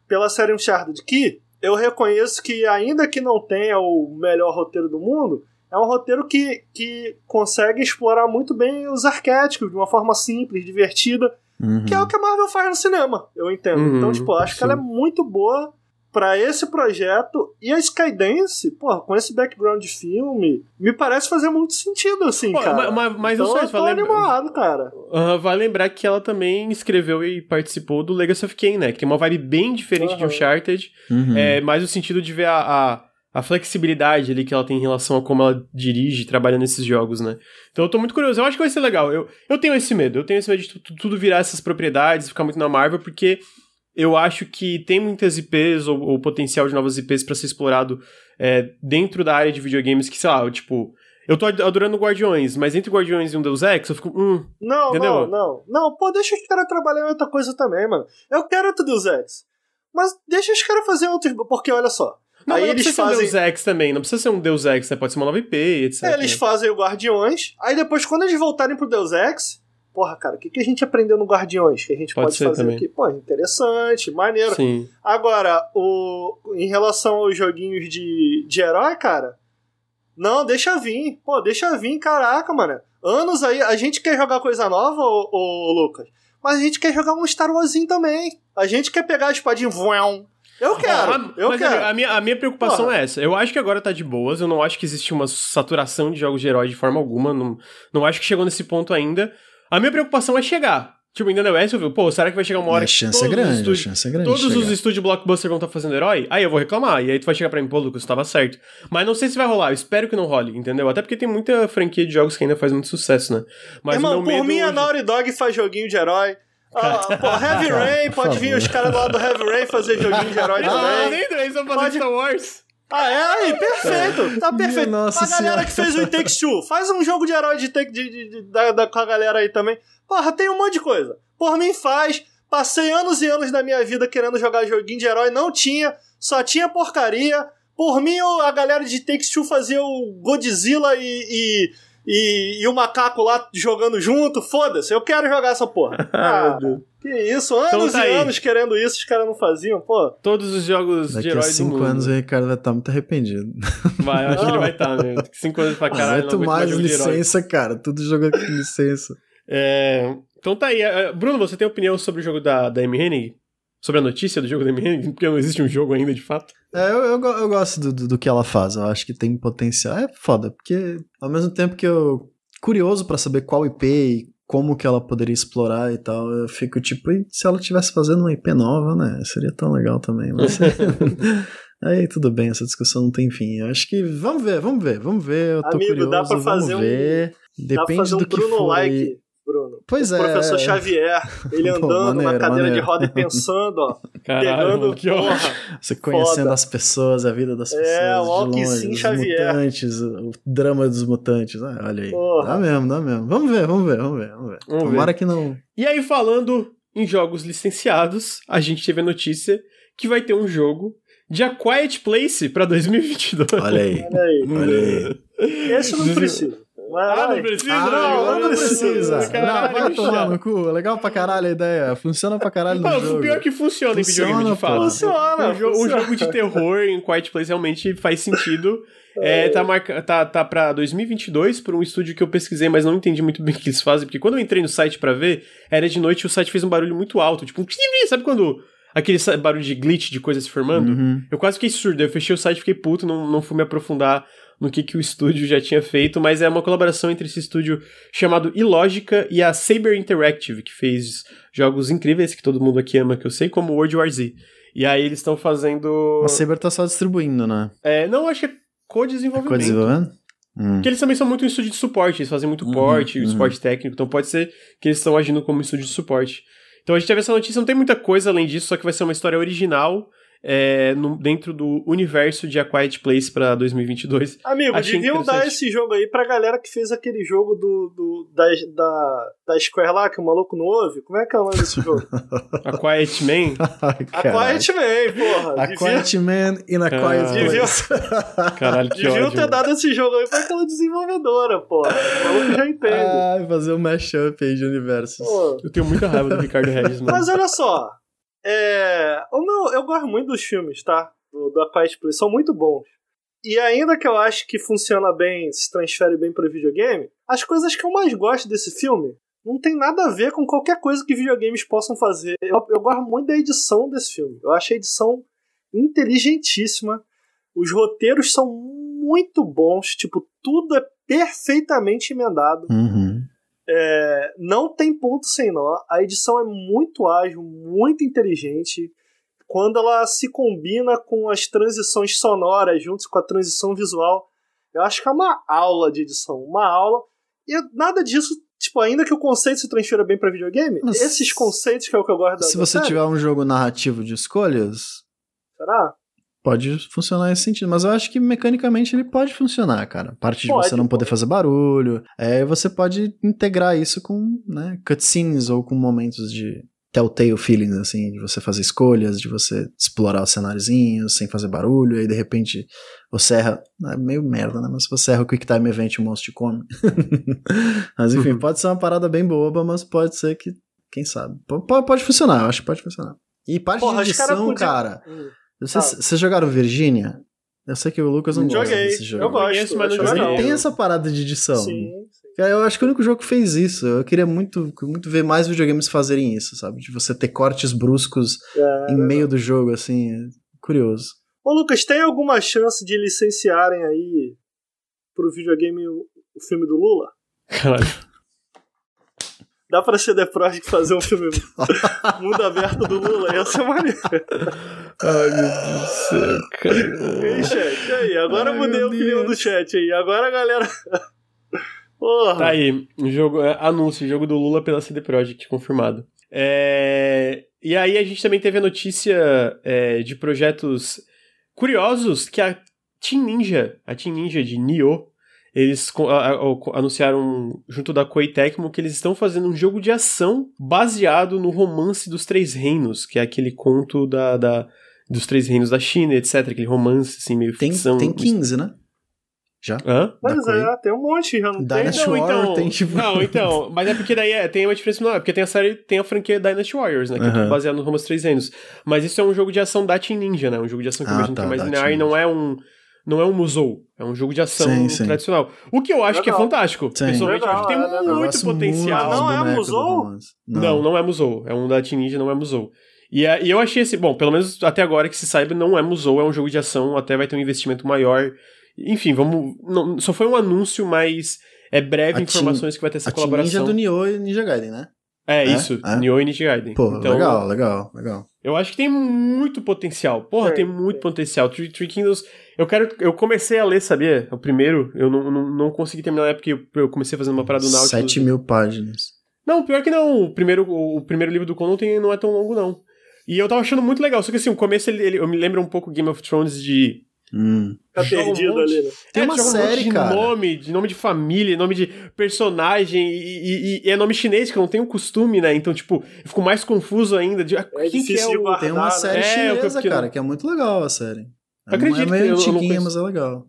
pela série Uncharted, que eu reconheço que, ainda que não tenha o melhor roteiro do mundo, é um roteiro que, que consegue explorar muito bem os arquétipos de uma forma simples, divertida, uhum. que é o que a Marvel faz no cinema, eu entendo. Uhum, então, tipo, acho sim. que ela é muito boa para esse projeto e a Skydance, pô, com esse background de filme, me parece fazer muito sentido, assim, pô, cara. Mas, mas então, eu, tô vale animado, cara. Uh, vai lembrar que ela também escreveu e participou do Legacy of Kain, né? Que tem uma vibe bem diferente uhum. de Uncharted, uhum. é mais o sentido de ver a, a a flexibilidade ali que ela tem em relação a como ela dirige, trabalha nesses jogos, né? Então eu tô muito curioso. Eu acho que vai ser legal. Eu, eu tenho esse medo. Eu tenho esse medo de tudo virar essas propriedades, ficar muito na Marvel, porque eu acho que tem muitas IPs ou, ou potencial de novas IPs para ser explorado é, dentro da área de videogames que, sei lá, tipo. Eu tô adorando Guardiões, mas entre Guardiões e um Deus Ex, eu fico. Hum, não, entendeu? não, não. Não, pô, deixa os caras trabalhar em outra coisa também, mano. Eu quero outro Deus Ex. Mas deixa os caras fazer outros. Porque olha só. Não, aí não eles fazem... um Deus Ex também, não precisa ser um Deus Ex, né? pode ser uma nova IP, etc. É, eles fazem o Guardiões, aí depois, quando eles voltarem pro Deus Ex, porra, cara, o que, que a gente aprendeu no Guardiões? Que a gente pode, pode fazer também. aqui? Pô, interessante, maneiro. Sim. Agora, o, em relação aos joguinhos de, de herói, cara, não, deixa vir. Pô, deixa vir, caraca, mano. Anos aí, a gente quer jogar coisa nova, ô, ô Lucas, mas a gente quer jogar um Star Warsinho também. A gente quer pegar a espadinha, voão, eu quero, ah, eu mas quero. A minha, a minha preocupação é essa. Eu acho que agora tá de boas, eu não acho que existe uma saturação de jogos de herói de forma alguma, não, não acho que chegou nesse ponto ainda. A minha preocupação é chegar. Tipo, ainda não é isso, viu? Pô, será que vai chegar uma hora a chance que é grande, estúdios, a chance é grande todos os estúdios blockbuster vão estar tá fazendo herói? Aí eu vou reclamar, e aí tu vai chegar pra mim, pô, Lucas, tava certo. Mas não sei se vai rolar, eu espero que não role, entendeu? Até porque tem muita franquia de jogos que ainda faz muito sucesso, né? Mas Irmão, por mim a Naughty Dog faz joguinho de herói, ah, pô, Heavy Rain, pode vir os caras lá do Heavy Rain fazer joguinho de herói também. Ah, nem eles vão fazer pode... Star Wars. Ah, é? Aí, perfeito. Tá perfeito. Nossa a galera senhora. que fez o It Takes Two, faz um jogo de herói de, take, de, de, de da, da, com a galera aí também. Porra, tem um monte de coisa. Por mim faz. Passei anos e anos da minha vida querendo jogar joguinho de herói, não tinha, só tinha porcaria. Por mim, a galera de Takes Two fazia o Godzilla e, e e, e o macaco lá jogando junto, foda-se, eu quero jogar essa porra. Ah, que isso, anos então tá e aí. anos querendo isso, os caras não faziam, pô. Todos os jogos Daqui de herói a cinco anos o Ricardo vai estar tá muito arrependido. Vai, eu acho não. que ele vai estar, tá, né? Cinco anos pra caralho. Muito mais licença, cara, tudo jogo com licença. É, então tá aí. É, Bruno, você tem opinião sobre o jogo da, da Amy Hennig? Sobre a notícia do jogo da Hennig? Porque não existe um jogo ainda, de fato. É, eu, eu, eu gosto do, do, do, que ela faz. Eu acho que tem potencial. É foda, porque ao mesmo tempo que eu. Curioso para saber qual IP e como que ela poderia explorar e tal, eu fico tipo, e se ela tivesse fazendo uma IP nova, né? Seria tão legal também. Mas. Aí tudo bem, essa discussão não tem fim. Eu acho que vamos ver, vamos ver, vamos ver. Eu tô Amigo, curioso, dá pra fazer vamos ver. Um, Depende dá pra fazer um do que Bruno foi. Like Bruno. Pois o é. professor Xavier, ele andando Pô, maneiro, na cadeira maneiro. de roda e pensando, ó. Caralho, pegando, que porra, Você conhecendo foda. as pessoas, a vida das é, pessoas. É, o Alckmin sim, Xavier. mutantes, o, drama dos mutantes. Ah, olha aí. Porra. Dá mesmo, dá mesmo. Vamos ver, vamos ver, vamos ver. Vamos ver. Vamos Tomara ver. que não. E aí, falando em jogos licenciados, a gente teve a notícia que vai ter um jogo de A Quiet Place pra 2022. Olha aí. Olha aí. Olha aí. Esse não precisa. Ah, não precisa? Ah, não, não, não precisa. Caralho, não, vai tomar no cu. Legal pra caralho a ideia. Funciona pra caralho no não, jogo. O pior é que funciona, funciona em videogame, de fato. Funciona. Um, jogo, um jogo de terror em Quiet Place realmente faz sentido. É, tá, marca, tá, tá pra 2022 por um estúdio que eu pesquisei, mas não entendi muito bem o que eles fazem, porque quando eu entrei no site pra ver, era de noite e o site fez um barulho muito alto, tipo, sabe quando aquele barulho de glitch de coisa se formando? Uhum. Eu quase fiquei surdo, eu fechei o site, fiquei puto, não, não fui me aprofundar no que, que o estúdio já tinha feito, mas é uma colaboração entre esse estúdio chamado Illogica e a Saber Interactive, que fez jogos incríveis que todo mundo aqui ama, que eu sei, como World War Z. E aí eles estão fazendo. A Saber tá só distribuindo, né? É, não, acho que é co-desenvolvimento. Co-desenvolvimento? Hum. Porque eles também são muito um estúdio de suporte, eles fazem muito uhum, porte, uhum. suporte técnico, então pode ser que eles estão agindo como um estúdio de suporte. Então a gente teve essa notícia, não tem muita coisa além disso, só que vai ser uma história original é, no, dentro do universo de A Quiet Place pra 2022. Amigo, Achei deviam dar esse jogo aí pra galera que fez aquele jogo do, do da, da, da Square lá, que o maluco não ouve. Como é que é o nome desse jogo? A Quiet Man? a Quiet Man, porra. A devia... Quiet Man e na Quiet Place. Caralho, que Deviam ter dado esse jogo aí pra aquela desenvolvedora, porra. O maluco já entende. Ah, fazer um mashup aí de universos. Pô. Eu tenho muita raiva do Ricardo Regis, mano. Mas olha só, é, o meu, eu gosto muito dos filmes, tá? Do, do Place, são muito bons. E ainda que eu acho que funciona bem, se transfere bem para videogame, as coisas que eu mais gosto desse filme não tem nada a ver com qualquer coisa que videogames possam fazer. Eu, eu gosto muito da edição desse filme. Eu acho a edição inteligentíssima. Os roteiros são muito bons, tipo, tudo é perfeitamente emendado. Uhum. É, não tem ponto sem nó. A edição é muito ágil, muito inteligente. quando ela se combina com as transições sonoras juntos com a transição visual. Eu acho que é uma aula de edição, uma aula. E nada disso, tipo, ainda que o conceito se transfira bem para videogame, Mas esses conceitos que é o que eu gosto da Se você série, tiver um jogo narrativo de escolhas. Será? Pode funcionar nesse sentido, mas eu acho que mecanicamente ele pode funcionar, cara. A parte de pode, você não poder fazer barulho, é, você pode integrar isso com né, cutscenes ou com momentos de telltale feelings, assim, de você fazer escolhas, de você explorar os cenáriozinhos sem fazer barulho, aí de repente você erra, é meio merda, né, mas se você erra o Quick Time Event, o monstro te come. mas enfim, pode ser uma parada bem boba, mas pode ser que, quem sabe, pode, pode funcionar, eu acho que pode funcionar. E parte Porra, de edição, cara... cara hum. Vocês, ah. vocês jogaram Virginia? Eu sei que o Lucas não gosta desse jogo. Eu gosto, mas não joguei. tem essa parada de edição. Sim, sim. Eu acho que o único jogo que fez isso. Eu queria muito, muito ver mais videogames fazerem isso, sabe? De você ter cortes bruscos é, em meio do jogo, assim. É curioso. Ô, Lucas, tem alguma chance de licenciarem aí pro videogame o, o filme do Lula? Caralho. Dá pra The Project fazer um filme mundo aberto do Lula? Ia ser maneiro. Ai, meu Deus do céu, cara. E aí, chat? E aí? Agora Ai, mudei a opinião Deus. do chat aí. Agora a galera. Porra. Tá aí, jogo, é, anúncio, jogo do Lula pela CD Projekt, confirmado. É, e aí a gente também teve a notícia é, de projetos curiosos que a Team Ninja, a Team Ninja de Nioh, eles anunciaram junto da Koei Tecmo que eles estão fazendo um jogo de ação baseado no romance dos Três Reinos, que é aquele conto da, da dos Três Reinos da China, etc. Aquele romance, assim, meio tem, ficção. Tem 15, né? Já? Hã? Mas é, tem um monte, já não Dynasty tem. Não, então, tem tipo... Não, então, mas é porque daí é, tem uma diferença não é porque tem a série, tem a franquia Dynasty Warriors, né, que uhum. é baseado no Romance Três Reinos. Mas isso é um jogo de ação da Team Ninja, né, um jogo de ação que ah, eu imagino tá, que é mais linear e não é um não é um musou, é um jogo de ação sim, sim. tradicional. O que eu acho legal. que é fantástico. Sim. Pessoalmente, legal, acho que tem é, muito potencial. Muito não é musou? Não. não, não é musou. É um da Team Ninja, não é musou. E, é, e eu achei esse, bom, pelo menos até agora que se saiba, não é musou, é um jogo de ação, até vai ter um investimento maior. Enfim, vamos. Não, só foi um anúncio, mas é breve a informações team, que vai ter essa a colaboração. Ninja do Nioh e Ninja Gaiden, né? É, é? isso, é? Nioh e Ninja Gaiden. Pô, então, legal, legal, legal. Eu acho que tem muito potencial. Porra, é, tem muito é. potencial. Three, Three Kingdoms eu quero. Eu comecei a ler, sabia? O primeiro, eu não, não, não consegui terminar na época que eu comecei fazendo uma parada do Nautilus. 7 mil páginas. Não, pior que não. O primeiro, o, primeiro livro do Conan não é tão longo, não. E eu tava achando muito legal. Só que assim, o começo ele, ele eu me lembro um pouco Game of Thrones de. Hum. Tá perdido um ali, né? Tem é, uma série, um de cara. nome, de nome de família, nome de personagem, e, e, e, é nome chinês, que eu não tenho costume, né? Então, tipo, eu fico mais confuso ainda. De, ah, é quem que é o. Guardar, Tem uma série né? chinesa, é, cara, que é muito legal a série. Acredito não é meio que antiguinha, mas é legal.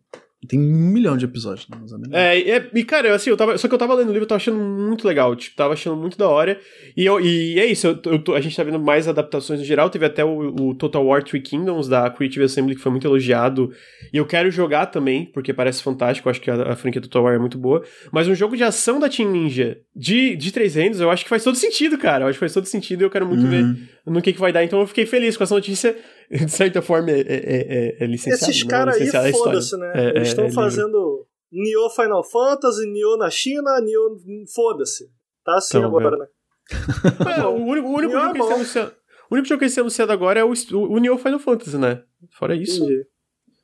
Tem um milhão de episódios, né? É, é, e cara, assim, eu tava. Só que eu tava lendo o livro, eu tava achando muito legal. Tipo, tava achando muito da hora. E, eu, e é isso, eu, eu tô, a gente tá vendo mais adaptações no geral. Teve até o, o, Total War Three Kingdoms da Creative Assembly, que foi muito elogiado. E eu quero jogar também, porque parece fantástico. Eu acho que a, a franquia Total War é muito boa. Mas um jogo de ação da Team Ninja de, de três reinos, eu acho que faz todo sentido, cara. Eu acho que faz todo sentido e eu quero muito uhum. ver no que, que vai dar. Então eu fiquei feliz com essa notícia de certa forma, é, é, é, é licenciado. Esses caras aí, foda-se, né? É, Eles estão é fazendo Nioh Final Fantasy, Nioh na China, Nioh. Foda-se. Tá assim então, agora, né? o único, o único jogo que eles anunciando. O único jogo que eles agora é o, o Nioh Final Fantasy, né? Fora isso. Entendi.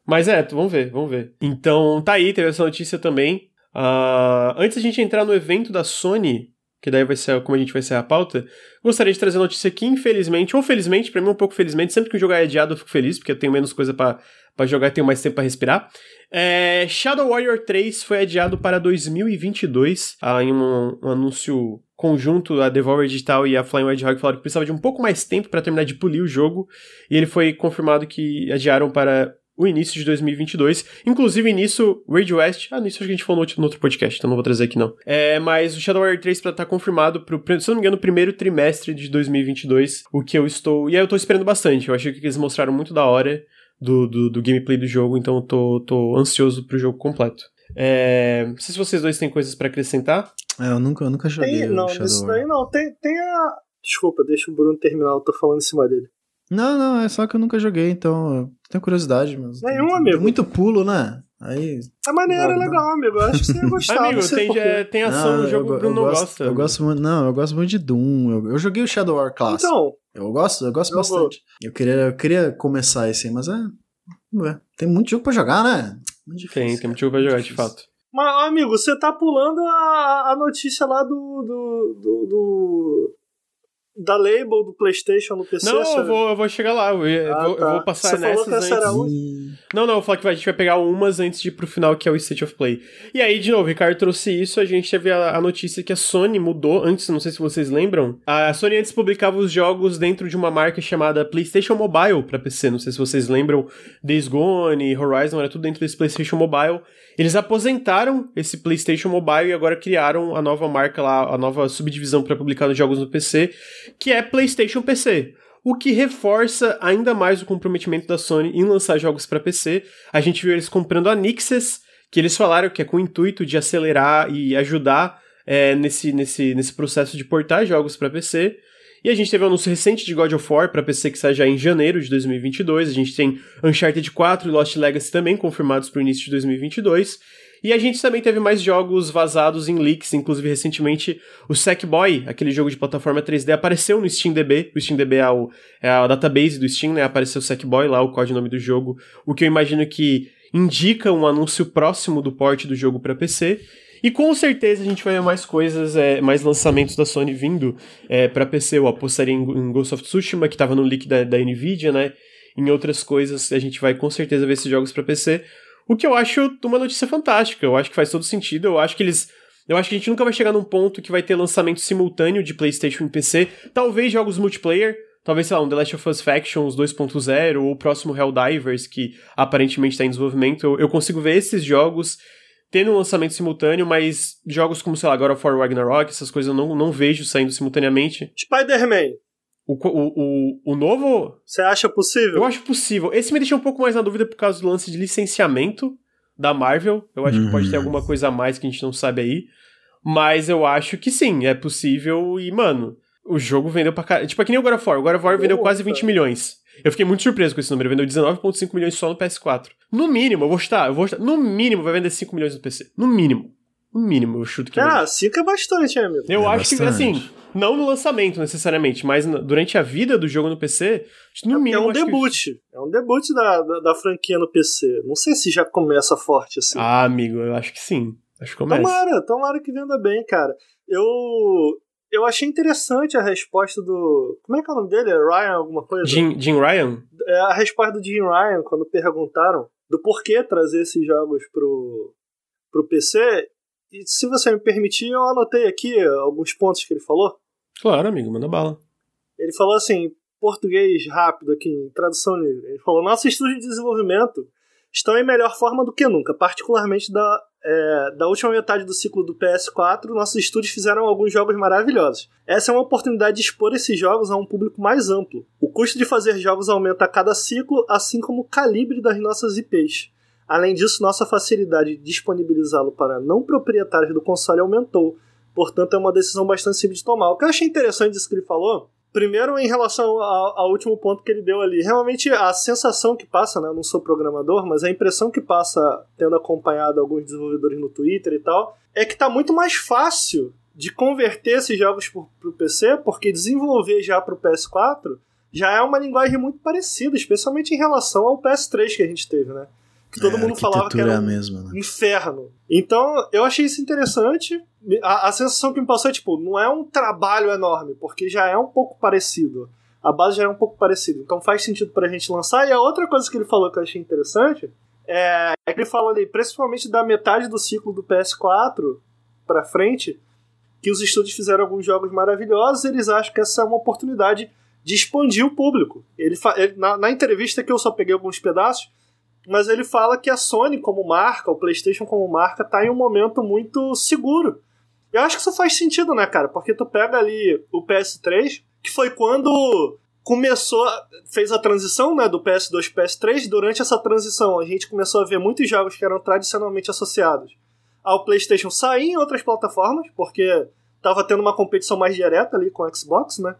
Mas é, vamos ver, vamos ver. Então, tá aí, teve essa notícia também. Uh, antes da gente entrar no evento da Sony, que daí vai ser como a gente vai ser a pauta, gostaria de trazer a notícia aqui, infelizmente, ou felizmente, para mim um pouco felizmente, sempre que o jogo é adiado eu fico feliz, porque eu tenho menos coisa para jogar e tenho mais tempo para respirar. É, Shadow Warrior 3 foi adiado para 2022, ah, em um, um, anúncio conjunto, a Devolver Digital e a Flying Wild Hog falaram que precisava de um pouco mais tempo para terminar de polir o jogo, e ele foi confirmado que adiaram para o início de 2022. Inclusive, nisso, Rage West. Ah, nisso a gente falou no outro podcast, então não vou trazer aqui não. É, mas o Shadow Warrior 3 tá confirmado pro, se não me engano, primeiro trimestre de 2022. O que eu estou. E aí eu tô esperando bastante. Eu achei que eles mostraram muito da hora do, do, do gameplay do jogo, então eu tô, tô ansioso pro jogo completo. É, não sei se vocês dois têm coisas para acrescentar. É, eu nunca, eu nunca joguei. Tem, não, isso daí não. Tem, tem a. Desculpa, deixa o Bruno terminar, eu tô falando em cima dele. Não, não, é só que eu nunca joguei, então eu tenho curiosidade, mas. Nenhum, tem, amigo. Tem muito pulo, né? Aí. É maneiro, é legal, amigo. Eu acho que você ia gostar. amigo, tem, é, tem ação não, no jogo que não gosta. Eu gosto muito. Não, eu gosto muito de Doom. Eu, eu joguei o Shadow War Classic. Então. Eu gosto, eu gosto eu bastante. Eu queria, eu queria começar esse aí, mas é. Tem muito jogo pra jogar, né? Muito difícil, tem, tem muito jogo pra jogar, de fato. Mas, amigo, você tá pulando a, a notícia lá do, do, do, do da label do PlayStation no PC? Não, eu vou, eu vou chegar lá. Eu, ah, vou, tá. eu vou, passar Você nessas falou que antes. Não, não, eu falo que a gente vai pegar umas antes de ir pro final, que é o State of Play. E aí, de novo, o Ricardo trouxe isso, a gente teve a, a, notícia que a Sony mudou, antes, não sei se vocês lembram, a Sony antes publicava os jogos dentro de uma marca chamada PlayStation Mobile para PC, não sei se vocês lembram, Days Gone, Horizon, era tudo dentro desse PlayStation Mobile. Eles aposentaram esse PlayStation Mobile e agora criaram a nova marca lá, a nova subdivisão para publicar os jogos no PC, que é PlayStation PC. O que reforça ainda mais o comprometimento da Sony em lançar jogos para PC. A gente viu eles comprando a Nixes, que eles falaram que é com o intuito de acelerar e ajudar é, nesse, nesse, nesse processo de portar jogos para PC. E a gente teve um anúncio recente de God of War para PC que sai já em janeiro de 2022. A gente tem Uncharted 4 e Lost Legacy também confirmados para o início de 2022. E a gente também teve mais jogos vazados em leaks, inclusive recentemente o Sackboy, aquele jogo de plataforma 3D, apareceu no SteamDB. O SteamDB é, o, é a database do Steam, né? Apareceu o Sackboy lá, o código do jogo, o que eu imagino que indica um anúncio próximo do port do jogo para PC. E com certeza a gente vai ver mais coisas, é, mais lançamentos da Sony vindo é, para PC. Eu apostaria em, em, Ghost of Tsushima, que estava no leak da, da Nvidia, né? Em outras coisas, a gente vai com certeza ver esses jogos para PC. O que eu acho uma notícia fantástica. Eu acho que faz todo sentido. Eu acho que eles. Eu acho que a gente nunca vai chegar num ponto que vai ter lançamento simultâneo de PlayStation e PC. Talvez jogos multiplayer. Talvez, sei lá, um The Last of Us Factions 2.0 ou o próximo Helldivers, que aparentemente está em desenvolvimento. Eu, eu, consigo ver esses jogos tendo um lançamento simultâneo, mas jogos como, sei lá, God of War Ragnarok, essas coisas eu não, não vejo saindo simultaneamente. Spider-Man. O, o, o, o novo. Você acha possível? Eu acho possível. Esse me deixa um pouco mais na dúvida por causa do lance de licenciamento da Marvel. Eu acho uhum. que pode ter uhum. alguma coisa a mais que a gente não sabe aí. Mas eu acho que sim, é possível. E, mano, o jogo vendeu pra caralho. Tipo, é que nem o God of War. O God of War vendeu quase 20 milhões. Eu fiquei muito surpreso com esse número. Vendeu 19,5 milhões só no PS4. No mínimo, eu vou estar, eu vou estar. No mínimo, vai vender 5 milhões no PC. No mínimo. No mínimo, eu chuto que. Ah, 5 é bastante, amigo. Eu é acho bastante. que, assim não no lançamento, necessariamente, mas durante a vida do jogo no PC, no é, mínimo. É um debut. Que... É um debut da, da, da, franquia no PC. Não sei se já começa forte assim. Ah, amigo, eu acho que sim. Acho que começa. Tomara, tomara que venda bem, cara. Eu. Eu achei interessante a resposta do. Como é que é o nome dele? É Ryan, alguma coisa? Jim, Jim Ryan? É a resposta do Jim Ryan, quando perguntaram do porquê trazer esses jogos pro, pro PC. E se você me permitir, eu anotei aqui alguns pontos que ele falou. Claro, amigo, manda bala. Ele falou assim, português rápido aqui, em tradução livre. Ele falou: Nosso estudo de desenvolvimento estão em melhor forma do que nunca, particularmente da, é, da última metade do ciclo do PS4. Nossos estudos fizeram alguns jogos maravilhosos. Essa é uma oportunidade de expor esses jogos a um público mais amplo. O custo de fazer jogos aumenta a cada ciclo, assim como o calibre das nossas IPs. Além disso, nossa facilidade de disponibilizá-lo para não proprietários do console aumentou Portanto, é uma decisão bastante simples de tomar. O que eu achei interessante disso que ele falou, primeiro em relação ao, ao, último ponto que ele deu ali, realmente a sensação que passa, né, eu não sou programador, mas a impressão que passa tendo acompanhado alguns desenvolvedores no Twitter e tal, é que está muito mais fácil de converter esses jogos para o PC, porque desenvolver já para o PS4 já é uma linguagem muito parecida, especialmente em relação ao PS3 que a gente teve, né? Que todo é, mundo falava que era um mesmo, né? inferno. Então, eu achei isso interessante. A, a, sensação que me passou é, tipo, não é um trabalho enorme, porque já é um pouco parecido. A base já é um pouco parecida. Então faz sentido pra gente lançar. E a outra coisa que ele falou que eu achei interessante é, é que ele fala ali, principalmente da metade do ciclo do PS4 pra frente, que os estúdios fizeram alguns jogos maravilhosos, eles acham que essa é uma oportunidade de expandir o público. Ele, ele na, na entrevista que eu só peguei alguns pedaços, mas ele fala que a Sony como marca, o PlayStation como marca, tá em um momento muito seguro. Eu acho que isso faz sentido, né, cara? Porque tu pega ali o PS3, que foi quando começou, fez a transição, né, do PS2 para PS3. Durante essa transição, a gente começou a ver muitos jogos que eram tradicionalmente associados ao PlayStation sair em outras plataformas, porque tava tendo uma competição mais direta ali com o Xbox, né?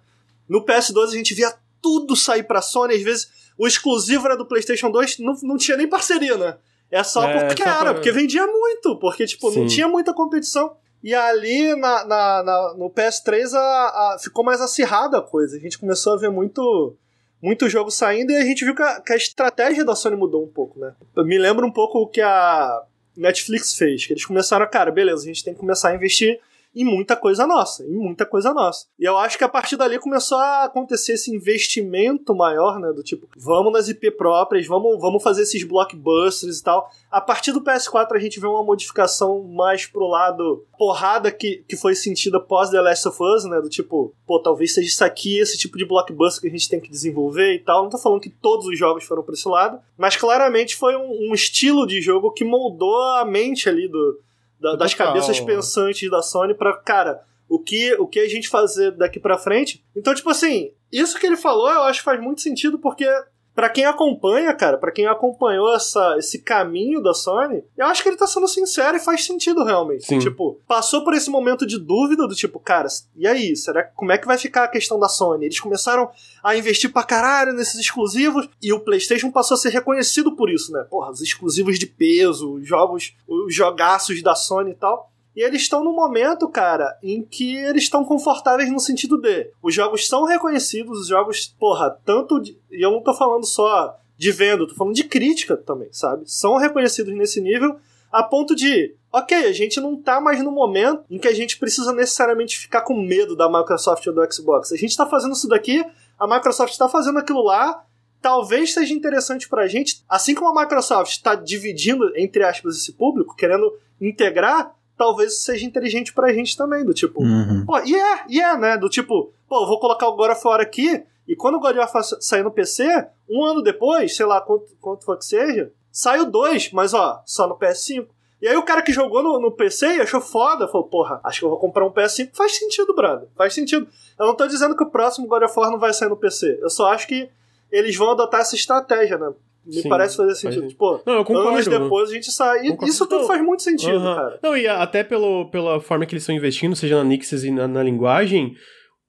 No PS2 a gente via tudo sair pra Sony, às vezes o exclusivo era do PlayStation 2, não, não tinha nem parceria, né? É só é, porque era, pra... porque vendia muito, porque, tipo, Sim. não tinha muita competição. E ali na, na, na no PS3 a, a, ficou mais acirrada a coisa. A gente começou a ver muito, muito jogo saindo e a gente viu que a, que a estratégia da Sony mudou um pouco, né? Eu me lembro um pouco o que a Netflix fez, que eles começaram, cara, beleza, a gente tem que começar a investir em muita coisa nossa, em muita coisa nossa. E eu acho que a partir dali começou a acontecer esse investimento maior, né? Do tipo, vamos nas IP próprias, vamos, vamos fazer esses blockbusters e tal. A partir do PS4 a gente vê uma modificação mais pro lado porrada que, que foi sentida pós The Last of Us, né? Do tipo, pô, talvez seja isso aqui, esse tipo de blockbuster que a gente tem que desenvolver e tal. Não tô falando que todos os jogos foram pra esse lado, mas claramente foi um, um estilo de jogo que moldou a mente ali do, da, das cabeças pensantes da Sony para cara, o que, o que a gente fazer daqui para frente. Então, tipo assim, isso que ele falou eu acho que faz muito sentido porque para quem acompanha, cara, para quem acompanhou essa, esse caminho da Sony, eu acho que ele tá sendo sincero e faz sentido realmente. Sim. Tipo, passou por esse momento de dúvida do tipo, cara, e aí, será como é que vai ficar a questão da Sony? Eles começaram a investir pra caralho nesses exclusivos e o PlayStation passou a ser reconhecido por isso, né? Porra, os exclusivos de peso, os jogos, os jogaços da Sony e tal. E eles estão no momento, cara, em que eles estão confortáveis no sentido de os jogos são reconhecidos, os jogos, porra, tanto. De, e eu não tô falando só de venda, tô falando de crítica também, sabe? São reconhecidos nesse nível a ponto de, ok, a gente não tá mais no momento em que a gente precisa necessariamente ficar com medo da Microsoft ou do Xbox. A gente tá fazendo isso daqui, a Microsoft tá fazendo aquilo lá, talvez seja interessante pra gente, assim como a Microsoft está dividindo, entre aspas, esse público, querendo integrar, talvez seja inteligente pra gente também, do tipo, uhum. pô, e é, e é, né? Do tipo, pô, vou colocar o God of War aqui, e quando o God of War sair no PC, um ano depois, sei lá quanto, quanto for que seja, sai o 2, mas ó, só no PS5. E aí o cara que jogou no, no PC e achou foda, falou, porra, acho que eu vou comprar um PS5. Faz sentido, brother. Faz sentido. Eu não tô dizendo que o próximo God of War não vai sair no PC. Eu só acho que eles vão adotar essa estratégia, né? Me Sim, parece fazer sentido. Tipo, não, eu concordo, anos depois a gente sai. E isso tudo faz muito sentido, uh -huh. cara. Não, e até pelo, pela forma que eles estão investindo, seja na Nixes e na, na, linguagem,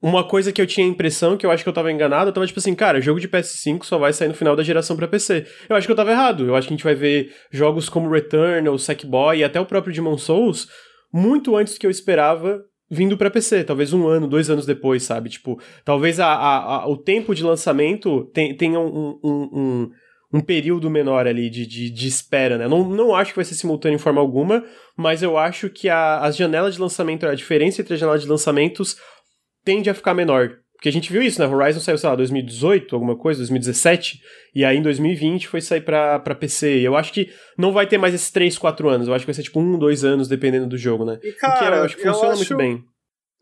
uma coisa que eu tinha a impressão, que eu acho que eu tava enganado, eu tava tipo assim, cara, jogo de PS5 só vai sair no final da geração pra PC. Eu acho que eu tava errado. Eu acho que a gente vai ver jogos como Return, ou Sackboy e até o próprio Demon Souls muito antes do que eu esperava vindo para PC, talvez um ano, dois anos depois, sabe? Tipo, talvez a, a, a o tempo de lançamento tenha um, um, um, um período menor ali de, de, de, espera, né? Não, não acho que vai ser simultâneo em forma alguma, mas eu acho que a, as janelas de lançamento, a diferença entre as janelas de lançamentos tende a ficar menor. Porque a gente viu isso, né? Horizon saiu, sei lá, 2018, alguma coisa, 2017, e aí em 2020 foi sair pra, pra PC. E eu acho que não vai ter mais esses 3, 4 anos. Eu acho que vai ser tipo um, dois anos, dependendo do jogo, né? E, cara, eu acho que funciona acho... muito bem.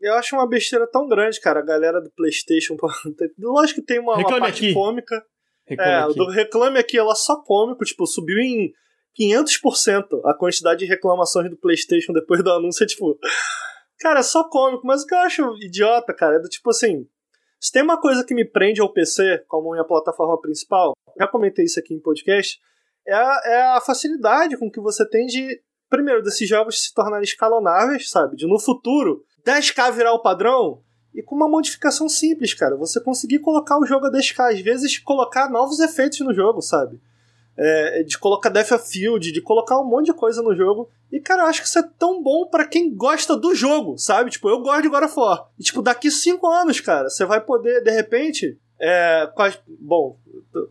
Eu acho uma besteira tão grande, cara. A galera do PlayStation. Lógico que tem uma, uma parte aqui. cômica. Reclame é, aqui. do Reclame Aqui, ela só cômico, tipo, subiu em 500% a quantidade de reclamações do PlayStation depois do anúncio. É tipo, cara, é só cômico, mas o que eu acho idiota, cara, é do tipo assim. Se tem uma coisa que me prende ao PC como minha plataforma principal, já comentei isso aqui em podcast, é a, é a facilidade com que você tem de, primeiro, desses jogos se tornarem escalonáveis, sabe? De no futuro 10k virar o padrão, e com uma modificação simples, cara. Você conseguir colocar o jogo a 10k, às vezes colocar novos efeitos no jogo, sabe? É, de colocar Death of Field, de colocar um monte de coisa no jogo. E, cara, eu acho que isso é tão bom para quem gosta do jogo, sabe? Tipo, eu gosto de God of War. E, tipo, daqui 5 anos, cara, você vai poder, de repente, é, bom,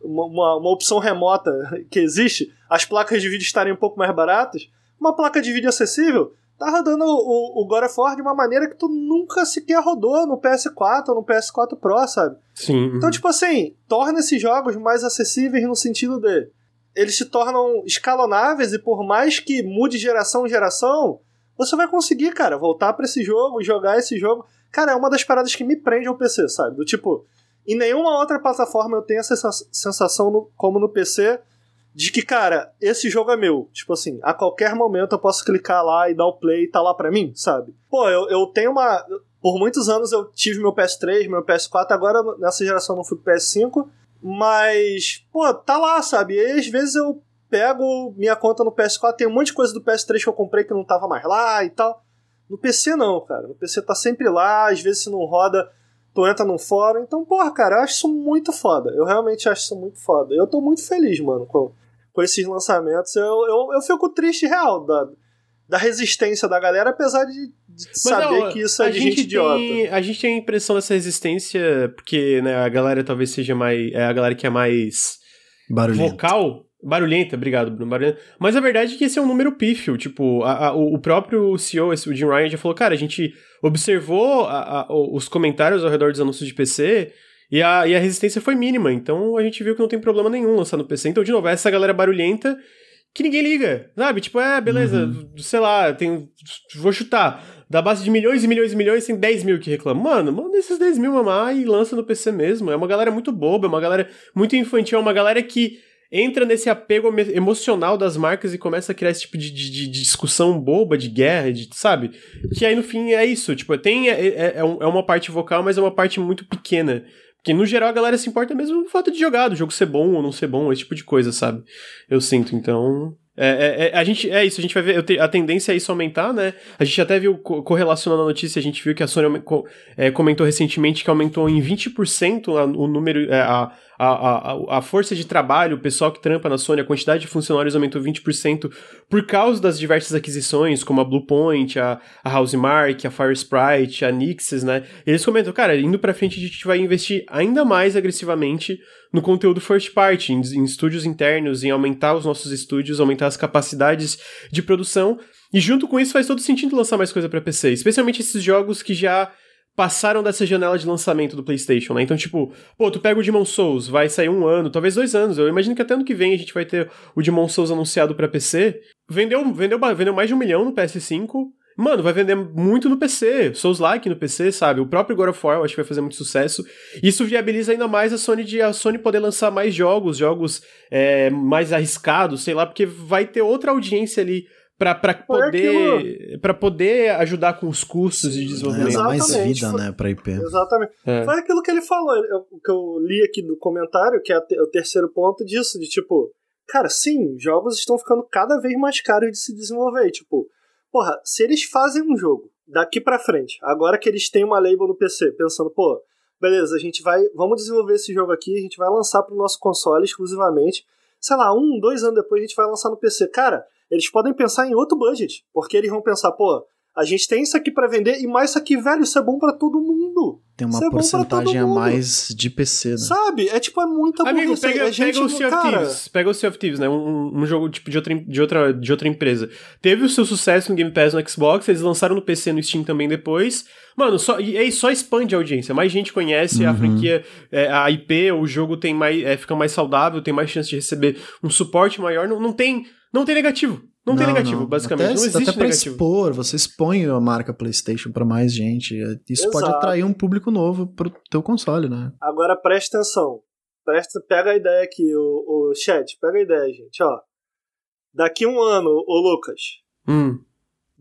uma, uma opção remota que existe, as placas de vídeo estarem um pouco mais baratas, uma placa de vídeo acessível, tá rodando o, o God of War de uma maneira que tu nunca sequer rodou no PS4 ou no PS4 Pro, sabe? Sim. Então, tipo assim, torna esses jogos mais acessíveis no sentido de eles se tornam escalonáveis e por mais que mude geração em geração, você vai conseguir, cara, voltar para esse jogo, jogar esse jogo. Cara, é uma das paradas que me prende ao PC, sabe? Do tipo, em nenhuma outra plataforma eu tenho essa sensação no, como no PC de que, cara, esse jogo é meu. Tipo assim, a qualquer momento eu posso clicar lá e dar o play e tá lá pra mim, sabe? Pô, eu, eu tenho uma. Por muitos anos eu tive meu PS3, meu PS4, agora nessa geração não fui pro PS5, mas, pô, tá lá, sabe? E às vezes eu pego minha conta no PS4, tem um monte de coisa do PS3 que eu comprei que não tava mais lá e tal. No PC não, cara. No PC tá sempre lá, às vezes se não roda, tu entra num fórum. Então, porra, cara, eu acho isso muito foda. Eu realmente acho isso muito foda. Eu tô muito feliz, mano, com, com esses lançamentos. Eu, eu, eu fico triste real da, da resistência da galera, apesar de, de saber não, que isso é de gente, gente idiota. a gente tem a impressão dessa resistência, porque né, a galera talvez seja mais. É a galera que é mais Barulhenta. vocal. Barulhenta, obrigado, Bruno. Barulhenta. Mas a verdade é que esse é um número pífio. Tipo, a, a, o próprio CEO, esse, o Jim Ryan, já falou: cara, a gente observou a, os comentários ao redor dos anúncios de PC e a, e a resistência foi mínima. Então a gente viu que não tem problema nenhum lançar no PC. Então, de novo, é essa galera barulhenta que ninguém liga, sabe? Tipo, é, beleza, uhum. sei lá, tem. Vou chutar. Da base de milhões e milhões e milhões, tem 10 mil que reclamam. Mano, manda esses 10 mil mamar e lança no PC mesmo. É uma galera muito boba, é uma galera muito infantil, é uma galera que entra nesse apego emocional das marcas e começa a criar esse tipo de, de, de discussão boba, de guerra, de, sabe? Que aí no fim é isso. Tipo, tem. É, é, é, uma parte vocal, mas é uma parte muito pequena. Porque no geral a galera se importa mesmo no fato de jogar, do jogo ser bom ou não ser bom, esse tipo de coisa, sabe? Eu sinto, então. É, é, é, a gente, é isso, a gente vai ver, a tendência é isso aumentar, né? A gente até viu, correlacionando a notícia, a gente viu que a Sony é, comentou recentemente que aumentou em 20% o número, é, a, a, a, a força de trabalho, o pessoal que trampa na Sony, a quantidade de funcionários aumentou 20% por causa das diversas aquisições, como a Bluepoint, a, a Housemark, a Firesprite, a Nixes, né? Eles comentam, cara, indo pra frente a gente vai investir ainda mais agressivamente no conteúdo first party, em, em estúdios internos, em aumentar os nossos estúdios, aumentar as capacidades de produção. E junto com isso faz todo sentido lançar mais coisa para PC, especialmente esses jogos que já passaram dessa janela de lançamento do PlayStation, né? Então, tipo, pô, tu pega o Demon Souls, vai sair um ano, talvez dois anos. Eu imagino que até ano que vem a gente vai ter o Demon Souls anunciado para PC. Vendeu, vendeu, vendeu mais de um milhão no PS5. Mano, vai vender muito no PC, Souls-like no PC, sabe? O próprio God of War eu acho que vai fazer muito sucesso. Isso viabiliza ainda mais a Sony de a Sony poder lançar mais jogos, jogos é, mais arriscados, sei lá, porque vai ter outra audiência ali para poder para poder ajudar com os custos de desenvolvimento. É, mais vida, foi, né, para IP. Exatamente. É. Foi aquilo que ele falou, o que eu li aqui do comentário, que é o terceiro ponto disso, de tipo, cara, sim, jogos estão ficando cada vez mais caros de se desenvolver, tipo, porra, se eles fazem um jogo daqui para frente, agora que eles têm uma label no PC, pensando, pô, beleza, a gente vai, vamos desenvolver esse jogo aqui, a gente vai lançar pro nosso console exclusivamente, sei lá, um, dois anos depois a gente vai lançar no PC, cara, eles podem pensar em outro budget, porque eles vão pensar, pô, a gente tem isso aqui para vender e mais isso aqui, velho, isso é bom para todo mundo. Tem uma é porcentagem a mais de PC, né? Sabe? É tipo, é muita Amigo, pega, gente, pega o Sea of Thieves, pega o Sea of Thieves, né? Um, um, jogo tipo de outra, de, outra, de outra empresa. Teve o seu sucesso no Game Pass no Xbox, eles lançaram no PC no Steam também depois. Mano, só, e aí só expande a audiência. Mais gente conhece uhum. a franquia, é, a IP, o jogo tem mais, é, fica mais saudável, tem mais chance de receber um suporte maior. Não, não, tem, não tem negativo. Não, não tem negativo, não. basicamente. Até, não existe até pra negativo. expor, você expõe a marca PlayStation para mais gente. Isso Exato. pode atrair um público novo pro teu console, né? Agora presta atenção. Presta, pega a ideia aqui, o, o chat, pega a ideia, gente, ó. Daqui um ano, o Lucas. Hum.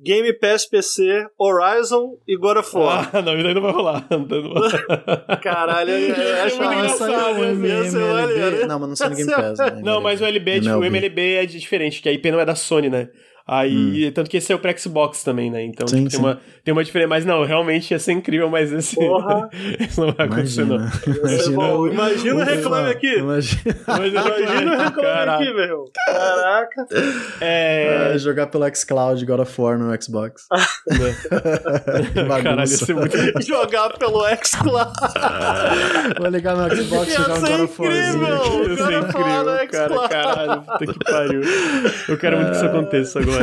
Game Pass PC, Horizon e God of War. Ah, não, isso aí não vai rolar. Caralho, eu acho engraçado. MLB. Não, mas não sai no Game Pass. Né? Não, mas o LB, tipo, o MLB é diferente, que a IP não é da Sony, né? Aí, hum. tanto que esse é o pro Xbox também, né? Então sim, tipo, tem, uma, tem uma diferença. Mas não, realmente ia ser incrível, mas esse. Não vai acontecer, não. Imagina, bom, imagina o reclame aqui. Imagina, imagina o reclame aqui, meu. Caraca. É... é... jogar pelo xCloud God of War no Xbox. Caralho, ia ser muito. jogar pelo xCloud. Vou ligar no Xbox e jogar um God of War. Ia ser incrível, cara. Caralho, puta que pariu. Eu quero muito que isso aconteça agora.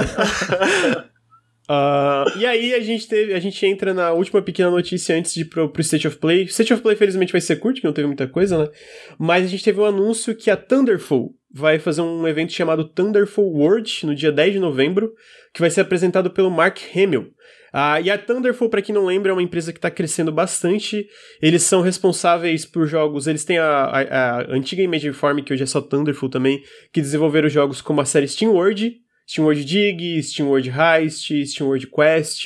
Uh, e aí a gente teve, a gente entra na última pequena notícia antes de ir pro, pro State of Play. State of Play felizmente vai ser curto, que não teve muita coisa, né? Mas a gente teve um anúncio que a Thunderful vai fazer um evento chamado Thunderful World no dia 10 de novembro, que vai ser apresentado pelo Mark Hamill. Uh, e a Thunderful, para quem não lembra, é uma empresa que está crescendo bastante. Eles são responsáveis por jogos. Eles têm a, a, a antiga Image Farm, que hoje é só Thunderful também, que desenvolveram jogos como a série Steam World, SteamWorld Dig, SteamWorld Heist, SteamWorld Quest,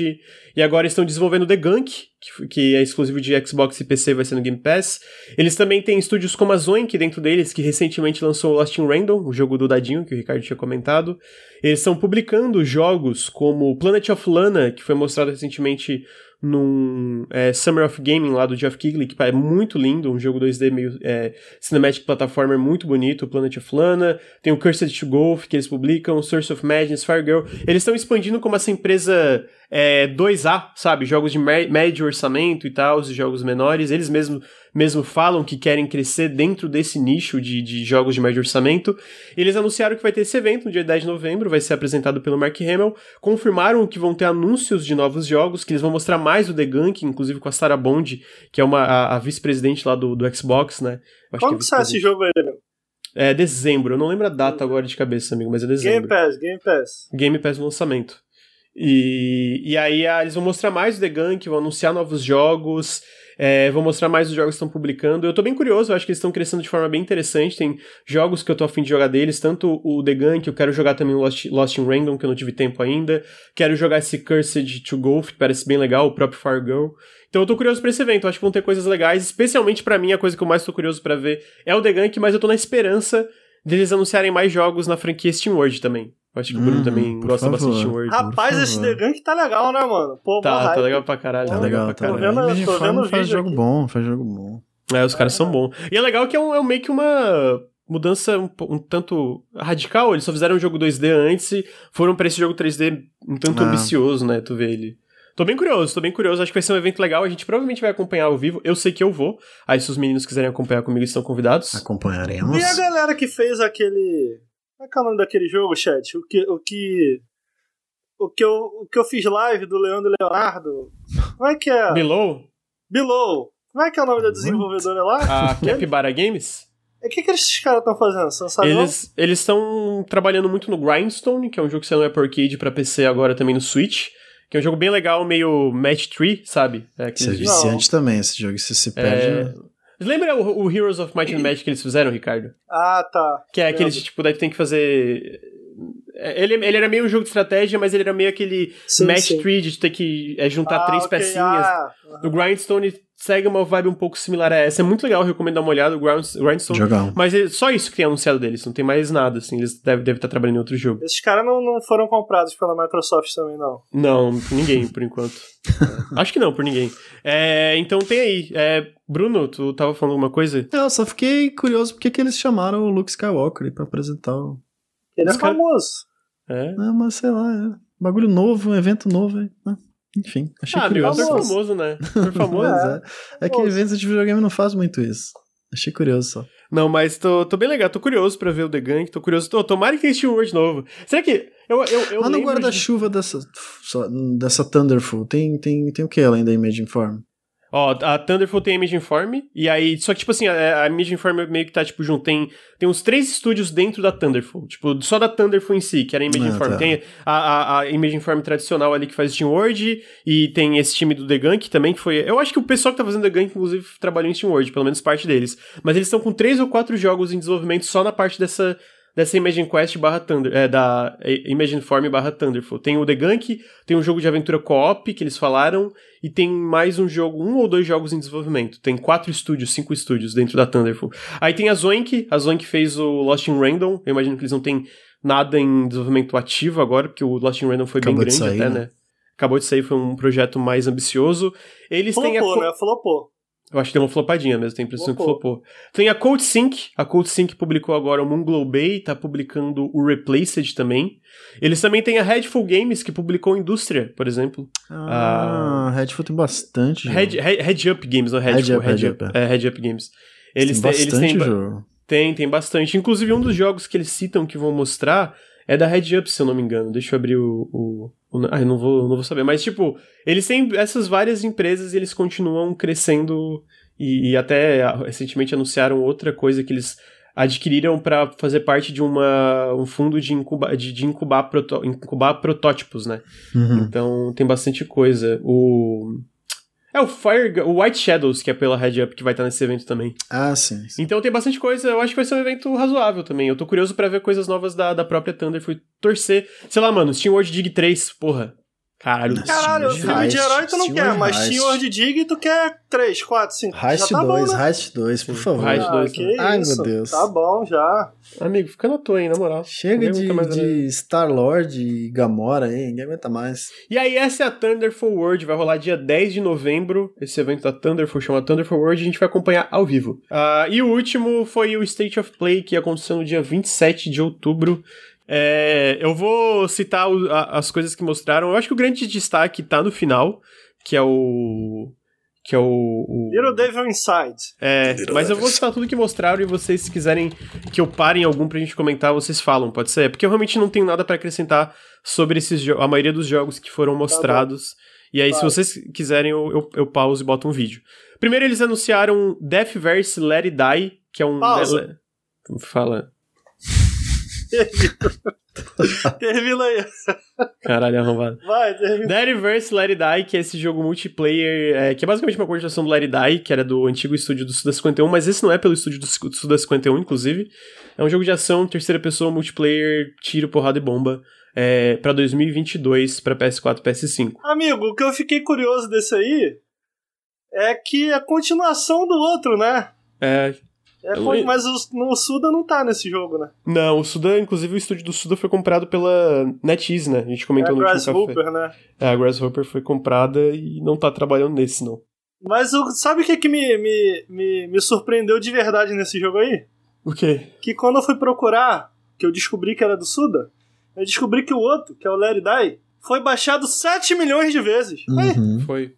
e agora estão desenvolvendo The Gunk, que, que, é exclusivo de Xbox e PC, vai ser no Game Pass. Eles também têm estúdios como a Zoink dentro deles, que recentemente lançou Lost in Random, o jogo do Dadinho, que o Ricardo tinha comentado. Eles estão publicando jogos como Planet of Lana, que foi mostrado recentemente num é, Summer of Gaming lá do Jeff Kigley, que é muito lindo, um jogo 2D meio é, cinematic platformer muito bonito, Planet of Lana, tem o Cursed to Golf que eles publicam, Source of Madness, Fire Girl. Eles estão expandindo como essa empresa é, 2A, sabe? Jogos de médio orçamento e tal, os jogos menores. Eles mesmos mesmo falam que querem crescer dentro desse nicho de, de jogos de médio orçamento. Eles anunciaram que vai ter esse evento no dia 10 de novembro, vai ser apresentado pelo Mark Hamill. Confirmaram que vão ter anúncios de novos jogos, que eles vão mostrar mais o The Gunk, inclusive com a Sarah Bond, que é uma, a, a vice-presidente lá do, do Xbox, né? Quando que sai esse jogo aí, meu? É dezembro, eu não lembro a data agora de cabeça, amigo, mas é dezembro. Game Pass, Game Pass. Game Pass no lançamento. E, e aí ah, eles vão mostrar mais o The Gunk, vão anunciar novos jogos. É, vou mostrar mais os jogos que estão publicando. Eu tô bem curioso, acho que eles estão crescendo de forma bem interessante. Tem jogos que eu tô afim de jogar deles, tanto o The Gun, que eu quero jogar também o Lost, Lost in Random, que eu não tive tempo ainda. Quero jogar esse Cursed to Golf, que parece bem legal, o próprio Fire Girl. Então eu tô curioso pra esse evento, acho que vão ter coisas legais, especialmente para mim, a coisa que eu mais tô curioso para ver é o The Gunk, mas eu tô na esperança deles anunciarem mais jogos na franquia Steam World também. Acho que o Bruno hum, também gosta favor, bastante de Word. Rapaz, esse The Gunk tá legal, né, mano? Pô, tá, tá legal pra caralho. Tá, legal, tá legal. Tô vendo, tô vendo faz jogo aqui. bom, faz jogo bom. É, os caras são bons. E é legal que é, um, é meio que uma mudança um, um, tanto radical. Eles só fizeram um jogo 2D antes e foram pra esse jogo 3D um tanto ah. ambicioso, né? Tu vê ele. Tô bem curioso, tô bem curioso. Acho que vai ser um evento legal. A gente provavelmente vai acompanhar ao vivo. Eu sei que eu vou. Aí, se os meninos quiserem acompanhar comigo, estão convidados. Acompanharemos. E a galera que fez aquele como é que é o nome daquele jogo, chat? O que. O que. O que, eu, o que eu fiz live do Leandro Leonardo. Como é que é? Below? Below. Como é que é o nome da desenvolvedora lá? A Capybara Games? O que, que esses caras estão fazendo? Você não sabe eles eles estão trabalhando muito no Grindstone, que é um jogo que saiu no Apple Arcade pra PC agora também no Switch. Que é um jogo bem legal, meio match tree, sabe? É, Isso é viciante não. também, esse jogo. Se se perde... É... Lembra o, o, Heroes of Might and Magic que eles fizeram, Ricardo? Ah, tá. Que é aquele tipo, daí tu tem que fazer. É, ele, ele era meio um jogo de estratégia, mas ele era meio aquele sim, match sim. tree de ter que é, juntar ah, três okay, pecinhas. Ah, uh -huh. Grindstone segue uma vibe um pouco similar a essa. É muito legal, eu recomendo dar uma olhada, o Grindstone. Jogão. Mas é só isso que tem anunciado deles, não tem mais nada, assim. Eles devem, devem estar trabalhando em outro jogo. Esses caras não, não foram comprados pela Microsoft também, não. Não, por ninguém, por enquanto. Acho que não, por ninguém. É, então tem aí. É, Bruno, tu tava falando alguma coisa? eu só fiquei curioso porque que eles chamaram o Luke Skywalker pra apresentar o. Ele é famoso. É? é, mas sei lá, é. Bagulho novo, um evento novo. É. Enfim, achei ah, curioso. Ah, famoso, né? Por famoso. é. é que eventos de videogame não faz muito isso. Achei curioso só. Não, mas tô, tô bem legal, tô curioso pra ver o The Gang, tô curioso. Tô, tomara que tenha World novo. Será que. Eu, eu, eu Lá no guarda-chuva de... dessa, dessa Thunderful, tem, tem, tem o que além da Image Inform? Ó, a Thunderful tem a Image Inform, e aí, só que, tipo assim, a, a Image Inform meio que tá, tipo, junto, tem, tem uns três estúdios dentro da Thunderful, tipo, só da Thunderful em si, que era a Image ah, Inform. Tá. Tem a, a, a, Image Inform tradicional ali que faz Steam World, e tem esse time do The Gunk também, que foi... Eu acho que o pessoal que tá fazendo The Gunk, inclusive, trabalhou em Steam World, pelo menos parte deles. Mas eles estão com três ou quatro jogos em desenvolvimento só na parte dessa dessa Imagine Quest barra Thunder, é, da Imagine Form barra Thunderful. Tem o The Gunk, tem um jogo de aventura co-op que eles falaram, e tem mais um jogo, um ou dois jogos em desenvolvimento. Tem quatro estúdios, cinco estúdios dentro da Thunderful. Aí tem a Zoink, a Zoink fez o Lost in Random, eu imagino que eles não têm nada em desenvolvimento ativo agora, porque o Lost in Random foi Acabou bem grande sair, até, né? né? Acabou de sair, foi um projeto mais ambicioso. Eles flopou, têm a... né? Flopou. Eu acho que deu uma flopadinha mesmo, tem a impressão flopou. que flopou. Tem a Code Sync, a Code Sync publicou agora o Moonglow Bay, tá publicando o Replaced também. Eles também têm a Headful Games, que publicou Indústria, por exemplo. Ah, a Headful tem bastante. Head, Head, Head Up Games, não Headful, Head Up, Head, Up, Up. É, Head Up Games. Eles tem, bastante eles têm, jogo. Tem, tem bastante. Inclusive, um dos jogos que eles citam que vão mostrar é da Head Up, se eu não me engano. Deixa eu abrir o, o ah, eu não vou, não vou saber. Mas, tipo, eles têm essas várias empresas e eles continuam crescendo e, e até recentemente anunciaram outra coisa que eles adquiriram para fazer parte de uma, um fundo de, incuba, de, de incubar, proto, incubar protótipos, né? Uhum. Então tem bastante coisa. O. É o Fire, o White Shadows, que é pela Red Up, que vai estar nesse evento também. Ah, sim, sim. Então tem bastante coisa. Eu acho que vai ser um evento razoável também. Eu tô curioso para ver coisas novas da, da própria Thunder. Fui torcer. Sei lá, mano, Steam World Dig 3, porra. Caralho, Caralho, filme de herói tu não quer, mas Senhor de Dig tu quer 3, 4, 5. Heist 2, tá Heist 2, por favor. Heist 2. Ah, Ai, meu Deus. Tá bom, já. Amigo, fica na tua aí, na moral. Chega de, de Star-Lord e Gamora aí, ninguém aguenta mais. E aí, essa é a Thunderful World, vai rolar dia 10 de novembro, esse evento da Thunderful chama Thunderful World, a gente vai acompanhar ao vivo. Uh, e o último foi o State of Play, que aconteceu no dia 27 de outubro. É, eu vou citar o, a, as coisas que mostraram. Eu acho que o grande destaque tá no final, que é o. Que é o. o... Little Devil Inside. É, Little mas eu vou citar tudo que mostraram e vocês, se quiserem que eu pare em algum pra gente comentar, vocês falam, pode ser? Porque eu realmente não tenho nada para acrescentar sobre esses a maioria dos jogos que foram tá mostrados. Tá e aí, se vocês quiserem, eu, eu, eu pauso e boto um vídeo. Primeiro, eles anunciaram Deathverse Let It Die, que é um. Pausa. Fala. termina aí. Caralho, arrombado. Vai, termina. Deadverse Let It Die, que é esse jogo multiplayer, é, que é basicamente uma continuação do Let It Die, que era do antigo estúdio do Suda 51, mas esse não é pelo estúdio do Suda 51, inclusive. É um jogo de ação, terceira pessoa, multiplayer, tiro, porrada e bomba. É, pra 2022, pra PS4 e PS5. Amigo, o que eu fiquei curioso desse aí é que é a continuação do outro, né? É, é, foi, mas o, o, Suda não tá nesse jogo, né? Não, o Suda, inclusive o estúdio do Suda foi comprado pela NetEase, né? A gente comentou é no último café. né? É, a Grasshopper foi comprada e não tá trabalhando nesse, não. Mas o, sabe o que, que me, me, me, me surpreendeu de verdade nesse jogo aí? O quê? Que quando eu fui procurar, que eu descobri que era do Suda, eu descobri que o outro, que é o Larry Die, foi baixado 7 milhões de vezes. Uhum. Foi.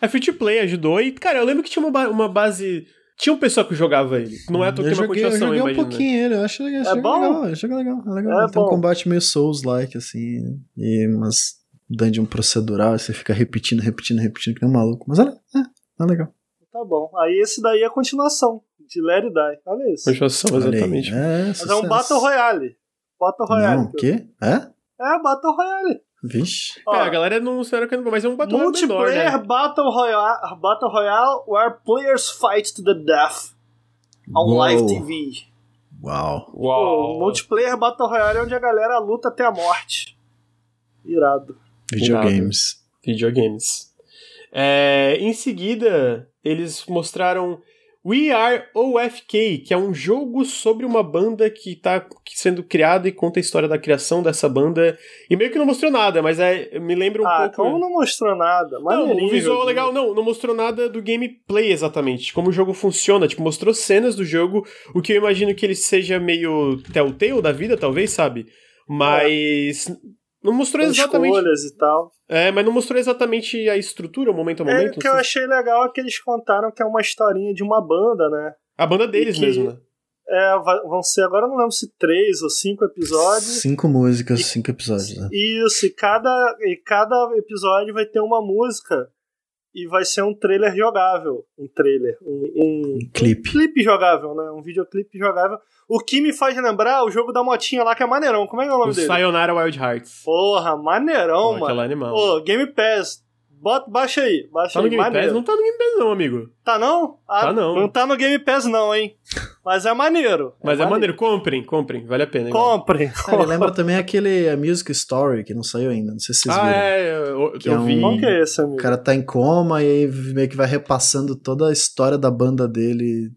É free to play, ajudou. E, cara, eu lembro que tinha uma, uma base tinha um pessoal que jogava ele. Não é toque uma continuação, eu joguei um pouquinho ele, eu acho legal. É bom? legal, eu legal, é legal. É tem um combate meio Souls-like, assim, e umas dungeon procedural, você fica repetindo, repetindo, repetindo, que nem um maluco. Mas é, é, é legal. Tá bom. Aí esse daí é a continuação de It Die. Olha isso. Continuação, exatamente. É, Mas é um Battle Royale. Battle Royale. Não, o quê? É? É, Battle Royale. Vixe. É, a galera não será que mas é um Battle Royale menor, né? Battle Royale, Battle Royale where players fight to the death on Uou. live TV. Uau. Uau. multiplayer Battle Royale é onde a galera luta até a morte. Irado. Videogames. Irado. Videogames. É, em seguida, eles mostraram We Are OFK, que é um jogo sobre uma banda que está sendo criada e conta a história da criação dessa banda. E meio que não mostrou nada, mas é, me lembra um ah, pouco. Como não mostrou nada? Não, o visual é legal, não, não mostrou nada do gameplay exatamente, como o jogo funciona. Tipo, mostrou cenas do jogo, o que eu imagino que ele seja meio Telltale da vida, talvez, sabe? Mas. É. Não mostrou exatamente. Escolhas e tal. É, mas não mostrou exatamente a estrutura, o momento a momento. É, o que eu achei legal é que eles contaram que é uma historinha de uma banda, né? A banda deles que, mesmo, né? É, vão ser, agora não lembro se três ou cinco episódios. Cinco músicas, e, cinco episódios, né? Isso, e cada, e cada episódio vai ter uma música e vai ser um trailer jogável. Um trailer. Um, um, um clipe. Um clipe jogável, né? Um videoclipe jogável o que me faz lembrar o jogo da motinha lá, que é maneirão. Como é que é o nome o dele? Sayonara Wild Hearts. Porra, maneirão, Pô, mano. animal. Pô, Game Pass. Bota, baixa aí, baixa tá aí. no Game maneiro. Pass? Não tá no Game Pass não, amigo. Tá não? Ah, tá não. Não tá no Game Pass não, hein. Mas é maneiro. É Mas é, é maneiro. Comprem, comprem. Vale a pena. Comprem. Cara, lembra também aquele a Music Story, que não saiu ainda. Não sei se vocês ah, viram. Ah, é. Eu, que eu é vi. Qual que é esse, amigo? O cara tá em coma e aí meio que vai repassando toda a história da banda dele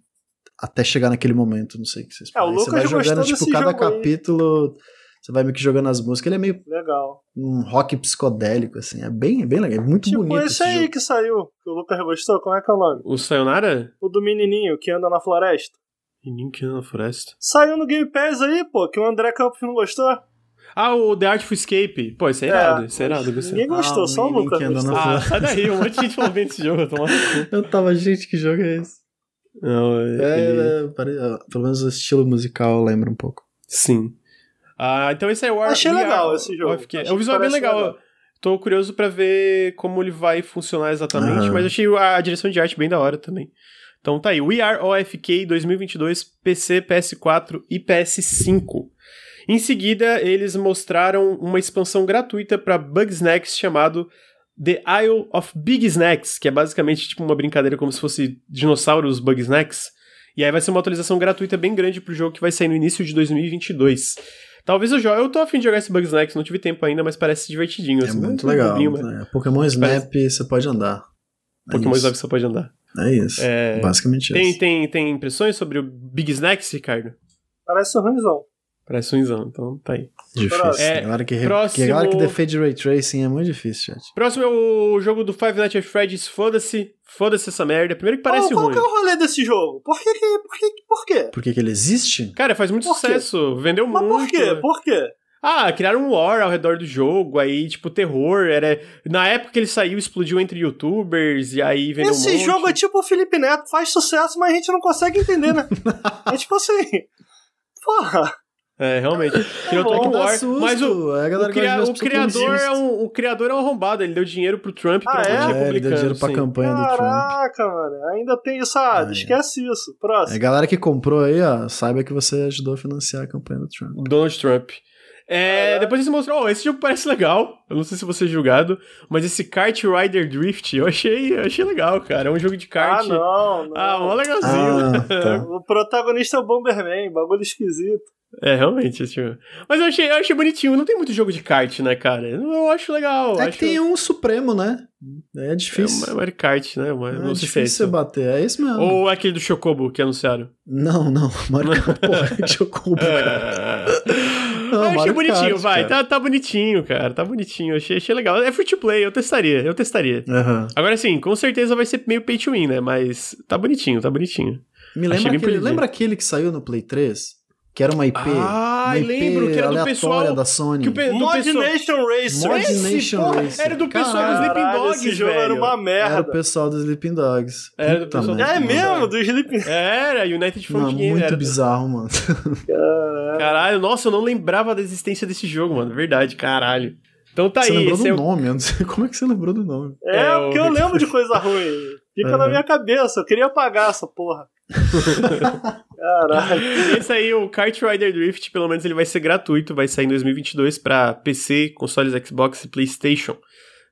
até chegar naquele momento, não sei o que vocês É, o Lucas você vai jogando, tipo, cada capítulo, aí. você vai meio que jogando as músicas, ele é meio legal. um rock psicodélico, assim, é bem, bem legal, é muito tipo bonito. esse, esse aí jogo. que saiu, que o Lucas gostou, como é que é o nome? O Sayonara? O do menininho que anda na floresta. Menininho que anda na floresta? Saiu no Game Pass aí, pô, que o André Campos não gostou. Ah, o The Artful Escape. Pô, isso é, é irado, isso é irado. Ninguém gostou, ah, só o Lucas. Ah, sai daí, um monte de gente falou bem desse jogo. Eu tava, gente, que jogo é esse? Não, é, é, é, pelo menos o estilo musical lembra um pouco. Sim. Ah, então esse é o Achei legal esse jogo. O, o visual é bem legal. legal. Tô curioso para ver como ele vai funcionar exatamente, uhum. mas achei a direção de arte bem da hora também. Então tá aí, We Are OFK 2022, PC, PS4 e PS5. Em seguida, eles mostraram uma expansão gratuita para Bugsnax chamado The Isle of Big Snacks, que é basicamente tipo uma brincadeira como se fosse dinossauros Bug Snacks. E aí vai ser uma atualização gratuita bem grande pro jogo que vai sair no início de 2022. Talvez eu jogue. Eu tô afim de jogar esse Bugsnax, não tive tempo ainda, mas parece divertidinho. É assim, muito legal. Bobinho, né? Pokémon Snap parece... você pode andar. É Pokémon Snap você pode andar. É isso. É... Basicamente tem, isso. Tem, tem impressões sobre o Big Snacks, Ricardo? Parece um ruimzão. Parece ruimzão, então tá aí. Difícil. É, agora que, próximo... que, agora que defende Ray Tracing é muito difícil, gente. Próximo é o jogo do Five Nights at Freddy's. Foda-se. Foda-se essa merda. Primeiro que parece oh, qual ruim. Qual que é o rolê desse jogo? Por que, por que, por quê? Por que, que ele existe? Cara, faz muito por sucesso. Quê? Vendeu Mas muito. por quê? Por quê? Ah, criaram um war ao redor do jogo, aí, tipo, terror, era... Na época que ele saiu, explodiu entre youtubers, e aí vendeu Esse um jogo é tipo o Felipe Neto, faz sucesso, mas a gente não consegue entender, né? é tipo assim... Porra... É, realmente. Criou é Tech War. Susto. Mas o, é, o, cria, o criador é um, o criador é um arrombado. Ele deu dinheiro pro Trump ah, pra é? é ele deu dinheiro pra sim. campanha Caraca, do Trump. Caraca, mano. Ainda tem isso. Ah, é. esquece isso. Próximo. É, galera que comprou aí, ó, saiba que você ajudou a financiar a campanha do Trump. Donald Trump. É, é. Depois eles mostrou, oh, esse jogo parece legal. Eu não sei se você é julgado, mas esse Kart Rider Drift, eu achei, eu achei legal, cara. É um jogo de kart. Ah, não, não. Ah, mó legalzinho. Ah, tá. o protagonista é o Bomberman, bagulho esquisito. É, realmente, tipo. Mas eu achei, eu achei bonitinho. Não tem muito jogo de kart, né, cara? Eu acho legal. É acho... que tem um Supremo, né? É difícil. É Mario Kart, né? Mas é não sei difícil se é você bater, é isso mesmo. Ou aquele do Chocobo que anunciaram. Não, não. Mario Kart, porra, Chocobo. Não, eu achei bonitinho, Kart, vai. Tá, tá bonitinho, cara. Tá bonitinho. Achei, achei legal. É free to play, eu testaria, eu testaria. Uhum. Agora sim, com certeza vai ser meio pay to win, né? Mas tá bonitinho, tá bonitinho. Me lembra aquele, lembra aquele que saiu no Play 3? Que era uma IP. Ah, uma IP lembro, que era do pessoal. da Sony. Que o pe, Mod pessoal... Nation Racer. Mod Nation porra, Racer. Era do pessoal Caralho, do Sleeping Dogs, esse jogo velho. era uma merda. Era o pessoal do Sleeping Dogs. Era do pessoal do É mesmo, do Sleeping Era, United Front Não, Game. Muito era bizarro, mano. Caralho. caralho, nossa, eu não lembrava da existência desse jogo, mano. Verdade, caralho. Então tá você aí. lembrou do é o... nome, eu não sei como é que você lembrou do nome. É, é porque eu lembro de coisa ruim. Fica uhum. na minha cabeça, eu queria apagar essa porra. Caralho. Esse aí, o Kart Rider Drift, pelo menos ele vai ser gratuito, vai sair em 2022 para PC, consoles Xbox e PlayStation.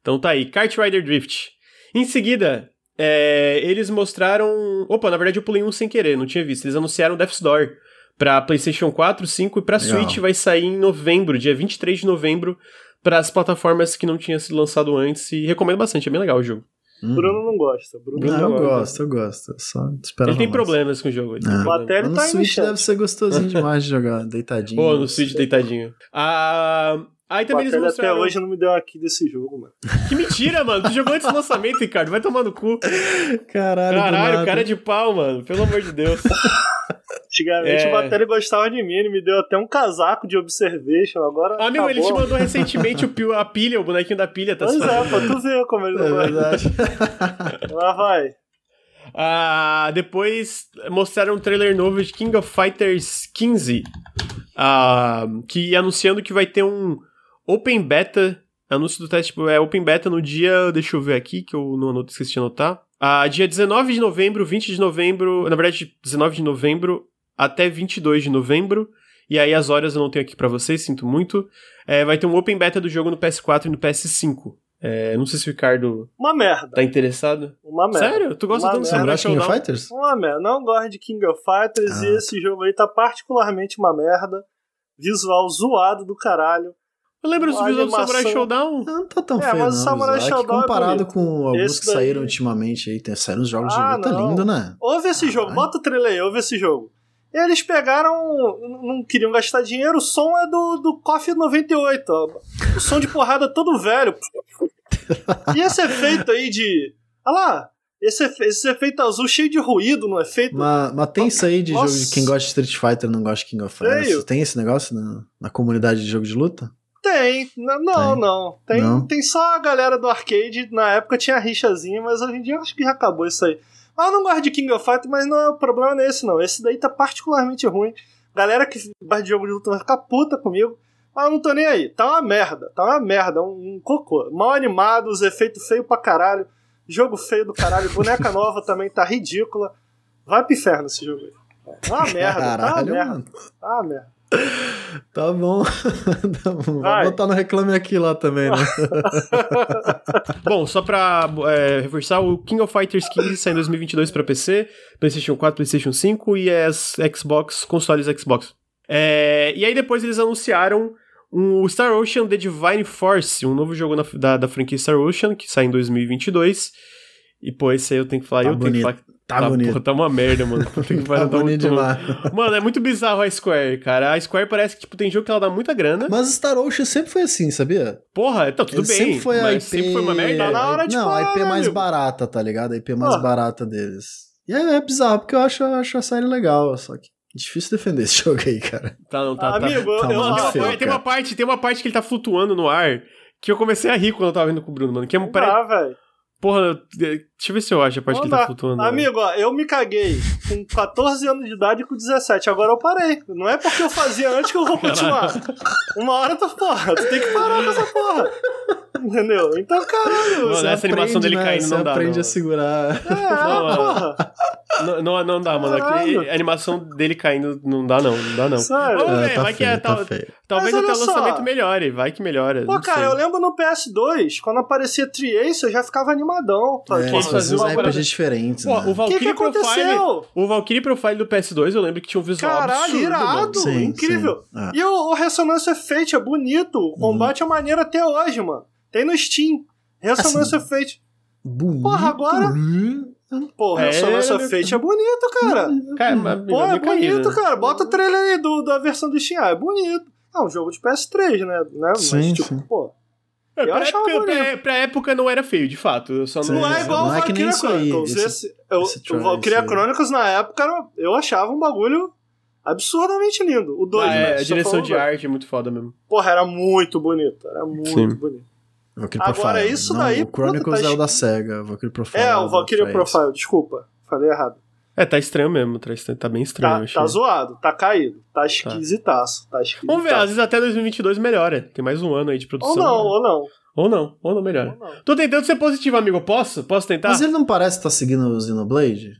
Então tá aí, Kart Rider Drift. Em seguida, é, eles mostraram. Opa, na verdade eu pulei um sem querer, não tinha visto. Eles anunciaram Death's Door para PlayStation 4, 5 e para Switch vai sair em novembro, dia 23 de novembro, para as plataformas que não tinham sido lançado antes. E recomendo bastante, é bem legal o jogo. Hum. Bruno não gosta. Bruno não, eu gosto, eu gosto. Só espera Ele tem mais. problemas com o jogo. Ele o Batério no tá Switch deve ser gostosinho demais de jogar, deitadinho. Pô, no Switch deitadinho. Ah, aí também eles mostraram... até hoje não me deu aqui desse jogo, mano. Que mentira, mano. Tu jogou antes do lançamento, Ricardo. Vai tomar no cu. Caralho, Caralho, cara de pau, mano. Pelo amor de Deus. Antigamente é... o Batéria gostava de mim, ele me deu até um casaco de observation, agora. Ah, meu, ele te mandou recentemente o, a pilha, o bonequinho da pilha, tá Pois é, pra tu ver como ele não é verdade. Lá vai. Ah, depois mostraram um trailer novo de King of Fighters 15, ah, que anunciando que vai ter um Open Beta, anúncio do teste, é Open Beta no dia, deixa eu ver aqui, que eu não anoto, esqueci de anotar. Ah, dia 19 de novembro, 20 de novembro, na verdade, 19 de novembro até 22 de novembro. E aí as horas eu não tenho aqui para vocês, sinto muito. É, vai ter um Open Beta do jogo no PS4 e no PS5. É, não sei se o Ricardo. Uma merda. Tá interessado? Uma merda. Sério? Tu gosta Uma tanto merda. do Samurai King of? Fighters? Uma merda. Não gosto de King of Fighters Ah. e esse jogo aí tá particularmente uma merda. Visual zoado do caralho. Eu lembro do Uma visual do Samurai Showdown. Não tá tão É, feio, mas o não. Samurai visual. É que Showdown é comparado bonito. com alguns Esse que saíram daí- ultimamente aí, tem, saíram os jogos Ah, de luta não. lindo, né? Ouve esse jogo, Caralho. bota o trailer aí, ouve esse jogo. Eles pegaram. Não queriam gastar dinheiro, o som é do, do KOF 98. Ó. O som de porrada todo velho. E esse efeito aí de. Olha lá! Esse, esse efeito azul cheio de ruído no efeito. Mas, mas tem isso aí de Nossa. jogo de quem gosta de Street Fighter não gosta de King of Fighters. Tem esse negócio na, na comunidade de jogo de luta? Tem. Não, Tem. não. Tem, Não? tem só a galera do arcade. Na época tinha rixazinha, mas hoje em dia eu acho que já acabou isso aí. Mas eu não gosto de King of Fighters, mas não é o problema nesse, não. Esse daí tá particularmente ruim. Galera que gosta de jogo de luta vai ficar puta comigo. Eu não tô nem aí. Tá uma merda. Tá uma merda. Um, um cocô. Mal animado, os efeitos feios pra caralho. Jogo feio do caralho. Boneca nova também tá ridícula. Vai pro inferno esse jogo aí. Tá uma merda. tá uma Caralho, merda. mano. Tá uma merda. Tá bom. tá bom. Vai botar no Reclame Aqui lá também, né? Bom, só pra é, reforçar, o King of Fighters 15 sai em 2022 pra PC, PlayStation 4, PlayStation 5 e as Xbox, consoles Xbox. É, e aí depois eles anunciaram o Star Ocean The Divine Force, um novo jogo na, da, da franquia Star Ocean, que sai em 2022. E, pô, esse aí eu tenho que falar, tá eu bonito. tenho que falar Tá, tá bonito. Porra, tá uma merda, mano. Tem que tá bonito demais. Mano, é muito bizarro a Square, cara. A Square parece que tipo, tem jogo que ela dá muita grana. Mas Star Ocean sempre foi assim, sabia? Porra, tá tudo Ele bem. Sempre foi mas a IP... sempre foi uma merda. Tá na hora de Não, falar, a IP mais amigo? barata, tá ligado? A IP mais barata deles. E é, é bizarro, porque eu acho, acho a série legal, só que difícil defender esse jogo aí, cara. Tá, não, tá, Amigo, tá. tá eu, muito eu, feio. Tem, tem uma parte, tem uma parte que ele tá flutuando no ar que eu comecei a rir quando eu tava vendo com o Bruno, mano. Que é. Ah, velho. Porra, deixa eu ver se eu acho a parte Não que ele tá flutuando. ar. Amigo, ó, eu me caguei com 14 anos de idade e com 17. Agora eu parei. Não é porque eu fazia antes que eu vou continuar. Uma hora tu, porra, tu tem que parar com essa porra. Entendeu? Então, caralho. Mano, essa animação dele né? caindo Você não dá, aprende não. a segurar. É, Não, porra. Não, não, não dá, mano. Aqui, a animação dele caindo não dá, não. Não dá, não. Sério. Vamos É, ver, tá vai que feio, é tá tal-. Talvez até o lançamento melhore, vai que melhora. Pô, cara, sei. eu lembro no PS2, quando aparecia Tri-Ace, eu já ficava animadão. Falei, É, eles fazer faziam uns uma RPGs diferentes, Pô, né? o O que, que Valkyrie Profile. aconteceu? O Valkyrie Profile do PS2 eu lembro que tinha um visual Caralho, absurdo, irado. Sim, incrível. sim. É. E o, o Ressonância Fate é bonito. O combate é maneiro até hoje, mano. Tem no Steam. Ressonância Fate. Bonito. Porra, agora- Hum. Pô, É, Ressonância meu- Fate é bonito, cara. Cara, mas, Pô, é bonito, né? cara. Bota o trailer aí do, da versão do Steam. Ah, é bonito. É um jogo de PS3, né? né? Sim, Mas, tipo, sim. pô. É, Eu pra, achava época, bonito. pra, pra época não era feio, de fato. Eu só não. Não é igual Não o é que nem Valkyria isso aí, Chronicles. esse- Esse, eu, esse o Valkyria Chronicles, na época, eu achava um bagulho absurdamente lindo. O 2, Ah, né? é, a direção de arte é muito foda mesmo. Porra, era muito bonito. Era muito Sim. bonito. Valkyrie Agora, Profile. isso Não, daí, O Chronicles tá é o da SEGA, o Valkyrie Profile. É, é o Valkyria da Profile, desculpa. Falei errado. É, tá estranho mesmo, tá, estranho, tá bem estranho. Tá, tá zoado, tá caído. Tá esquisitaço. Tá esquisitaço. Vamos ver, às vezes até 2022 melhora. Tem mais um ano aí de produção. Ou não, né? ou não. Ou não, ou não melhora. Ou não. Tô tentando ser positivo, amigo. Posso? Posso tentar? Mas ele não parece estar seguindo o Xenoblade?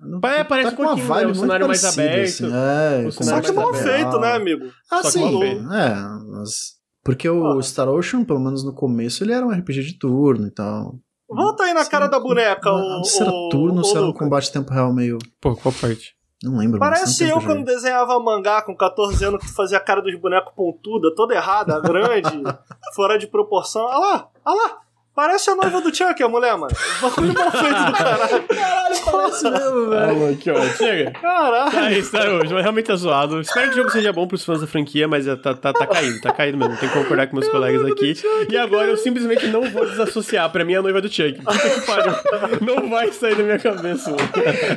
Não- É, parece um com uma pouquinho, né? vibe O cenário mais aberto. assim, é, O com Só cenário que mal feito, né, amigo? Ah, Só sim. É, mas... Porque o Ah. Star Ocean, pelo menos no começo, ele era um RPG de turno e tal. Volta aí na cara da boneca, o. Se era o- turno, se era um combate em tempo real meio... Pô, qual parte? Não lembro. Parece eu quando desenhava mangá com 14 anos que tu fazia a cara dos bonecos pontuda, toda errada, grande, fora de proporção. Olha lá, olha lá. Parece a noiva do Chuck, a mulher, mano. Bagulho mal feito do caralho. Caralho, parece mesmo, velho. que ó, chega. Caralho. Tá isso, tá hoje, mas realmente tá zoado. Espero que o jogo seja bom pros fãs da franquia, mas é, tá, tá, tá caído, tá caído mesmo. Tem que concordar com meus colegas aqui. E agora eu simplesmente não vou desassociar. Pra mim, é a noiva do Chuck. Puta que pariu. Não vai sair da minha cabeça, mano.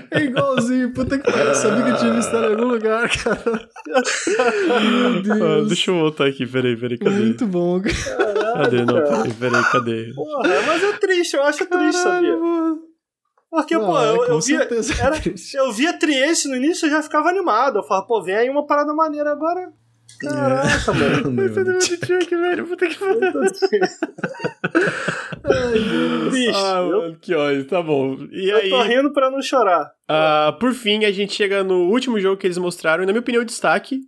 É igualzinho, puta que pariu. Eu sabia que eu tinha visto ela em algum lugar, cara. Meu Ah, Deus. deixa eu voltar aqui, peraí, peraí, cadê? Muito bom, cara. Cadê? Não, peraí, peraí, cadê? Porra, mas é triste, eu acho triste, sabia? mano. Porque, pô, Não, é, eu, eu via. é Era, eu via Trieste no início e já ficava animado. Eu falava, pô, vem aí uma parada maneira agora. Caraca, mano. Meu o Chuck, velho? Puta que pariu. Triste. Ah, eu, mano, que ódio, tá bom. E eu aí, tô rindo pra não chorar. ah, por fim, a gente chega no último jogo que eles mostraram, e na minha opinião, destaque,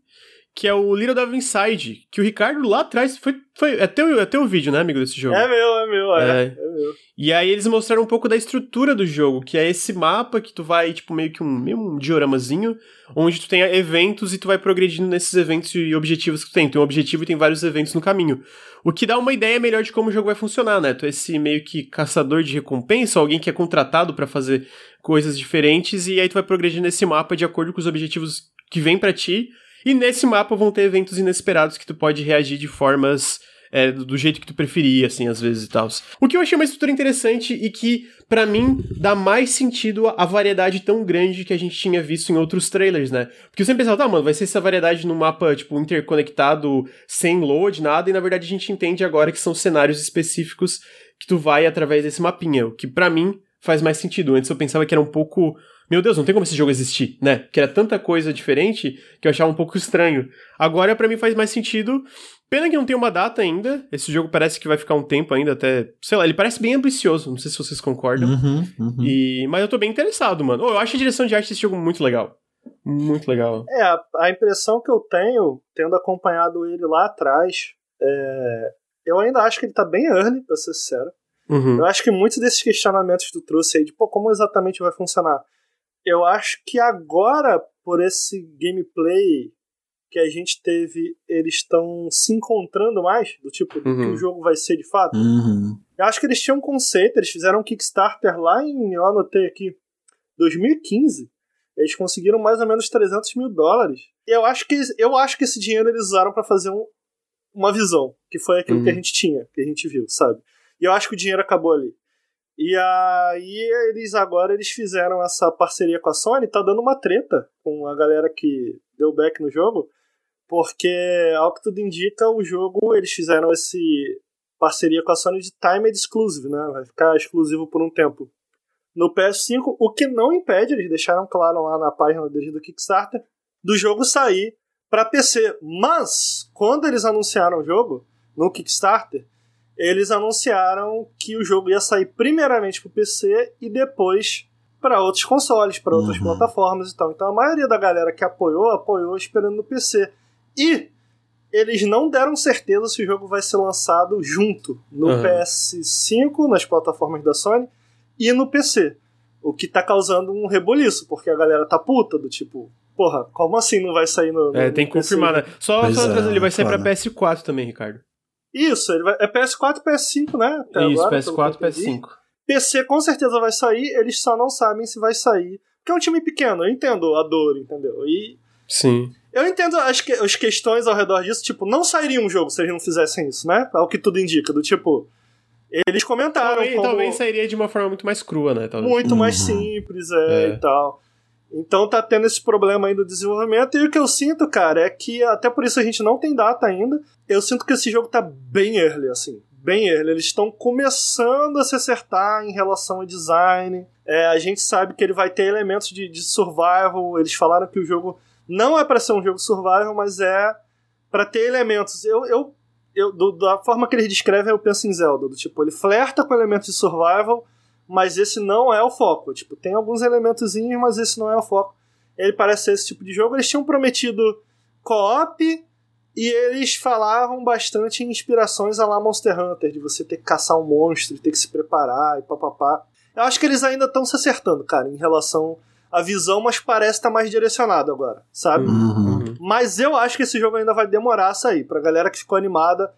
que é o Little Devil Inside, que o Ricardo lá atrás foi. foi é, teu, é teu vídeo, né, amigo, desse jogo? É meu, é meu, é. É. é meu. E aí eles mostraram um pouco da estrutura do jogo, que é esse mapa que tu vai, tipo, meio que um, meio um dioramazinho, onde tu tem eventos e tu vai progredindo nesses eventos e objetivos que tu tem. Tem um objetivo e tem vários eventos no caminho. O que dá uma ideia melhor de como o jogo vai funcionar, né? Tu é esse meio que caçador de recompensa, alguém que é contratado pra fazer coisas diferentes, e aí tu vai progredindo nesse mapa de acordo com os objetivos que vem pra ti. E nesse mapa vão ter eventos inesperados que tu pode reagir de formas é, do jeito que tu preferia, assim, às vezes e tal. O que eu achei uma estrutura interessante e que, pra mim, dá mais sentido a variedade tão grande que a gente tinha visto em outros trailers, né? Porque eu sempre pensava, tá, mano, vai ser essa variedade num mapa, tipo, interconectado, sem load, nada, e na verdade a gente entende agora que são cenários específicos que tu vai através desse mapinha, o que pra mim faz mais sentido. Antes eu pensava que era um pouco. Meu Deus, não tem como esse jogo existir, né? Que era tanta coisa diferente que eu achava um pouco estranho. Agora, pra mim, faz mais sentido. Pena que não tem uma data ainda. Esse jogo parece que vai ficar um tempo ainda até. Sei lá, ele parece bem ambicioso. Não sei se vocês concordam. Uhum, uhum. E... Mas eu tô bem interessado, mano. Eu acho a direção de arte desse jogo muito legal. Muito legal. É, a, a impressão que eu tenho, tendo acompanhado ele lá atrás, é, eu ainda acho que ele tá bem early, pra ser sincero. Uhum. Eu acho que muitos desses questionamentos que tu trouxe aí, de pô, como exatamente vai funcionar? Eu acho que agora, por esse gameplay que a gente teve, eles estão se encontrando mais, do tipo, do que o jogo vai ser de fato. Uhum. Eu acho que eles tinham um conceito, eles fizeram um Kickstarter lá em, eu anotei aqui, 2015. Eles conseguiram mais ou menos 300 mil dólares. E eu acho que, eu acho que esse dinheiro eles usaram para fazer um, uma visão, que foi aquilo Uhum. que a gente tinha, que a gente viu, sabe? E eu acho que o dinheiro acabou ali. E aí eles agora eles fizeram essa parceria com a Sony, tá dando uma treta com a galera que deu back no jogo, porque ao que tudo indica, o jogo eles fizeram esse parceria com a Sony de time exclusive, né? Vai ficar exclusivo por um tempo. No PS5, o que não impede, eles deixaram claro lá na página deles do Kickstarter, do jogo sair para PC. Mas, quando eles anunciaram o jogo, no Kickstarter, eles anunciaram que o jogo ia sair primeiramente para o PC e depois para outros consoles, para outras Uhum. plataformas e tal. Então a maioria da galera que apoiou, apoiou esperando no PC. E eles não deram certeza se o jogo vai ser lançado junto no Uhum. PS5, nas plataformas da Sony, e no PC. O que tá causando um reboliço, porque a galera tá puta, do tipo, porra, como assim não vai sair no. no É, tem que confirmar, né? Só, Pois só é, ele vai sair pra foda. PS4 também, Ricardo. Isso, ele vai, é PS4 e PS5, né? Até Isso, agora, pelo PS4 que eu entendi. PS5. PC com certeza vai sair, eles só não sabem se vai sair. Porque é um time pequeno, eu entendo a dor, entendeu? E Sim. eu entendo as, que, as questões ao redor disso, tipo, não sairia um jogo se eles não fizessem isso, né? É o que tudo indica, do tipo. Eles comentaram Talvez, como talvez sairia de uma forma muito mais crua, né? Talvez. muito mais Uhum. simples, é, É. e tal. Então tá tendo esse problema aí do desenvolvimento. E o que eu sinto, cara, é que até por isso a gente não tem data ainda. Eu sinto que esse jogo tá bem early, assim. Bem early. Eles estão começando a se acertar em relação ao design. É, a gente sabe que ele vai ter elementos de, de survival. Eles falaram que o jogo não é para ser um jogo survival, mas é para ter elementos. Eu, eu, eu do- da forma que eles descrevem, eu penso em Zelda. Do tipo, ele flerta com elementos de survival, mas esse não é o foco. Tipo, tem alguns elementozinhos, mas esse não é o foco. Ele parece ser esse tipo de jogo. Eles tinham prometido co-op e eles falavam bastante em inspirações a lá Monster Hunter, de você ter que caçar um monstro, ter que se preparar e papapá. Eu acho que eles ainda estão se acertando, cara, em relação à visão, mas parece estar mais direcionado agora, sabe? Uhum. Uhum. Mas eu acho que esse jogo ainda vai demorar a sair. Pra galera que ficou animada.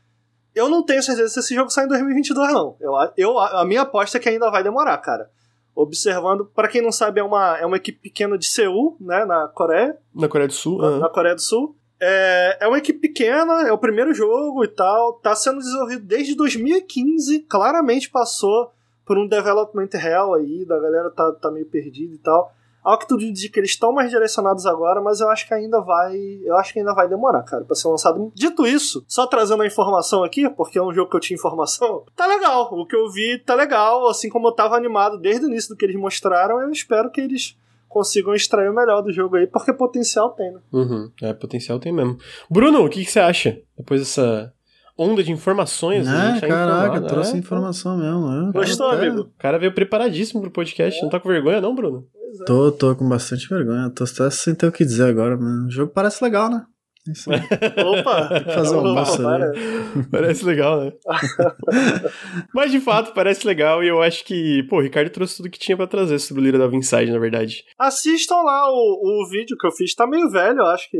Eu não tenho certeza se esse jogo sai em 2022, não. Eu, eu, a minha aposta é que ainda vai demorar, cara. Observando, pra quem não sabe, é uma, é uma equipe pequena de Seul, né, na Coreia, Na Coreia do Sul. na, aham. na Coreia do Sul. É, é uma equipe pequena, é o primeiro jogo e tal. Tá sendo desenvolvido desde 2015. Claramente passou por um development hell aí, da galera tá, tá meio perdida e tal. Ao que tudo indica que eles estão mais direcionados agora, mas eu acho que ainda vai. Eu acho que ainda vai demorar, cara, pra ser lançado. Dito isso, só trazendo a informação aqui, porque é um jogo que eu tinha informação, tá legal. O que eu vi tá legal, assim como eu tava animado desde o início do que eles mostraram, eu espero que eles consigam extrair o melhor do jogo aí, porque potencial tem, né? Uhum. É, potencial tem mesmo. Bruno, o que, que você acha? Depois dessa onda de informações. gente tá caraca, trouxe é, informação mesmo. né? Gostou, Até- amigo? O cara veio preparadíssimo pro podcast. Não tá com vergonha, não, Bruno? É. Tô, tô com bastante vergonha. Tô até sem ter o que dizer agora, mas o jogo parece legal, né? Isso aí. Opa! Fazer um para. ali. Parece legal, né? Mas de fato, parece legal e eu acho que, pô, o Ricardo trouxe tudo que tinha pra trazer sobre o Lira da Inside, na verdade. Assistam lá o, o vídeo que eu fiz. Tá meio velho, eu acho que.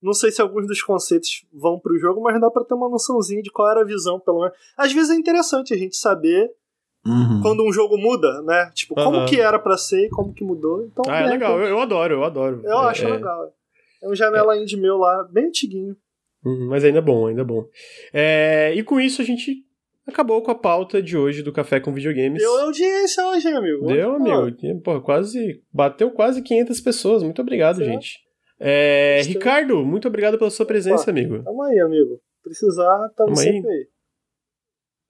Não sei se alguns dos conceitos vão pro jogo, mas dá pra ter uma noçãozinha de qual era a visão, pelo menos. Às vezes é interessante a gente saber Uhum. quando um jogo muda, né? Tipo, como Aham. que era pra ser e como que mudou. Então, Ah, é né, legal, então, eu, eu adoro, eu adoro. eu É, acho é, legal. É um janela indie meu lá, bem antiguinho. Uhum, Mas ainda é bom, ainda é bom. É, e com isso a gente acabou com a pauta de hoje do Café com Videogames. Deu audiência hoje, hein, amigo. Deu, Pô, amigo. Pô, quase. Bateu quase 500 pessoas. Muito obrigado, Certo. gente. É. Ricardo, muito obrigado pela sua presença, amigo. Tamo aí, amigo. Precisar, tamo Tamo aí. sempre aí.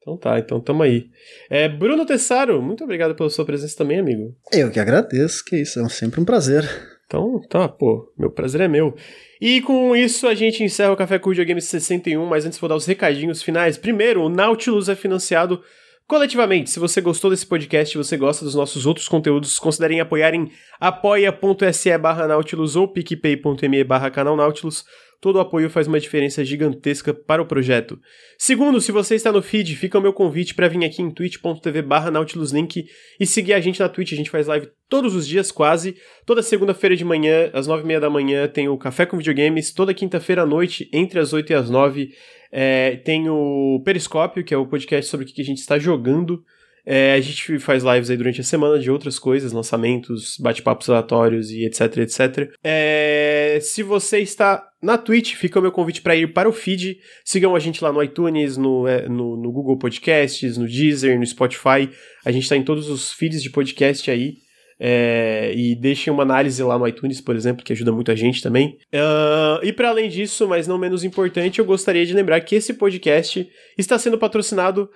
Então tá, então tamo aí. É, Bruno Tessaro, muito obrigado pela sua presença também, amigo. Eu que agradeço, que isso, é sempre um prazer. Então, tá, pô, meu prazer é meu. E com isso a gente encerra o Café com Videogames 61, mas antes vou dar os recadinhos finais. Primeiro, o Nautilus é financiado coletivamente. Se você gostou desse podcast e você gosta dos nossos outros conteúdos, considerem apoiar em apoia.se barra Nautilus ou picpay.me barra canal Nautilus. Todo o apoio faz uma diferença gigantesca para o projeto. Segundo, se você está no feed, fica o meu convite para vir aqui em twitch.tv barra nautiluslink e seguir a gente na Twitch. A gente faz live todos os dias, quase. Toda segunda-feira de manhã, às nove e meia da manhã, tem o Café com Videogames. Toda quinta-feira à noite, entre as oito e as nove, é, tem o Periscópio, que é o podcast sobre o que a gente está jogando. É, a gente faz lives aí durante a semana de outras coisas, lançamentos, bate-papos aleatórios e etc, etc. É, se você está na Twitch, fica o meu convite para ir para o feed. Sigam a gente lá no iTunes, no, é, no, no Google Podcasts, no Deezer, no Spotify. A gente está em todos os feeds de podcast aí. É, e deixem uma análise lá no iTunes, por exemplo, que ajuda muito a gente também. Uh, e para além disso, mas não menos importante, eu gostaria de lembrar que esse podcast está sendo patrocinado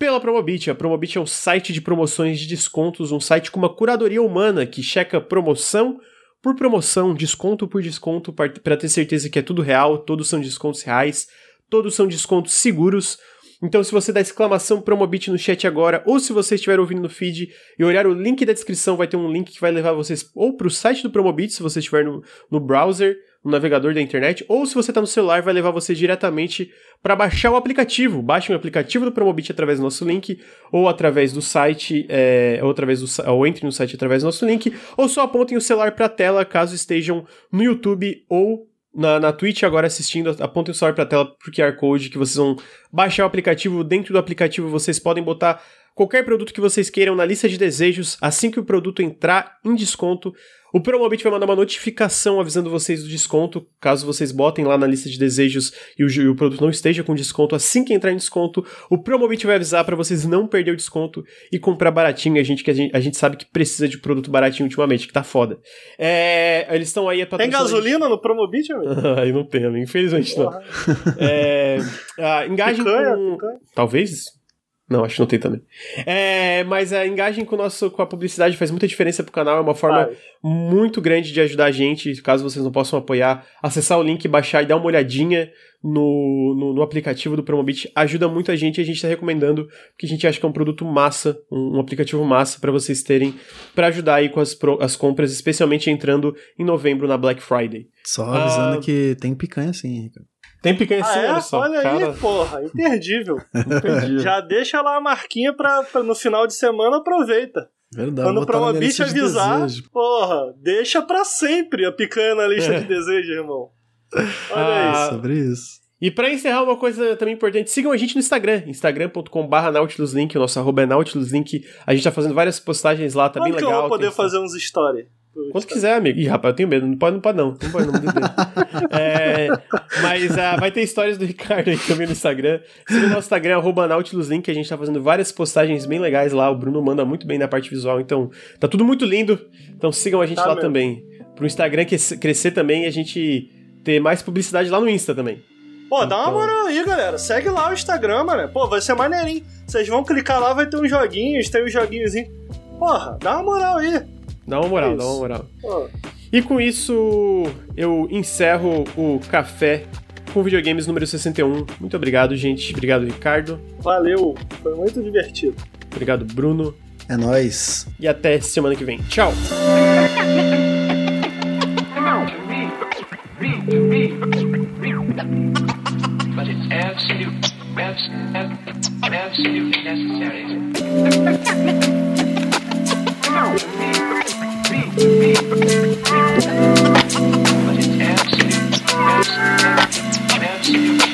pela Promobit. A Promobit é um site de promoções de descontos, um site com uma curadoria humana que checa promoção por promoção, desconto por desconto, para ter certeza que é tudo real, todos são descontos reais, todos são descontos seguros. Então, se você dá exclamação Promobit no chat agora, ou se você estiver ouvindo no feed e olhar o link da descrição, vai ter um link que vai levar vocês ou para o site do Promobit, se você estiver no, no browser, no navegador da internet, ou se você está no celular, vai levar você diretamente para baixar o aplicativo. Baixe o aplicativo do Promobit através do nosso link, ou através do site, é, ou, através do, ou entre no site através do nosso link, ou só apontem o celular para a tela caso estejam no YouTube ou na, na Twitch agora assistindo, apontem o celular para a tela pro QR Code que vocês vão baixar o aplicativo. Dentro do aplicativo vocês podem botar qualquer produto que vocês queiram na lista de desejos. Assim que o produto entrar em desconto, o Promobit vai mandar uma notificação avisando vocês do desconto, caso vocês botem lá na lista de desejos e o, e o produto não esteja com desconto. Assim que entrar em desconto, o Promobit vai avisar para vocês não perder o desconto e comprar baratinho. A gente que a gente, a gente sabe que precisa de produto baratinho ultimamente, que tá foda. É, eles estão aí Tem gasolina no Promobit, amigo? aí não tem, amigo. Infelizmente não. É, ah, engajem picanha, com... Picanha. Talvez não, acho que não tem também. É, mas a engagem com, o nosso, com a publicidade faz muita diferença pro canal, é uma forma Vai. muito grande de ajudar a gente, caso vocês não possam apoiar. Acessar o link, baixar e dar uma olhadinha no, no, no aplicativo do Promobit ajuda muito a gente e a gente está recomendando, porque a gente acha que é um produto massa, um, um aplicativo massa para vocês terem, para ajudar aí com as, pro, as compras, especialmente entrando em novembro na Black Friday. Só avisando ah, que tem picanha sim, Ricardo. Tem picanha ah, é? olha só. Olha cara... aí, porra, imperdível. imperdível. Já deixa lá a marquinha pra, pra, no final de semana, aproveita. Verdade. Quando pra uma bicha avisar, de porra, deixa pra sempre a picanha na lista é. de desejos, irmão. Olha ah, isso. Sobre isso. E para encerrar, uma coisa também importante, sigam a gente no Instagram, instagram.com.br nautiluslink, o nosso arroba é nautiluslink. A gente tá fazendo várias postagens lá, tá Quando bem legal. eu vou poder fazer uns stories? Quanto quiser, amigo. Ih, rapaz, eu tenho medo. Não pode, não pode, não. Não pode, não. é, mas uh, vai ter histórias do Ricardo aí também no Instagram. Siga o nosso Instagram, arroba Nautiluslink. A gente tá fazendo várias postagens bem legais lá. O Bruno manda muito bem na parte visual. Então, tá tudo muito lindo. Então sigam a gente tá lá mesmo. também. Pro Instagram crescer também e a gente ter mais publicidade lá no Insta também. Pô, dá uma então- moral aí, galera. Segue lá o Instagram, mano. Pô, vai ser maneirinho. Vocês vão clicar lá, vai ter uns joguinhos, tem uns joguinhos. Porra, dá uma moral aí. Dá uma moral, é dá uma moral. Ah. E com isso, eu encerro o café com videogames número 61. Muito obrigado, gente. Obrigado, Ricardo. Valeu, foi muito divertido. Obrigado, Bruno. É nóis. E até semana que vem. Tchau. absolutely necessary. But it's absolute.